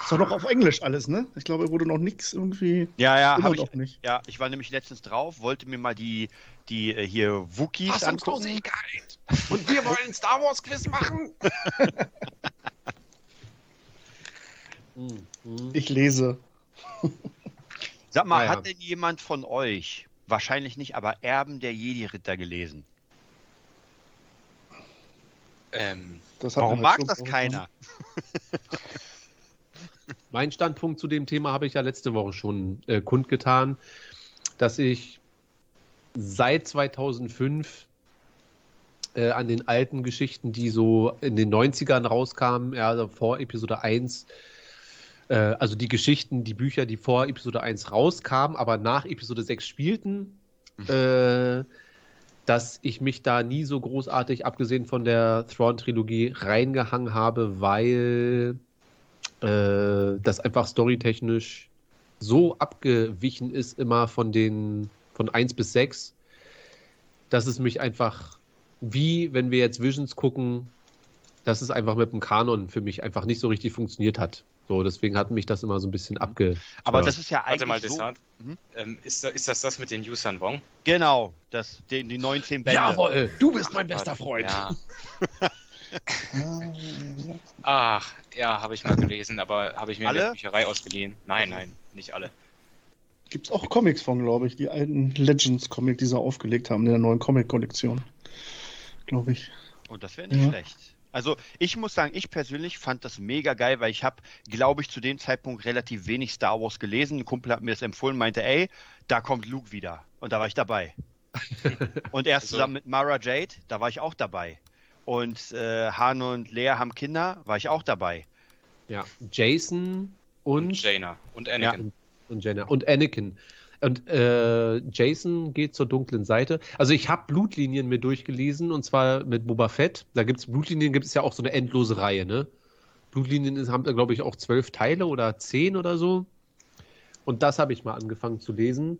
S6: Ist doch noch auf Englisch alles, ne? Ich glaube, wurde noch nichts irgendwie.
S3: ja, ja, habe ich,
S6: noch nicht.
S3: ja, ich war nämlich letztens drauf, wollte mir mal die, die äh, hier Wookies angucken.
S2: Und wir wollen ein Star Wars Quiz machen.
S6: Ich lese.
S3: Sag mal,
S2: Ja, ja.
S3: hat denn jemand von euch, wahrscheinlich nicht, aber Erben der Jedi-Ritter gelesen?
S4: Ähm,
S6: Das hat
S3: Warum
S6: mir
S3: mag das keiner?
S2: Mein Standpunkt zu dem Thema habe ich ja letzte Woche schon äh, kundgetan, dass ich seit 2005 äh, an den alten Geschichten, die so in den 90ern rauskamen, ja, also vor Episode 1, äh, also die Geschichten, die Bücher, die vor Episode 1 rauskamen, aber nach Episode 6 spielten, äh, dass ich mich da nie so großartig, abgesehen von der Thrawn-Trilogie, reingehangen habe, weil äh, das einfach storytechnisch so abgewichen ist immer von den von 1 bis 6, dass es mich einfach, wie wenn wir jetzt Visions gucken, dass es einfach mit dem Kanon für mich einfach nicht so richtig funktioniert hat. So, deswegen hat mich das immer so ein bisschen abge.
S3: Aber
S2: Ja.
S3: das ist ja
S4: warte
S3: eigentlich
S4: mal,
S3: so...
S4: Desart.
S3: Mhm.
S4: Ähm, ist, da- ist das das mit den Yusan Wong?
S3: Genau, das, die, die 19 Bände.
S2: Jawohl, du bist mein bester Freund.
S4: Ja. Ach, ja, habe ich mal gelesen, aber habe ich mir in
S3: Alle?
S4: der Bücherei ausgeliehen. Nein, nein, nicht alle.
S6: Gibt es auch Comics von, glaube ich, die alten Legends-Comic, die sie aufgelegt haben in der neuen Comic-Kollektion. Glaube ich.
S3: Und oh, das wäre nicht
S6: Ja.
S3: schlecht. Also ich muss sagen, ich persönlich fand das mega geil, weil ich habe, glaube ich, zu dem Zeitpunkt relativ wenig Star Wars gelesen. Ein Kumpel hat mir das empfohlen, meinte, ey, da kommt Luke wieder. Und da war ich dabei. und erst
S4: Also-
S3: zusammen mit Mara Jade, da war ich auch dabei. Und äh, Han und Lea haben Kinder, war ich auch dabei.
S2: Ja, Jason und
S4: Jaina und Anakin.
S2: und Jenna und Anakin. Und äh, Jason geht zur dunklen Seite. Also ich habe Blutlinien mir durchgelesen und zwar mit Boba Fett. Da gibt es Blutlinien, gibt es ja auch so eine endlose Reihe, ne? Blutlinien ist- haben, glaube ich, auch zwölf Teile oder zehn oder so. Und das habe ich mal angefangen zu lesen.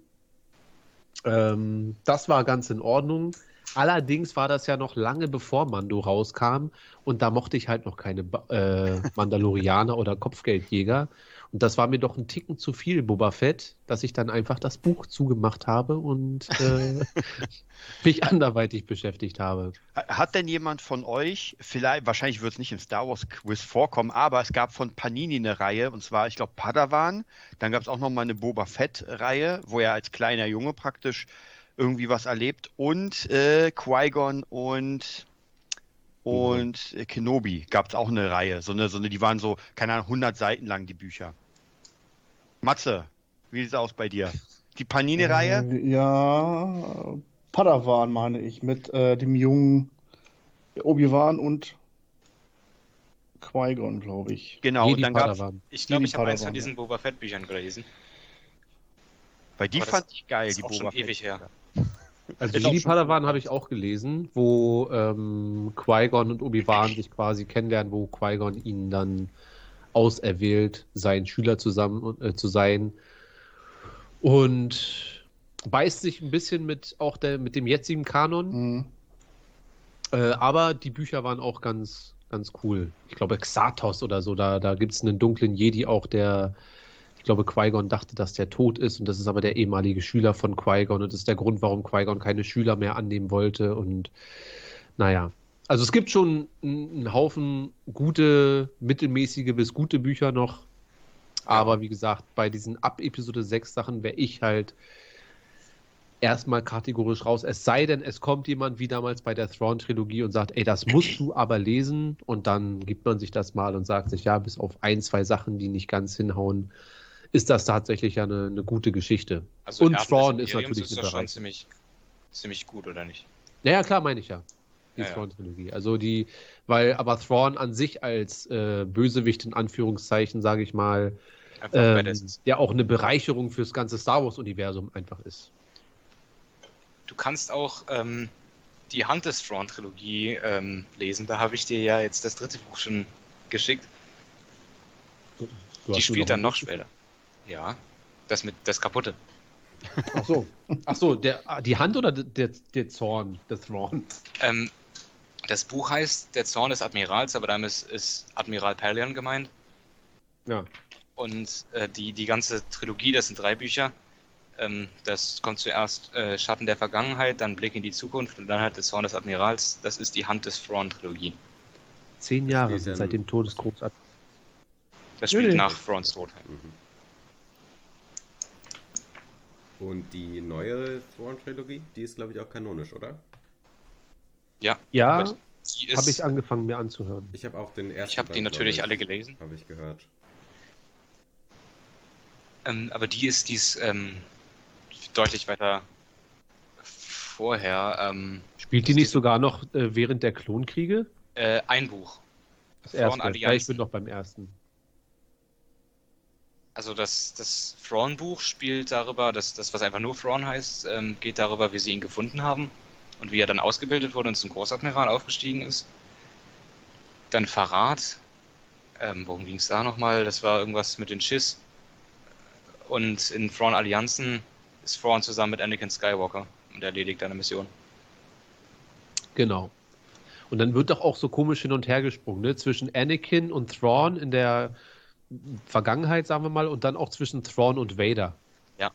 S2: Ähm, das war ganz in Ordnung. Allerdings war das ja noch lange bevor Mando rauskam und da mochte ich halt noch keine äh, Mandalorianer oder Kopfgeldjäger. Und das war mir doch ein Ticken zu viel, Boba Fett, dass ich dann einfach das Buch zugemacht habe und äh, mich anderweitig beschäftigt habe.
S3: Ha- Hat denn jemand von euch, vielleicht, wahrscheinlich wird es nicht im Star Wars Quiz vorkommen, aber es gab von Panini eine Reihe, und zwar, ich glaube, Padawan. Dann gab es auch noch mal eine Boba Fett-Reihe, wo er als kleiner Junge praktisch irgendwie was erlebt. Und äh, Qui-Gon und, und äh, Kenobi gab es auch eine Reihe. So eine, so eine, die waren so, keine Ahnung, 100 Seiten lang, die Bücher. Matze, wie sieht es aus bei dir? Die Panini-Reihe?
S6: Äh, Ja, Padawan meine ich, mit äh, dem jungen Obi-Wan und Qui-Gon, glaube ich.
S3: Genau,
S2: Jedi
S3: und dann gab.
S4: Ich glaube, ich habe eins von diesen Boba Fett-Büchern gelesen.
S3: Weil die
S4: Aber
S3: fand ich geil, die Boba
S4: schon
S3: Fett.
S4: ewig her.
S2: Also Jedi Padawan habe ich auch gelesen, wo ähm, Qui-Gon und Obi-Wan sich quasi kennenlernen, wo Qui-Gon ihnen dann auserwählt, sein Schüler zusammen äh, zu sein. Und beißt sich ein bisschen mit auch der, mit dem jetzigen Kanon.
S6: Mhm.
S2: Äh, aber die Bücher waren auch ganz, ganz cool. Ich glaube, Xathos oder so, da, da gibt es einen dunklen Jedi auch, der, ich glaube, Qui-Gon dachte, dass der tot ist und das ist aber der ehemalige Schüler von Qui-Gon und das ist der Grund, warum Qui-Gon keine Schüler mehr annehmen wollte und naja. Also es gibt schon einen, Haufen gute, mittelmäßige bis gute Bücher noch. Aber wie gesagt, bei diesen ab Episode 6 Sachen wäre ich halt erstmal kategorisch raus. Es sei denn, es kommt jemand wie damals bei der Thrawn-Trilogie und sagt, ey, das musst du aber lesen. Und dann gibt man sich das mal und sagt sich, ja, bis auf ein, zwei Sachen, die nicht ganz hinhauen, ist das tatsächlich ja eine, eine gute Geschichte.
S4: Also
S2: Und Thrawn ist natürlich
S4: ist doch schon ziemlich, ziemlich gut, oder nicht?
S2: Naja, klar, meine ich ja. Die
S4: Ja, ja.
S2: Thrawn-Trilogie. Also die, weil aber Thrawn an sich als äh, Bösewicht in Anführungszeichen, sage ich mal, ähm, ja auch eine Bereicherung fürs ganze Star Wars-Universum einfach ist.
S4: Du kannst auch ähm, die Hand des Thrawn-Trilogie ähm, lesen. Da habe ich dir ja jetzt das dritte Buch schon geschickt.
S2: Du
S4: Die spielt
S2: nur
S4: dann
S2: noch
S4: noch später. Ja, das mit das kaputte.
S2: Ach so. Ach so, der, die Hand oder der, der, Zorn, der Thrawn?
S4: Ähm, das Buch heißt Der Zorn des Admirals, aber damit ist, ist Admiral Pelion gemeint.
S2: Ja.
S4: Und äh, die, die ganze Trilogie, das sind drei Bücher. Ähm, das kommt zuerst äh, Schatten der Vergangenheit, dann Blick in die Zukunft und dann halt der Zorn des Admirals. Das ist die Hand des Thrawn-Trilogie.
S2: Zehn Jahre sind seit dem Tod des Großartigen.
S4: Das spielt
S2: nee.
S4: nach Thrawns Tod.
S1: Mhm. Und die neue Thrawn-Trilogie, die ist, glaube ich, auch kanonisch, oder?
S4: Ja,
S2: Ja, habe ich angefangen mir anzuhören.
S1: Ich habe auch den ersten.
S4: ich habe die natürlich
S1: glaub
S4: alle
S1: ich,
S4: gelesen.
S1: Habe ich gehört.
S4: Ähm, aber die ist, die ist ähm, deutlich weiter vorher. Ähm,
S2: Spielt die nicht sogar noch äh, während der Klonkriege?
S4: äh, ein Buch.
S2: Das erste. Ja, ich bin doch beim ersten.
S4: Also das, das Thrawn-Buch spielt darüber, dass das, was einfach nur Thrawn heißt, ähm, geht darüber, wie sie ihn gefunden haben und wie er dann ausgebildet wurde und zum Großadmiral aufgestiegen ist. Dann Verrat. Ähm, worum ging es da nochmal? Das war irgendwas mit den Schiss. Und in Thrawn Allianzen ist Thrawn zusammen mit Anakin Skywalker und erledigt eine Mission.
S2: Genau. Und dann wird doch auch so komisch hin und her gesprungen, ne? Zwischen Anakin und Thrawn in der Vergangenheit, sagen wir mal, und dann auch zwischen Thrawn und Vader.
S4: Ja.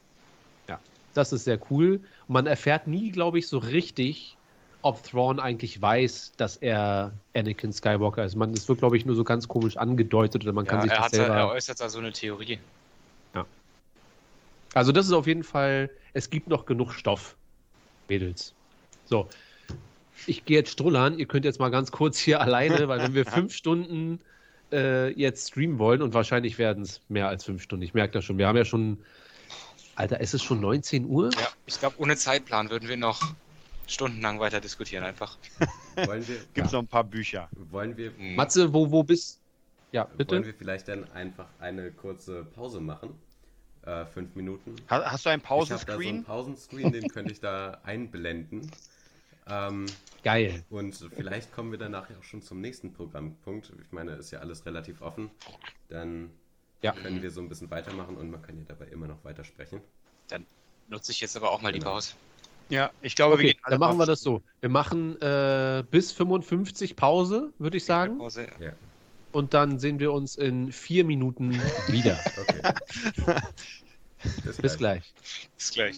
S2: Ja. Das ist sehr cool. Man erfährt nie, glaube ich, so richtig, ob Thrawn eigentlich weiß, dass er Anakin Skywalker ist. Man, das wird, glaube ich, nur so ganz komisch angedeutet oder man kann
S4: Ja,
S2: sich
S4: er,
S2: das
S4: hatte,
S2: selber.
S4: er äußert da so eine Theorie.
S2: Also das ist auf jeden Fall, es gibt noch genug Stoff, Mädels. So, ich gehe jetzt strullern. Ihr könnt jetzt mal ganz kurz hier alleine, weil wenn wir fünf Stunden äh, jetzt streamen wollen und wahrscheinlich werden es mehr als fünf Stunden. Ich merke das schon. Wir haben ja schon, Alter, ist es schon 19 Uhr?
S4: Ja, ich glaube, ohne Zeitplan würden wir noch stundenlang weiter diskutieren einfach.
S1: Wollen wir,
S3: Gibt es noch ein paar Bücher.
S1: wollen wir,
S4: Mhm.
S2: Matze, wo, wo bist Ja, bitte.
S1: wollen wir vielleicht dann einfach eine kurze Pause machen? Äh, fünf Minuten.
S3: Ha- Hast du einen
S1: Ich habe da so einen
S3: Pausenscreen?
S1: Pausenscreen, den könnte ich da einblenden. Ähm,
S2: Geil.
S1: und vielleicht kommen wir danach auch schon zum nächsten Programmpunkt. Ich meine, ist ja alles relativ offen. Dann
S2: Ja.
S1: können wir so ein bisschen weitermachen und man kann ja dabei immer noch weitersprechen.
S4: Nutze ich jetzt aber auch mal die
S1: Genau.
S4: Pause.
S3: Ja, ich glaube, wir
S2: Okay,
S3: gehen alle
S2: dann machen wir das so. Wir machen äh, bis 55 Pause, würde ich sagen.
S4: Pause.
S1: Ja,
S2: Und dann sehen wir uns in vier Minuten wieder.
S1: okay.
S2: Bis gleich.
S4: Bis gleich.